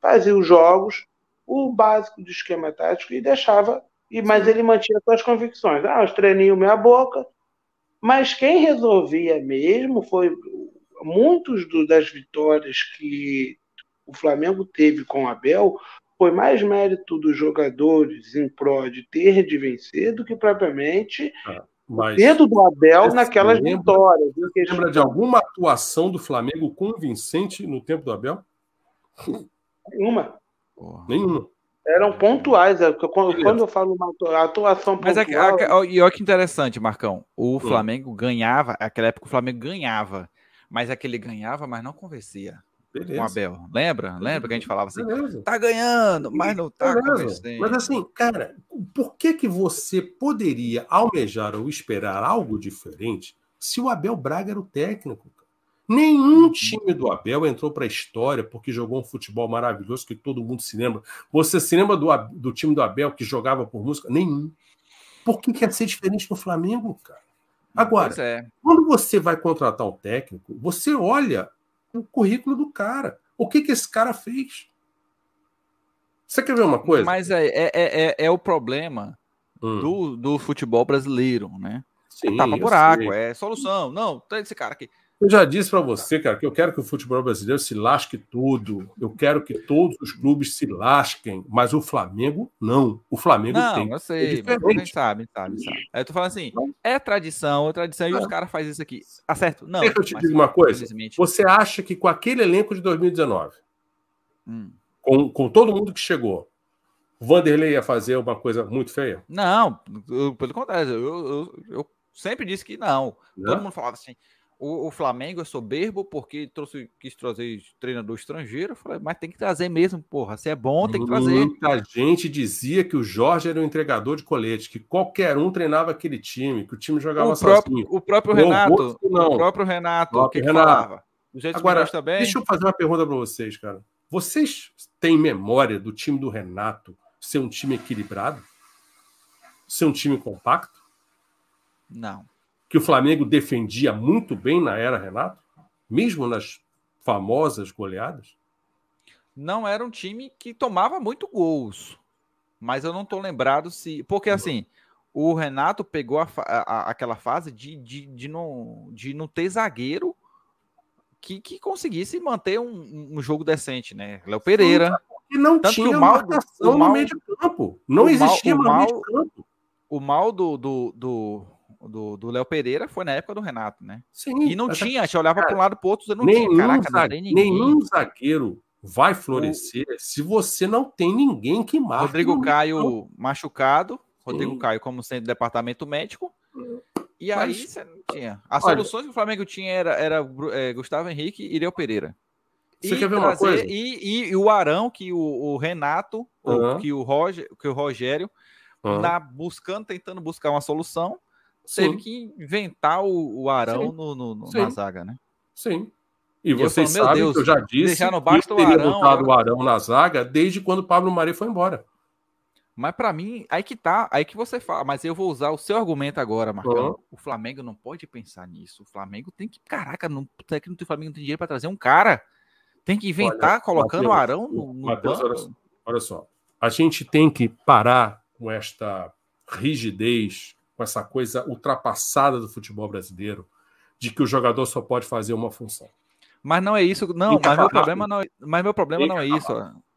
fazia os jogos, o básico do esquema tático e deixava. E, mas ele mantinha suas convicções. Ah, os treininhos meia boca. Mas quem resolvia mesmo foi muitos do, das vitórias que o Flamengo teve com o Abel foi mais mérito dos jogadores em prol de ter de vencer do que propriamente ah, mas dedo do Abel naquelas lembra, vitórias. Você lembra de alguma atuação do Flamengo convincente no tempo do Abel? Nenhuma. Nenhuma. Eram pontuais. É, quando, quando eu falo uma atuação pontual... Mas é, é, e olha que interessante, Marcão. O hum. Flamengo ganhava, naquela época o Flamengo ganhava, mas aquele ganhava, mas não convencia. Beleza. com Abel. Lembra? Lembra que a gente falava assim? Beleza. Tá ganhando, mas não tá Mas assim, cara, por que que você poderia almejar ou esperar algo diferente se o Abel Braga era o técnico? Nenhum uhum. time do Abel entrou para a história porque jogou um futebol maravilhoso que todo mundo se lembra. Você se lembra do, do time do Abel que jogava por música? Nenhum. Por que quer ser diferente no Flamengo, cara? Agora, é. quando você vai contratar um técnico, você olha o currículo do cara. O que, que esse cara fez? Você quer ver uma coisa? Mas é, é, é, é o problema hum. do, do futebol brasileiro, né? Sim, Tapa buraco, sei. é solução. Não, tem esse cara aqui. Eu já disse para você, cara, que eu quero que o futebol brasileiro se lasque tudo. Eu quero que todos os clubes se lasquem, mas o Flamengo não. O Flamengo não, tem. Não, eu sei, é mas a gente sabe, sabe, sabe. Aí eu tô falando assim, é tradição, é tradição, e os caras fazem isso aqui. Acerto? Não. Deixa eu te dizer uma coisa. Você acha que com aquele elenco de 2019, hum. com, com todo mundo que chegou, o Vanderlei ia fazer uma coisa muito feia? Não, eu, pelo contrário, eu, eu, eu, sempre disse que não. não. Todo mundo falava assim o, o, Flamengo é soberbo porque trouxe, quis trazer treinador estrangeiro. Eu falei, mas tem que trazer mesmo, porra. Se é bom, tem que trazer. Muita gente dizia que o Jorge era um entregador de colete, que qualquer um treinava aquele time, que o time jogava o próprio, sozinho. O próprio Renato, não. o próprio Renato, o que, Renato. falava. Do jeito Agora, que bem. deixa eu fazer uma pergunta para vocês, cara. Vocês têm memória do time do Renato ser um time equilibrado? Ser um time compacto? Não que o Flamengo defendia muito bem na era Renato, mesmo nas famosas goleadas? Não era um time que tomava muito gols, mas eu não estou lembrado se. Porque assim, o Renato pegou a, a, aquela fase de, de, de, não, de não ter zagueiro que, que conseguisse manter um, um jogo decente, né? Léo Pereira. E não Tanto tinha que o mal, marcação o mal, no meio de campo. Não existia mal, o mal, meio de campo. O mal do, do, do, do Léo Pereira foi na época do Renato, né? Sim. E não tinha, a gente olhava para um lado para o outro, não nenhum tinha. Caraca, zague... não Nenhum zagueiro vai florescer o... se você não tem ninguém que marque. Rodrigo Caio machucado, Rodrigo Sim. Caio como sendo departamento médico. E Mas... aí você não tinha. As Olha, soluções que o Flamengo tinha era, era é, Gustavo Henrique e Léo Pereira. Você e quer ver uma coisa? E, e, e, o Arão, que o, o Renato, uhum. que, o Roger, que o Rogério, uhum. na, buscando, tentando buscar uma solução, teve que inventar o, o Arão no, no, no na zaga, né? Sim. E, vocês sabem Deus, que eu já disse que eu teria Arão, botado o Arão na zaga desde quando o Pablo Mari foi embora. Mas para mim, aí que tá, aí que você fala, mas eu vou usar o seu argumento agora, Marcão. Uhum. O Flamengo não pode pensar nisso. O Flamengo tem que, caraca, não, técnico do Flamengo não tem dinheiro para trazer um cara. Tem que inventar olha, colocando Mateus, o Arão no, no Mateus, olha, olha só. A gente tem que parar com esta rigidez com essa coisa ultrapassada do futebol brasileiro, de que o jogador só pode fazer uma função. Mas não é isso, não, mas meu problema não, é, mas meu problema não é isso.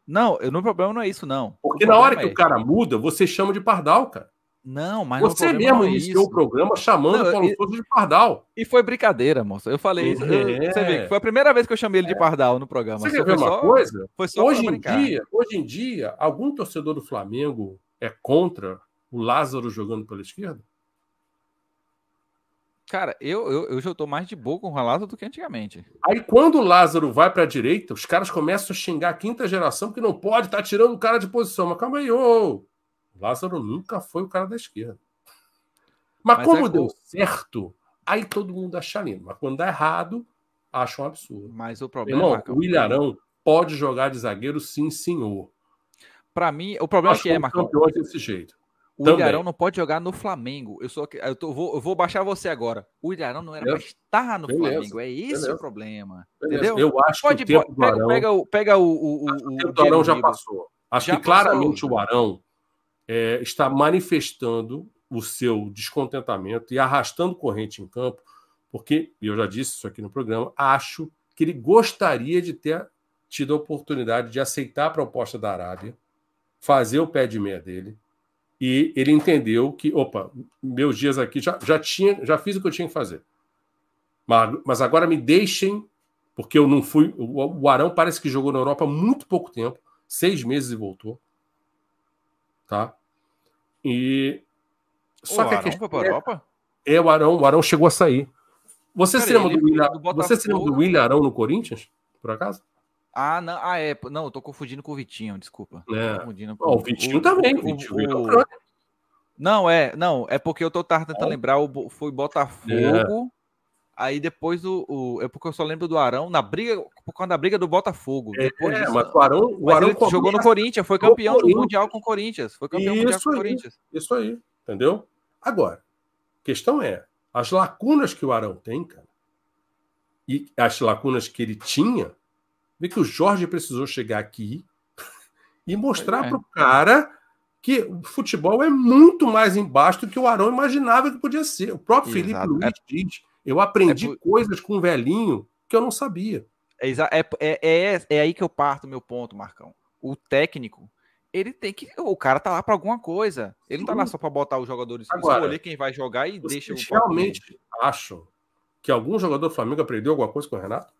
Não, o meu problema não é isso, não. Porque na hora que é... o cara muda, você chama de pardal, cara. Não, mas você mesmo é iniciou o programa chamando não, o Paulo Souza de Pardal. E foi brincadeira, moça. Eu falei isso. É. Você vê, foi a primeira vez que eu chamei ele de é. Pardal no programa. Você quer ver uma só, coisa? Hoje em dia, hoje em dia, algum torcedor do Flamengo é contra o Lázaro jogando pela esquerda? Cara, eu, eu, eu já tô mais de boa com o Lázaro do que antigamente. Aí quando o Lázaro vai para a direita, os caras começam a xingar a quinta geração que não pode estar tá tirando o cara de posição. Mas calma aí, ô. Lázaro nunca foi o cara da esquerda. Mas, Mas como é deu certo, aí todo mundo acha lindo. Mas quando dá errado, acha um absurdo. Mas o problema Irmão, é o Ilharão pode jogar de zagueiro, sim, senhor. Para mim, o problema é que é, Marcão. campeões desse jeito. O Também. Ilharão não pode jogar no Flamengo. Eu, sou, eu, tô, vou, eu vou baixar você agora. O Ilharão não era para estar no Beleza. Flamengo. É esse Beleza. o problema. Beleza. Entendeu? Eu acho pode, que o tempo pode, do Arão... Pega, o, pega o, o, o, tempo do Arão já passou. Acho já que claramente o Arão é, está manifestando o seu descontentamento e arrastando corrente em campo, porque, e eu já disse isso aqui no programa, acho que ele gostaria de ter tido a oportunidade de aceitar a proposta da Arábia, fazer o pé de meia dele, e ele entendeu que, opa, meus dias aqui já, já tinha, já fiz o que eu tinha que fazer. Mas, mas agora me deixem, porque eu não fui. O, o Arão parece que jogou na Europa há muito pouco tempo, seis meses e voltou. Tá? E. Só o que Arão a questão foi para a Europa? É, o Arão, o Arão chegou a sair. Você Cara, se lembra do, William, você se lembra do William Arão no Corinthians, por acaso? Ah, não, ah, é. Não, eu tô confundindo com o Vitinho, desculpa. É. Confundindo com... Oh, o Vitinho o, também. O, Vitinho, o, Não, é, não, é porque eu tô tentando é. lembrar, o, foi Botafogo. É. Aí depois o, o, É porque eu só lembro do Arão na briga, por causa da briga do Botafogo. É, depois disso, mas o Arão, o Arão jogou no Corinthians, foi campeão do Mundial com o Corinthians. Foi campeão isso mundial com o Corinthians. Isso aí, entendeu? Agora, a questão é: as lacunas que o Arão tem, cara, e as lacunas que ele tinha, vê que o Jorge precisou chegar aqui e mostrar é. para o cara que o futebol é muito mais embaixo do que o Arão imaginava que podia ser. O próprio Exato. Felipe Luiz é... diz eu aprendi é coisas com um velhinho que eu não sabia. É, é, é, é, é aí que eu parto meu ponto, Marcão. O técnico, ele tem que. O cara tá lá para alguma coisa. Ele Sim. não tá lá só para botar os jogadores, Agora, escolher quem vai jogar e deixa o. realmente acham que algum jogador do Flamengo aprendeu alguma coisa com o Renato?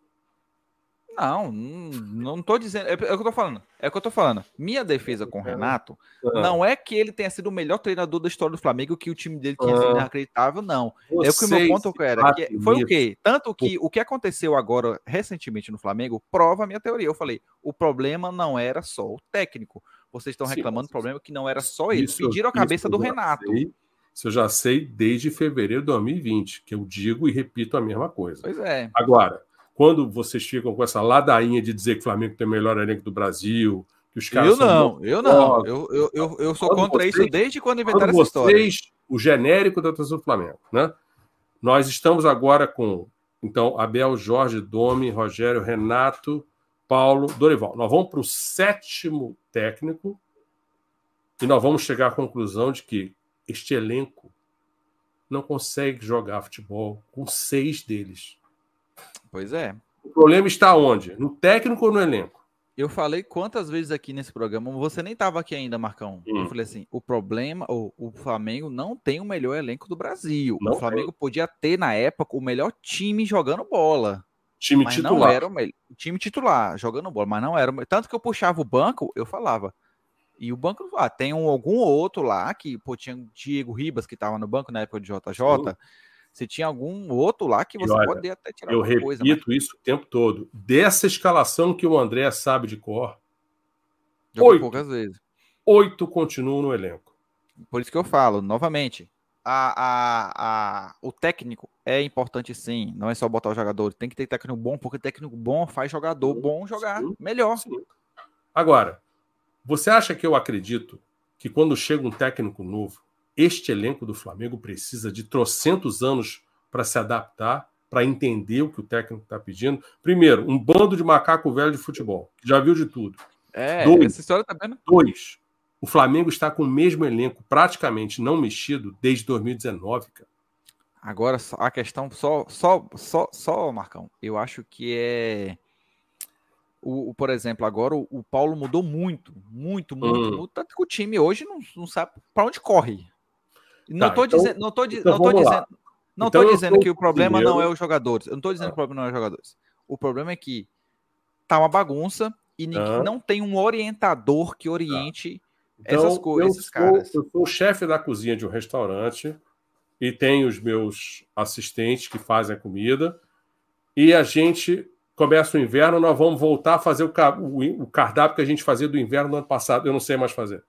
Não, não tô dizendo. É, é, o que eu tô falando. É o que eu tô falando. Minha defesa com o Renato ah. não é que ele tenha sido o melhor treinador da história do Flamengo, que o time dele tinha sido ah. inacreditável, não. é o que o meu ponto era. Que foi o quê? Tanto que o que aconteceu agora recentemente no Flamengo prova a minha teoria. Eu falei: o problema não era só o técnico. Vocês estão reclamando do problema que não era só ele. Isso, Pediram a cabeça do Renato. Sei, isso eu já sei desde fevereiro de 2020, que eu digo e repito a mesma coisa. Pois é. Agora quando vocês ficam com essa ladainha de dizer que o Flamengo tem o melhor elenco do Brasil, que os caras. Eu não, eu não. Eu, eu, eu, eu sou contra vocês, isso desde quando inventaram quando essa vocês, história. O genérico da torcida do Flamengo, né? Nós estamos agora com então Abel, Jorge, Domi, Rogério, Renato, Paulo, Dorival. Nós vamos para o sétimo técnico e nós vamos chegar à conclusão de que este elenco não consegue jogar futebol com seis deles. Pois é. O problema está onde? No técnico ou no elenco? Eu falei quantas vezes aqui nesse programa, você nem estava aqui ainda, Marcão. Hum. Eu falei assim: o problema, o, o Flamengo não tem o melhor elenco do Brasil. Não o Flamengo tem. podia ter, na época, o melhor time jogando bola. Time mas titular. Não era o melhor. Time titular, jogando bola, mas não era. Tanto que eu puxava o banco, eu falava. E o banco, ah, tem um, algum outro lá que, pô, tinha Diego Ribas que estava no banco na época de JJ. Sim. Se tinha algum outro lá que você olha, pode até tirar Eu repito coisa, mas... isso o tempo todo. Dessa escalação que o André sabe de cor, oito, poucas vezes. Oito continuam no elenco. Por isso que eu falo, novamente, a, a, a, o técnico é importante sim. Não é só botar o jogador. Tem que ter técnico bom, porque técnico bom faz jogador bom jogar sim, melhor. Sim. Agora, você acha que eu acredito que quando chega um técnico novo, este elenco do Flamengo precisa de trocentos anos para se adaptar, para entender o que o técnico está pedindo. Primeiro, um bando de macaco velho de futebol, que já viu de tudo. É, dois, essa história tá vendo? Dois, o Flamengo está com o mesmo elenco praticamente não mexido desde 2019, cara. Agora, a questão só, só, só, só, Marcão, eu acho que é. O, o por exemplo, agora o, o, Paulo mudou muito, muito, muito, hum. muito, tanto que o time hoje não, não sabe para onde corre. Não estou tá, então, dizendo, não tô, então não tô dizendo, não então dizendo que o problema primeiro... não é os jogadores. Eu não estou dizendo ah. que o problema não é os jogadores. O problema é que tá uma bagunça e ah. não tem um orientador que oriente ah. então, essas coisas, esses caras. Eu sou o chefe da cozinha de um restaurante e tenho os meus assistentes que fazem a comida e a gente começa o inverno, nós vamos voltar a fazer o, cardápio que a gente fazia do inverno no ano passado. Eu não sei mais fazer.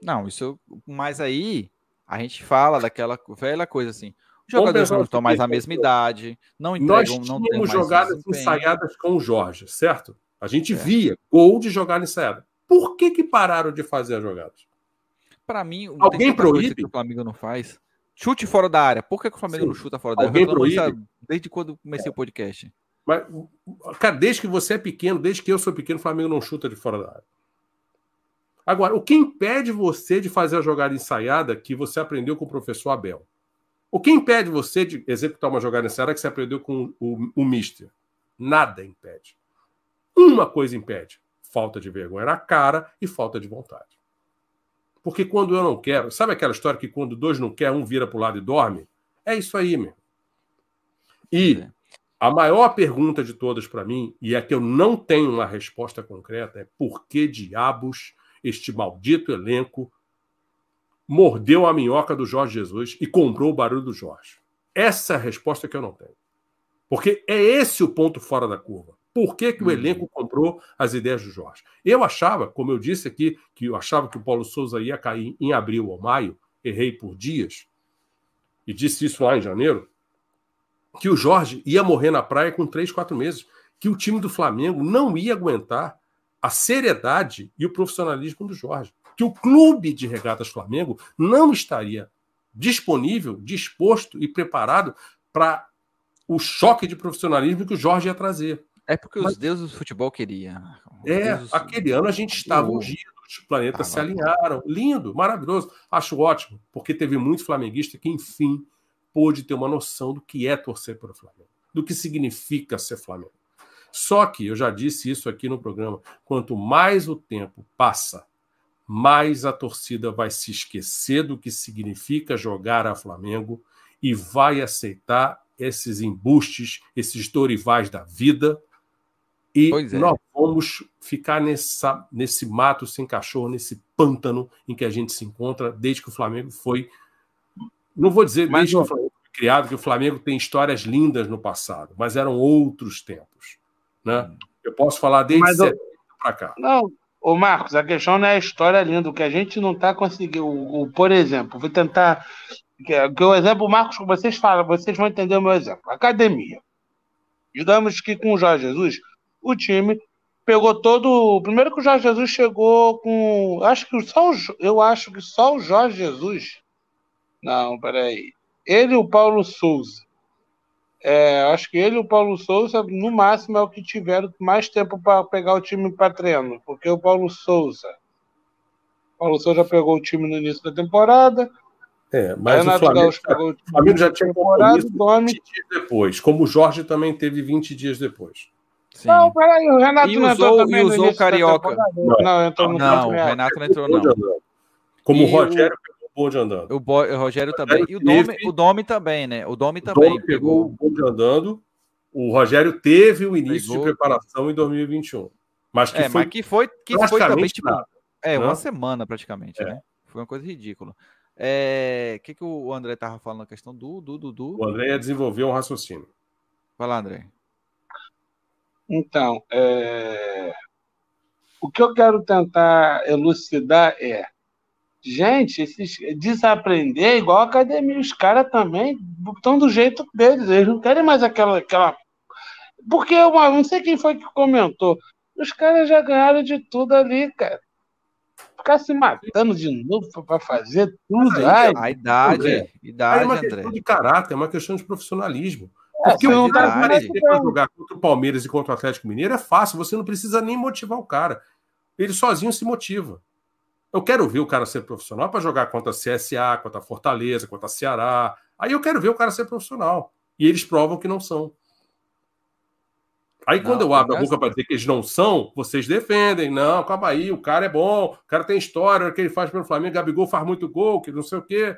Não, isso. Mas aí a gente fala daquela velha coisa assim. Os jogadores não estão mais à mesma idade, não entregam, Nós não temos jogadas ensaiadas com o Jorge, certo? A gente é. via gol de jogada ensaiada. Por que que pararam de fazer as jogadas? para mim, alguém proíbe que o Flamengo não faz. Chute fora da área. Por que, que o Flamengo Sim. não chuta fora da alguém área? Proíbe? Desde quando comecei o podcast. Mas, cara, desde que você é pequeno, desde que eu sou pequeno, o Flamengo não chuta de fora da área. Agora, o que impede você de fazer a jogada ensaiada que você aprendeu com o professor Abel? O que impede você de executar uma jogada ensaiada que você aprendeu com o, o, o Mister? Nada impede. Uma coisa impede: falta de vergonha na cara e falta de vontade. Porque quando eu não quero, sabe aquela história que quando dois não quer, um vira para o lado e dorme? É isso aí, meu. E a maior pergunta de todas para mim, e é que eu não tenho uma resposta concreta, é por que diabos este maldito elenco mordeu a minhoca do Jorge Jesus e comprou o barulho do Jorge? Essa é a resposta que eu não tenho. Porque é esse o ponto fora da curva. Por que, que o uhum. elenco comprou as ideias do Jorge? Eu achava, como eu disse aqui, que eu achava que o Paulo Souza ia cair em abril ou maio, errei por dias, e disse isso lá em janeiro, que o Jorge ia morrer na praia com três, quatro meses, que o time do Flamengo não ia aguentar a seriedade e o profissionalismo do Jorge, que o clube de regatas Flamengo não estaria disponível, disposto e preparado para o choque de profissionalismo que o Jorge ia trazer. É porque Mas, os deuses do futebol queriam. É, aquele ano a gente estava ungido, os planetas se alinharam. Lindo, maravilhoso. Acho ótimo, porque teve muito flamenguista que, enfim, pôde ter uma noção do que é torcer para o Flamengo, do que significa ser Flamengo. Só que, eu já disse isso aqui no programa, quanto mais o tempo passa, mais a torcida vai se esquecer do que significa jogar a Flamengo e vai aceitar esses embustes, esses dorivais da vida, e é. nós vamos ficar nessa, nesse mato sem cachorro, nesse pântano em que a gente se encontra desde que o Flamengo foi. Não vou dizer mas, desde que o Flamengo foi criado, que o Flamengo tem histórias lindas no passado, mas eram outros tempos. Né? Hum. Eu posso falar desde setembro para cá. Não, Ô Marcos, a questão não é a história linda, o que a gente não está conseguindo. O, o, por exemplo, vou tentar. Que, que o exemplo, Marcos, que vocês falam, vocês vão entender o meu exemplo. Academia. Digamos que com o Jorge Jesus, o time pegou todo. Primeiro que o Jorge Jesus chegou com. Acho que só o... Eu acho que só o Jorge Jesus. Não, peraí. Ele e o Paulo Souza. É, acho que ele e o Paulo Souza, no máximo, é o que tiveram mais tempo para pegar o time para treino. Porque o Paulo Souza. O Paulo Souza pegou o time no início da temporada. É, mas o Flamengo, o Flamengo já tinha temporada, 20 dias depois, como o Jorge também teve 20 dias depois. Sim. Não, peraí, o Renato e não usou, também e usou o Carioca. Não, não, entrou no não o Renato não entrou, não. Como e o Rogério bonde andando. O, Bo... o Rogério também. E o Domi, o Domi também, né? O Domi também. O Domi pegou, o bonde andando. O Rogério teve o início pegou. de preparação em 2021. Mas que é, foi, mas que foi, que foi também, tipo, nada, é, uma semana praticamente, é. né? Foi uma coisa ridícula. O é, que, que o André tava falando na questão do, do, do, do... O André ia desenvolver um raciocínio. Vai lá, André. Então, é... o que eu quero tentar elucidar é, gente, esses... desaprender é igual a academia, os caras também estão do jeito deles, eles não querem mais aquela. aquela... Porque eu não sei quem foi que comentou, os caras já ganharam de tudo ali, cara. Ficar se matando de novo para fazer tudo. Ai, a idade, idade, é uma André. questão de caráter, é uma questão de profissionalismo. Porque é, o cara para jogar contra o Palmeiras e contra o Atlético Mineiro é fácil, você não precisa nem motivar o cara. Ele sozinho se motiva. Eu quero ver o cara ser profissional para jogar contra a CSA, contra a Fortaleza, contra a Ceará. Aí eu quero ver o cara ser profissional. E eles provam que não são. Aí não, quando eu abro a boca para dizer que eles não são, vocês defendem. Não, calma aí, o cara é bom, o cara tem história, o que ele faz pelo Flamengo, Gabigol faz muito gol, que não sei o quê.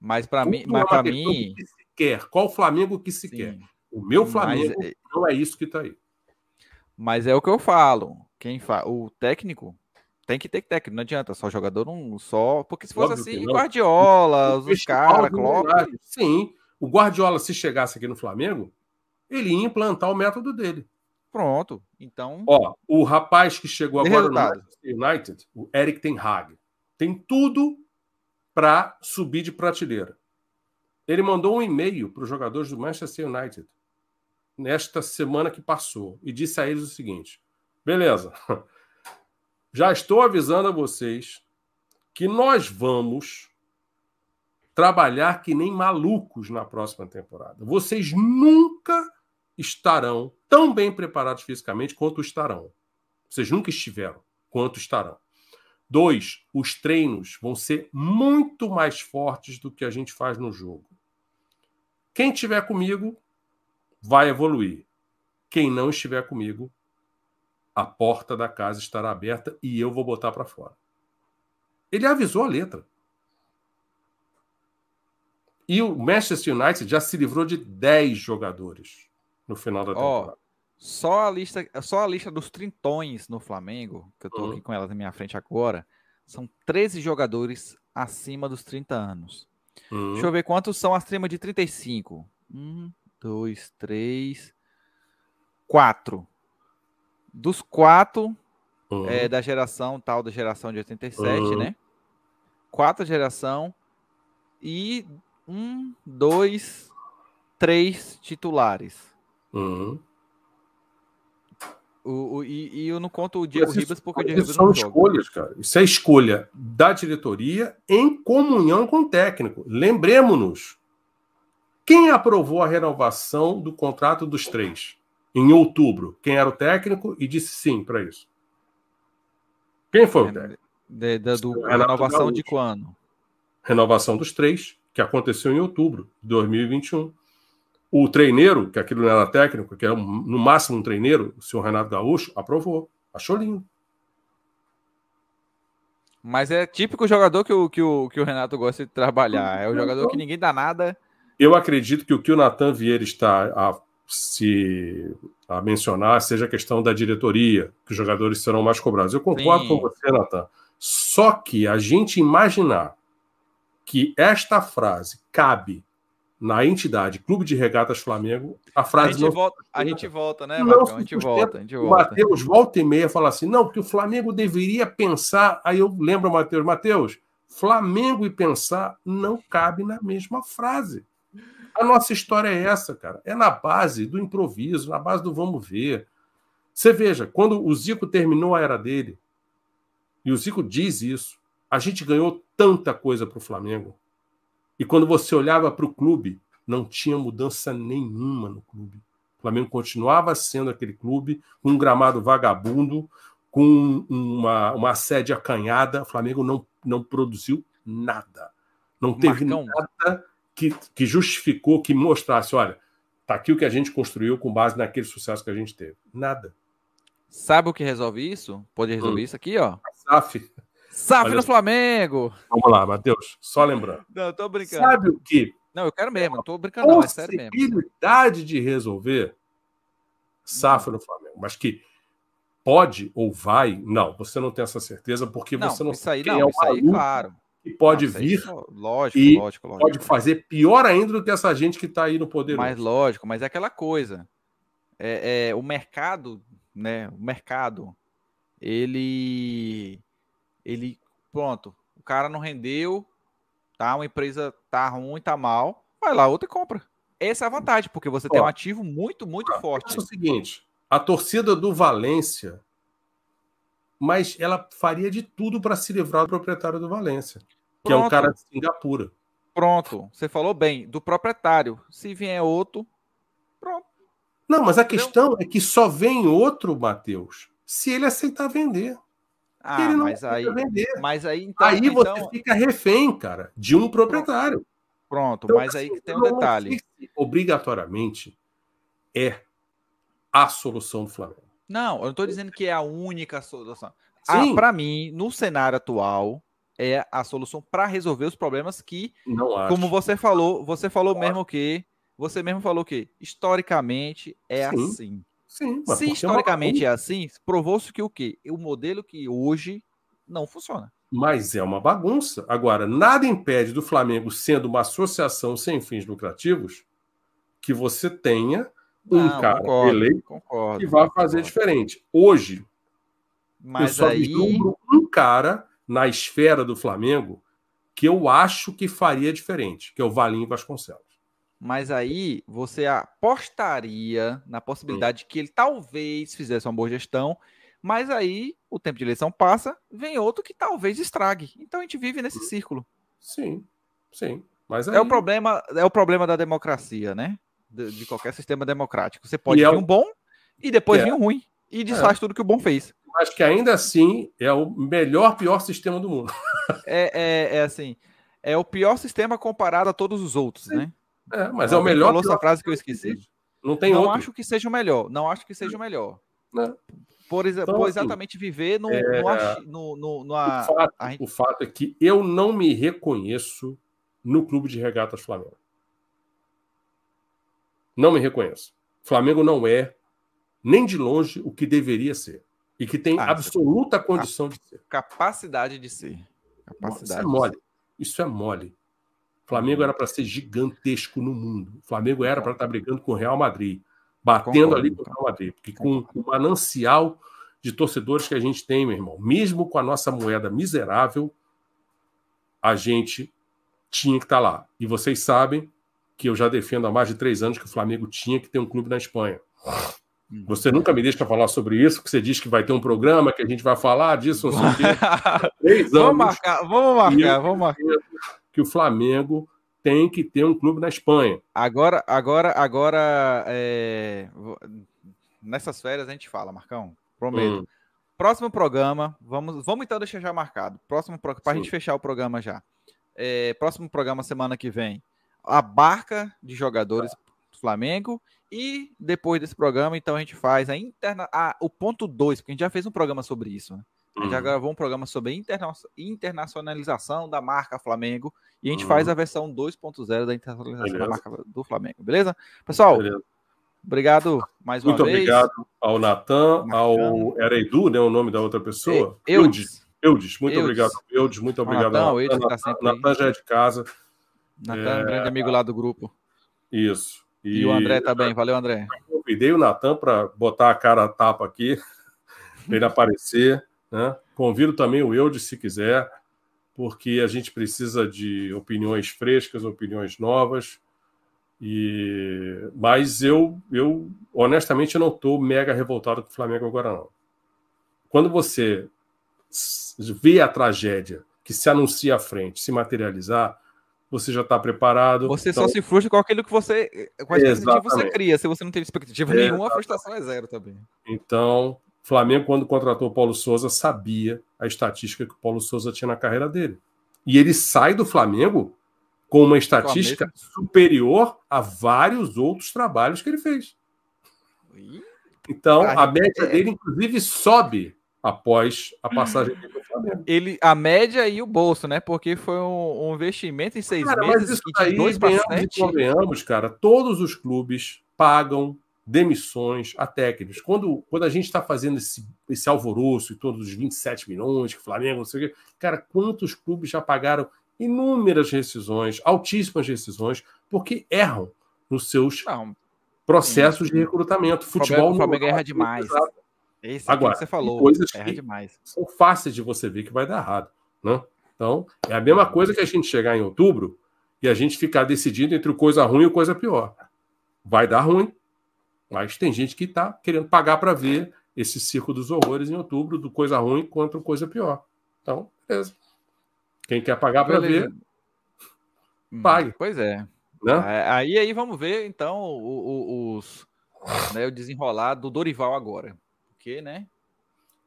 Mas para mim, mas para mim, quer, qual Flamengo que se Sim. quer. O meu Flamengo mas, é não é isso que está aí. Mas é o que eu falo. Quem fa... O técnico tem que ter técnico, não adianta só jogador um só, porque se fosse Óbvio assim, Guardiola, os caras, Klopp. Sim, o Guardiola se chegasse aqui no Flamengo, ele ia implantar o método dele. Pronto. Então, ó, o rapaz que chegou agora resultado. no United, o Eric Ten Hag, tem tudo para subir de prateleira. Ele mandou um e-mail para os jogadores do Manchester United nesta semana que passou e disse a eles o seguinte: beleza, já estou avisando a vocês que nós vamos trabalhar que nem malucos na próxima temporada. Vocês nunca estarão tão bem preparados fisicamente quanto estarão. Vocês nunca estiveram quanto estarão. Dois, os treinos vão ser muito mais fortes do que a gente faz no jogo. Quem estiver comigo vai evoluir. Quem não estiver comigo, a porta da casa estará aberta e eu vou botar para fora. Ele avisou a letra. E o Manchester United já se livrou de 10 jogadores no final da temporada. Oh, só a lista, só a lista dos trintões no Flamengo, que eu tô uhum. aqui com elas na minha frente agora, são 13 jogadores acima dos 30 anos. Uhum. Deixa eu ver quantos são acima de 35. Um, dois, três, quatro. Dos quatro uhum. é, da geração tal, da geração de 87, uhum. né? Quatro geração e um, dois, três titulares. Uhum. O, o, e, e, eu não conto o Diego Ribas porque o Diego Ribas são escolhas, cara. Isso é escolha da diretoria em comunhão com o técnico. Lembremos-nos. Quem aprovou a renovação do contrato dos três? Em outubro. Quem era o técnico e disse sim para isso? Quem foi o técnico? De, de, do, renovação de quando? Renovação dos três, que aconteceu em outubro de 2021. O treineiro, que aquilo não era técnico, que era no máximo um treineiro, o senhor Renato Gaúcho, aprovou. Achou lindo. Mas é típico jogador que o, que o, que o Renato gosta de trabalhar. É o jogador que ninguém dá nada. Eu acredito que o que o Natan Vieira está a se a mencionar seja a questão da diretoria, que os jogadores serão mais cobrados. Eu concordo Sim. com você, Natan. Só que a gente imaginar que esta frase cabe na entidade Clube de Regatas Flamengo, a frase. A gente, não... volta, a gente volta, né, Marcão? A gente volta, a gente volta. O Matheus volta e meia fala assim: não, porque o Flamengo deveria pensar. Aí eu lembro, Matheus, Matheus, Flamengo e pensar não cabe na mesma frase. A nossa história é essa, cara. É na base do improviso, na base do vamos ver. Você veja, quando o Zico terminou a era dele, e o Zico diz isso, a gente ganhou tanta coisa para o Flamengo e quando você olhava para o clube, não tinha mudança nenhuma no clube. O Flamengo continuava sendo aquele clube com um gramado vagabundo, com uma, uma sede acanhada. O Flamengo não, não produziu nada. Não teve Marcão. nada que, que justificou, que mostrasse: olha, tá aqui o que a gente construiu com base naquele sucesso que a gente teve. Nada. Sabe o que resolve isso? Pode resolver hum. isso aqui, ó. SAF. SAF no Flamengo! Vamos lá, Matheus, só lembrando. Não, tô brincando. Sabe o que? Não, eu quero mesmo, não tô brincando, não, é sério mesmo. Possibilidade de resolver SAF no Flamengo, mas que pode ou vai, não, você não tem essa certeza porque não, você não isso aí, não, é isso aí, claro. Que pode não, vir só, lógico, e lógico, lógico, pode fazer pior ainda do que essa gente que está aí no poder. Mas lógico, mas é aquela coisa. É, é, o mercado, né? O mercado, ele ele, pronto, o cara não rendeu, tá? Uma empresa tá ruim, tá mal, vai lá, outra e compra. Essa é a vantagem, porque você Ó, tem um ativo muito, muito forte. É o seguinte, a torcida do Valência, mas ela faria de tudo para se livrar do proprietário do Valência, que Pronto. é um cara de Singapura. Pronto, você falou bem, do proprietário. Se vier outro, pronto. Não, mas a questão é que só vem outro, Matheus, se ele aceitar vender. Ah, ele não mas aí, vender. mas aí então, aí você então... fica refém, cara, de um proprietário. Pronto, então, mas aí assim, tem um detalhe. Obrigatoriamente é a solução do Flamengo. Não, eu não estou dizendo que é a única solução. Ah, para mim, no cenário atual, é a solução para resolver os problemas que, como você falou, você falou não mesmo acho. que você mesmo falou que historicamente é Sim. assim. Sim, Se historicamente é, é assim, provou-se que o quê? O modelo que hoje não funciona. Mas é uma bagunça. Agora, nada impede do Flamengo, sendo uma associação sem fins lucrativos, que você tenha um não, cara concordo, eleito concordo, que vai fazer concordo. diferente. Hoje, Mas eu só aí... vislumbro um cara na esfera do Flamengo que eu acho que faria diferente, que é o Valinho Vasconcelos. Mas aí você apostaria na possibilidade de que ele talvez fizesse uma boa gestão, Mas aí o tempo de eleição passa, vem outro que talvez estrague. Então a gente vive nesse Uhum. círculo. Sim, sim. Mas aí, É o problema, é o problema da democracia, né? De, de qualquer sistema democrático. Você pode E é vir o- um bom e depois É. vir um ruim. E desfaz tudo que o bom fez. acho que ainda assim é o melhor, pior sistema do mundo. É, é, é assim, é o pior sistema comparado a todos os outros, né? É, mas é o Alguém melhor. falou essa pior frase que eu esqueci. Não tem não outro. acho que seja o melhor. Não acho que seja o melhor. Né? Por, exa- Então, por assim, exatamente viver no, é, no, no, no, no O a- fato, a gente- o fato é que eu não me reconheço no clube de regatas Flamengo. Não me reconheço. Flamengo não é, nem de longe, o que deveria ser. E que tem Ah, absoluta condição de ser. capacidade de ser. Isso Capacidade é de mole. Isso é mole. O Flamengo era para ser gigantesco no mundo. O Flamengo era para estar brigando com o Real Madrid, batendo Concordo, ali com o Real Madrid. Porque com o manancial de torcedores que a gente tem, meu irmão, mesmo com a nossa moeda miserável, a gente tinha que estar lá. E vocês sabem que eu já defendo há mais de três anos que o Flamengo tinha que ter um clube na Espanha. Hum. Você nunca me deixa falar sobre isso, que você diz que vai ter um programa que a gente vai falar disso, não sei o quê. Vamos marcar, vamos marcar, vamos marcar. que o Flamengo tem que ter um clube na Espanha. Agora, agora, agora, é, nessas férias a gente fala, Marcão. Prometo. Hum, Próximo programa, vamos, vamos então deixar já marcado. Próximo para a gente fechar o programa já. É, próximo programa semana que vem, a barca de jogadores do Flamengo e depois desse programa, então a gente faz a interna, a- o ponto 2, porque a gente já fez um programa sobre isso, né? A gente já hum. gravou um programa sobre a interna- internacionalização da marca Flamengo e a gente Uhum. faz a versão 2.0 da internacionalização da Beleza. marca do Flamengo, beleza? Pessoal, Beleza. obrigado mais uma Muito vez. obrigado ao Natan, ao. Era Edu, né? O nome da outra pessoa? Eudes. Eudes, muito Eudes. obrigado, Eudes. Muito obrigado. Natan, tá já é de casa. Natan, um grande amigo lá do grupo. Isso. E, o André também. Valeu, André. Convidei o Natan para botar a cara a tapa aqui, para ele aparecer. Né? Convido também o Eudes, se quiser, porque a gente precisa de opiniões frescas, opiniões novas. E mas eu, eu honestamente eu não estou mega revoltado com o Flamengo agora não. Quando você vê a tragédia que se anuncia à frente se materializar, você já está preparado. Você Então, só se frustra com aquilo que você. Com a expectativa que você cria. Se você não tem expectativa nenhuma, a frustração é zero também. Então, Flamengo, quando contratou o Paulo Souza, sabia a estatística que o Paulo Souza tinha na carreira dele. E ele sai do Flamengo com uma estatística superior a vários outros trabalhos que ele fez. Então, a média é. dele, inclusive, sobe após a passagem dele. Ele, a média e o bolso, né? Porque foi um, um investimento em seis Cara, mas meses isso e de aí, dois e sete. convenhamos, cara, todos os clubes pagam demissões a técnicos. Quando, quando a gente está fazendo esse, esse alvoroço e todos os 27 milhões que o Flamengo, não sei o quê, cara, quantos clubes já pagaram inúmeras rescisões, altíssimas rescisões, porque erram nos seus Não, processos de recrutamento. o Futebol Flamengo, o Flamengo não é erra demais. coisa Esse é Agora, que você falou. coisas que- demais. são fáceis de você ver que vai dar errado. Né? Então, é a mesma coisa que a gente chegar em outubro e a gente ficar decidindo entre coisa ruim e coisa pior. Vai dar ruim, mas tem gente que está querendo pagar para ver esse circo dos horrores em outubro, do coisa ruim contra coisa pior. Então, beleza. Quem quer pagar para ver, Hum, pague. Pois é. né? É, Aí, aí vamos ver, então, o, o- os, né, o desenrolar do Dorival agora. Porque, né?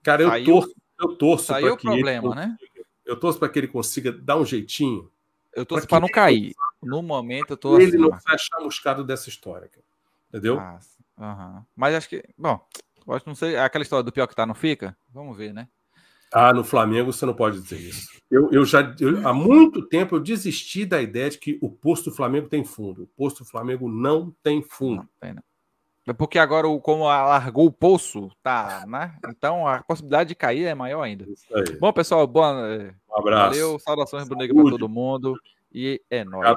Cara, eu Saiu- torço, eu torço para o que ele, problema, né? eu torço para que ele consiga dar um jeitinho. Eu Pra para não ele- cair. No momento eu tô ele assim. não Marcos. sai chamuscado dessa história, cara. entendeu? Ah, aham. Mas acho que, bom, acho que não sei, aquela história do pior que tá não fica? Vamos ver, né? Ah, no Flamengo você não pode dizer isso. Eu, eu já eu- há muito tempo eu desisti da ideia de que o posto do Flamengo tem fundo. O posto do Flamengo não tem fundo. Não, tem não. É porque agora, como largou o poço, tá, né? Então a possibilidade de cair é maior ainda. Isso aí. Bom, pessoal, boa, Um abraço. valeu, saudações rubro-negras para todo mundo e é nóis.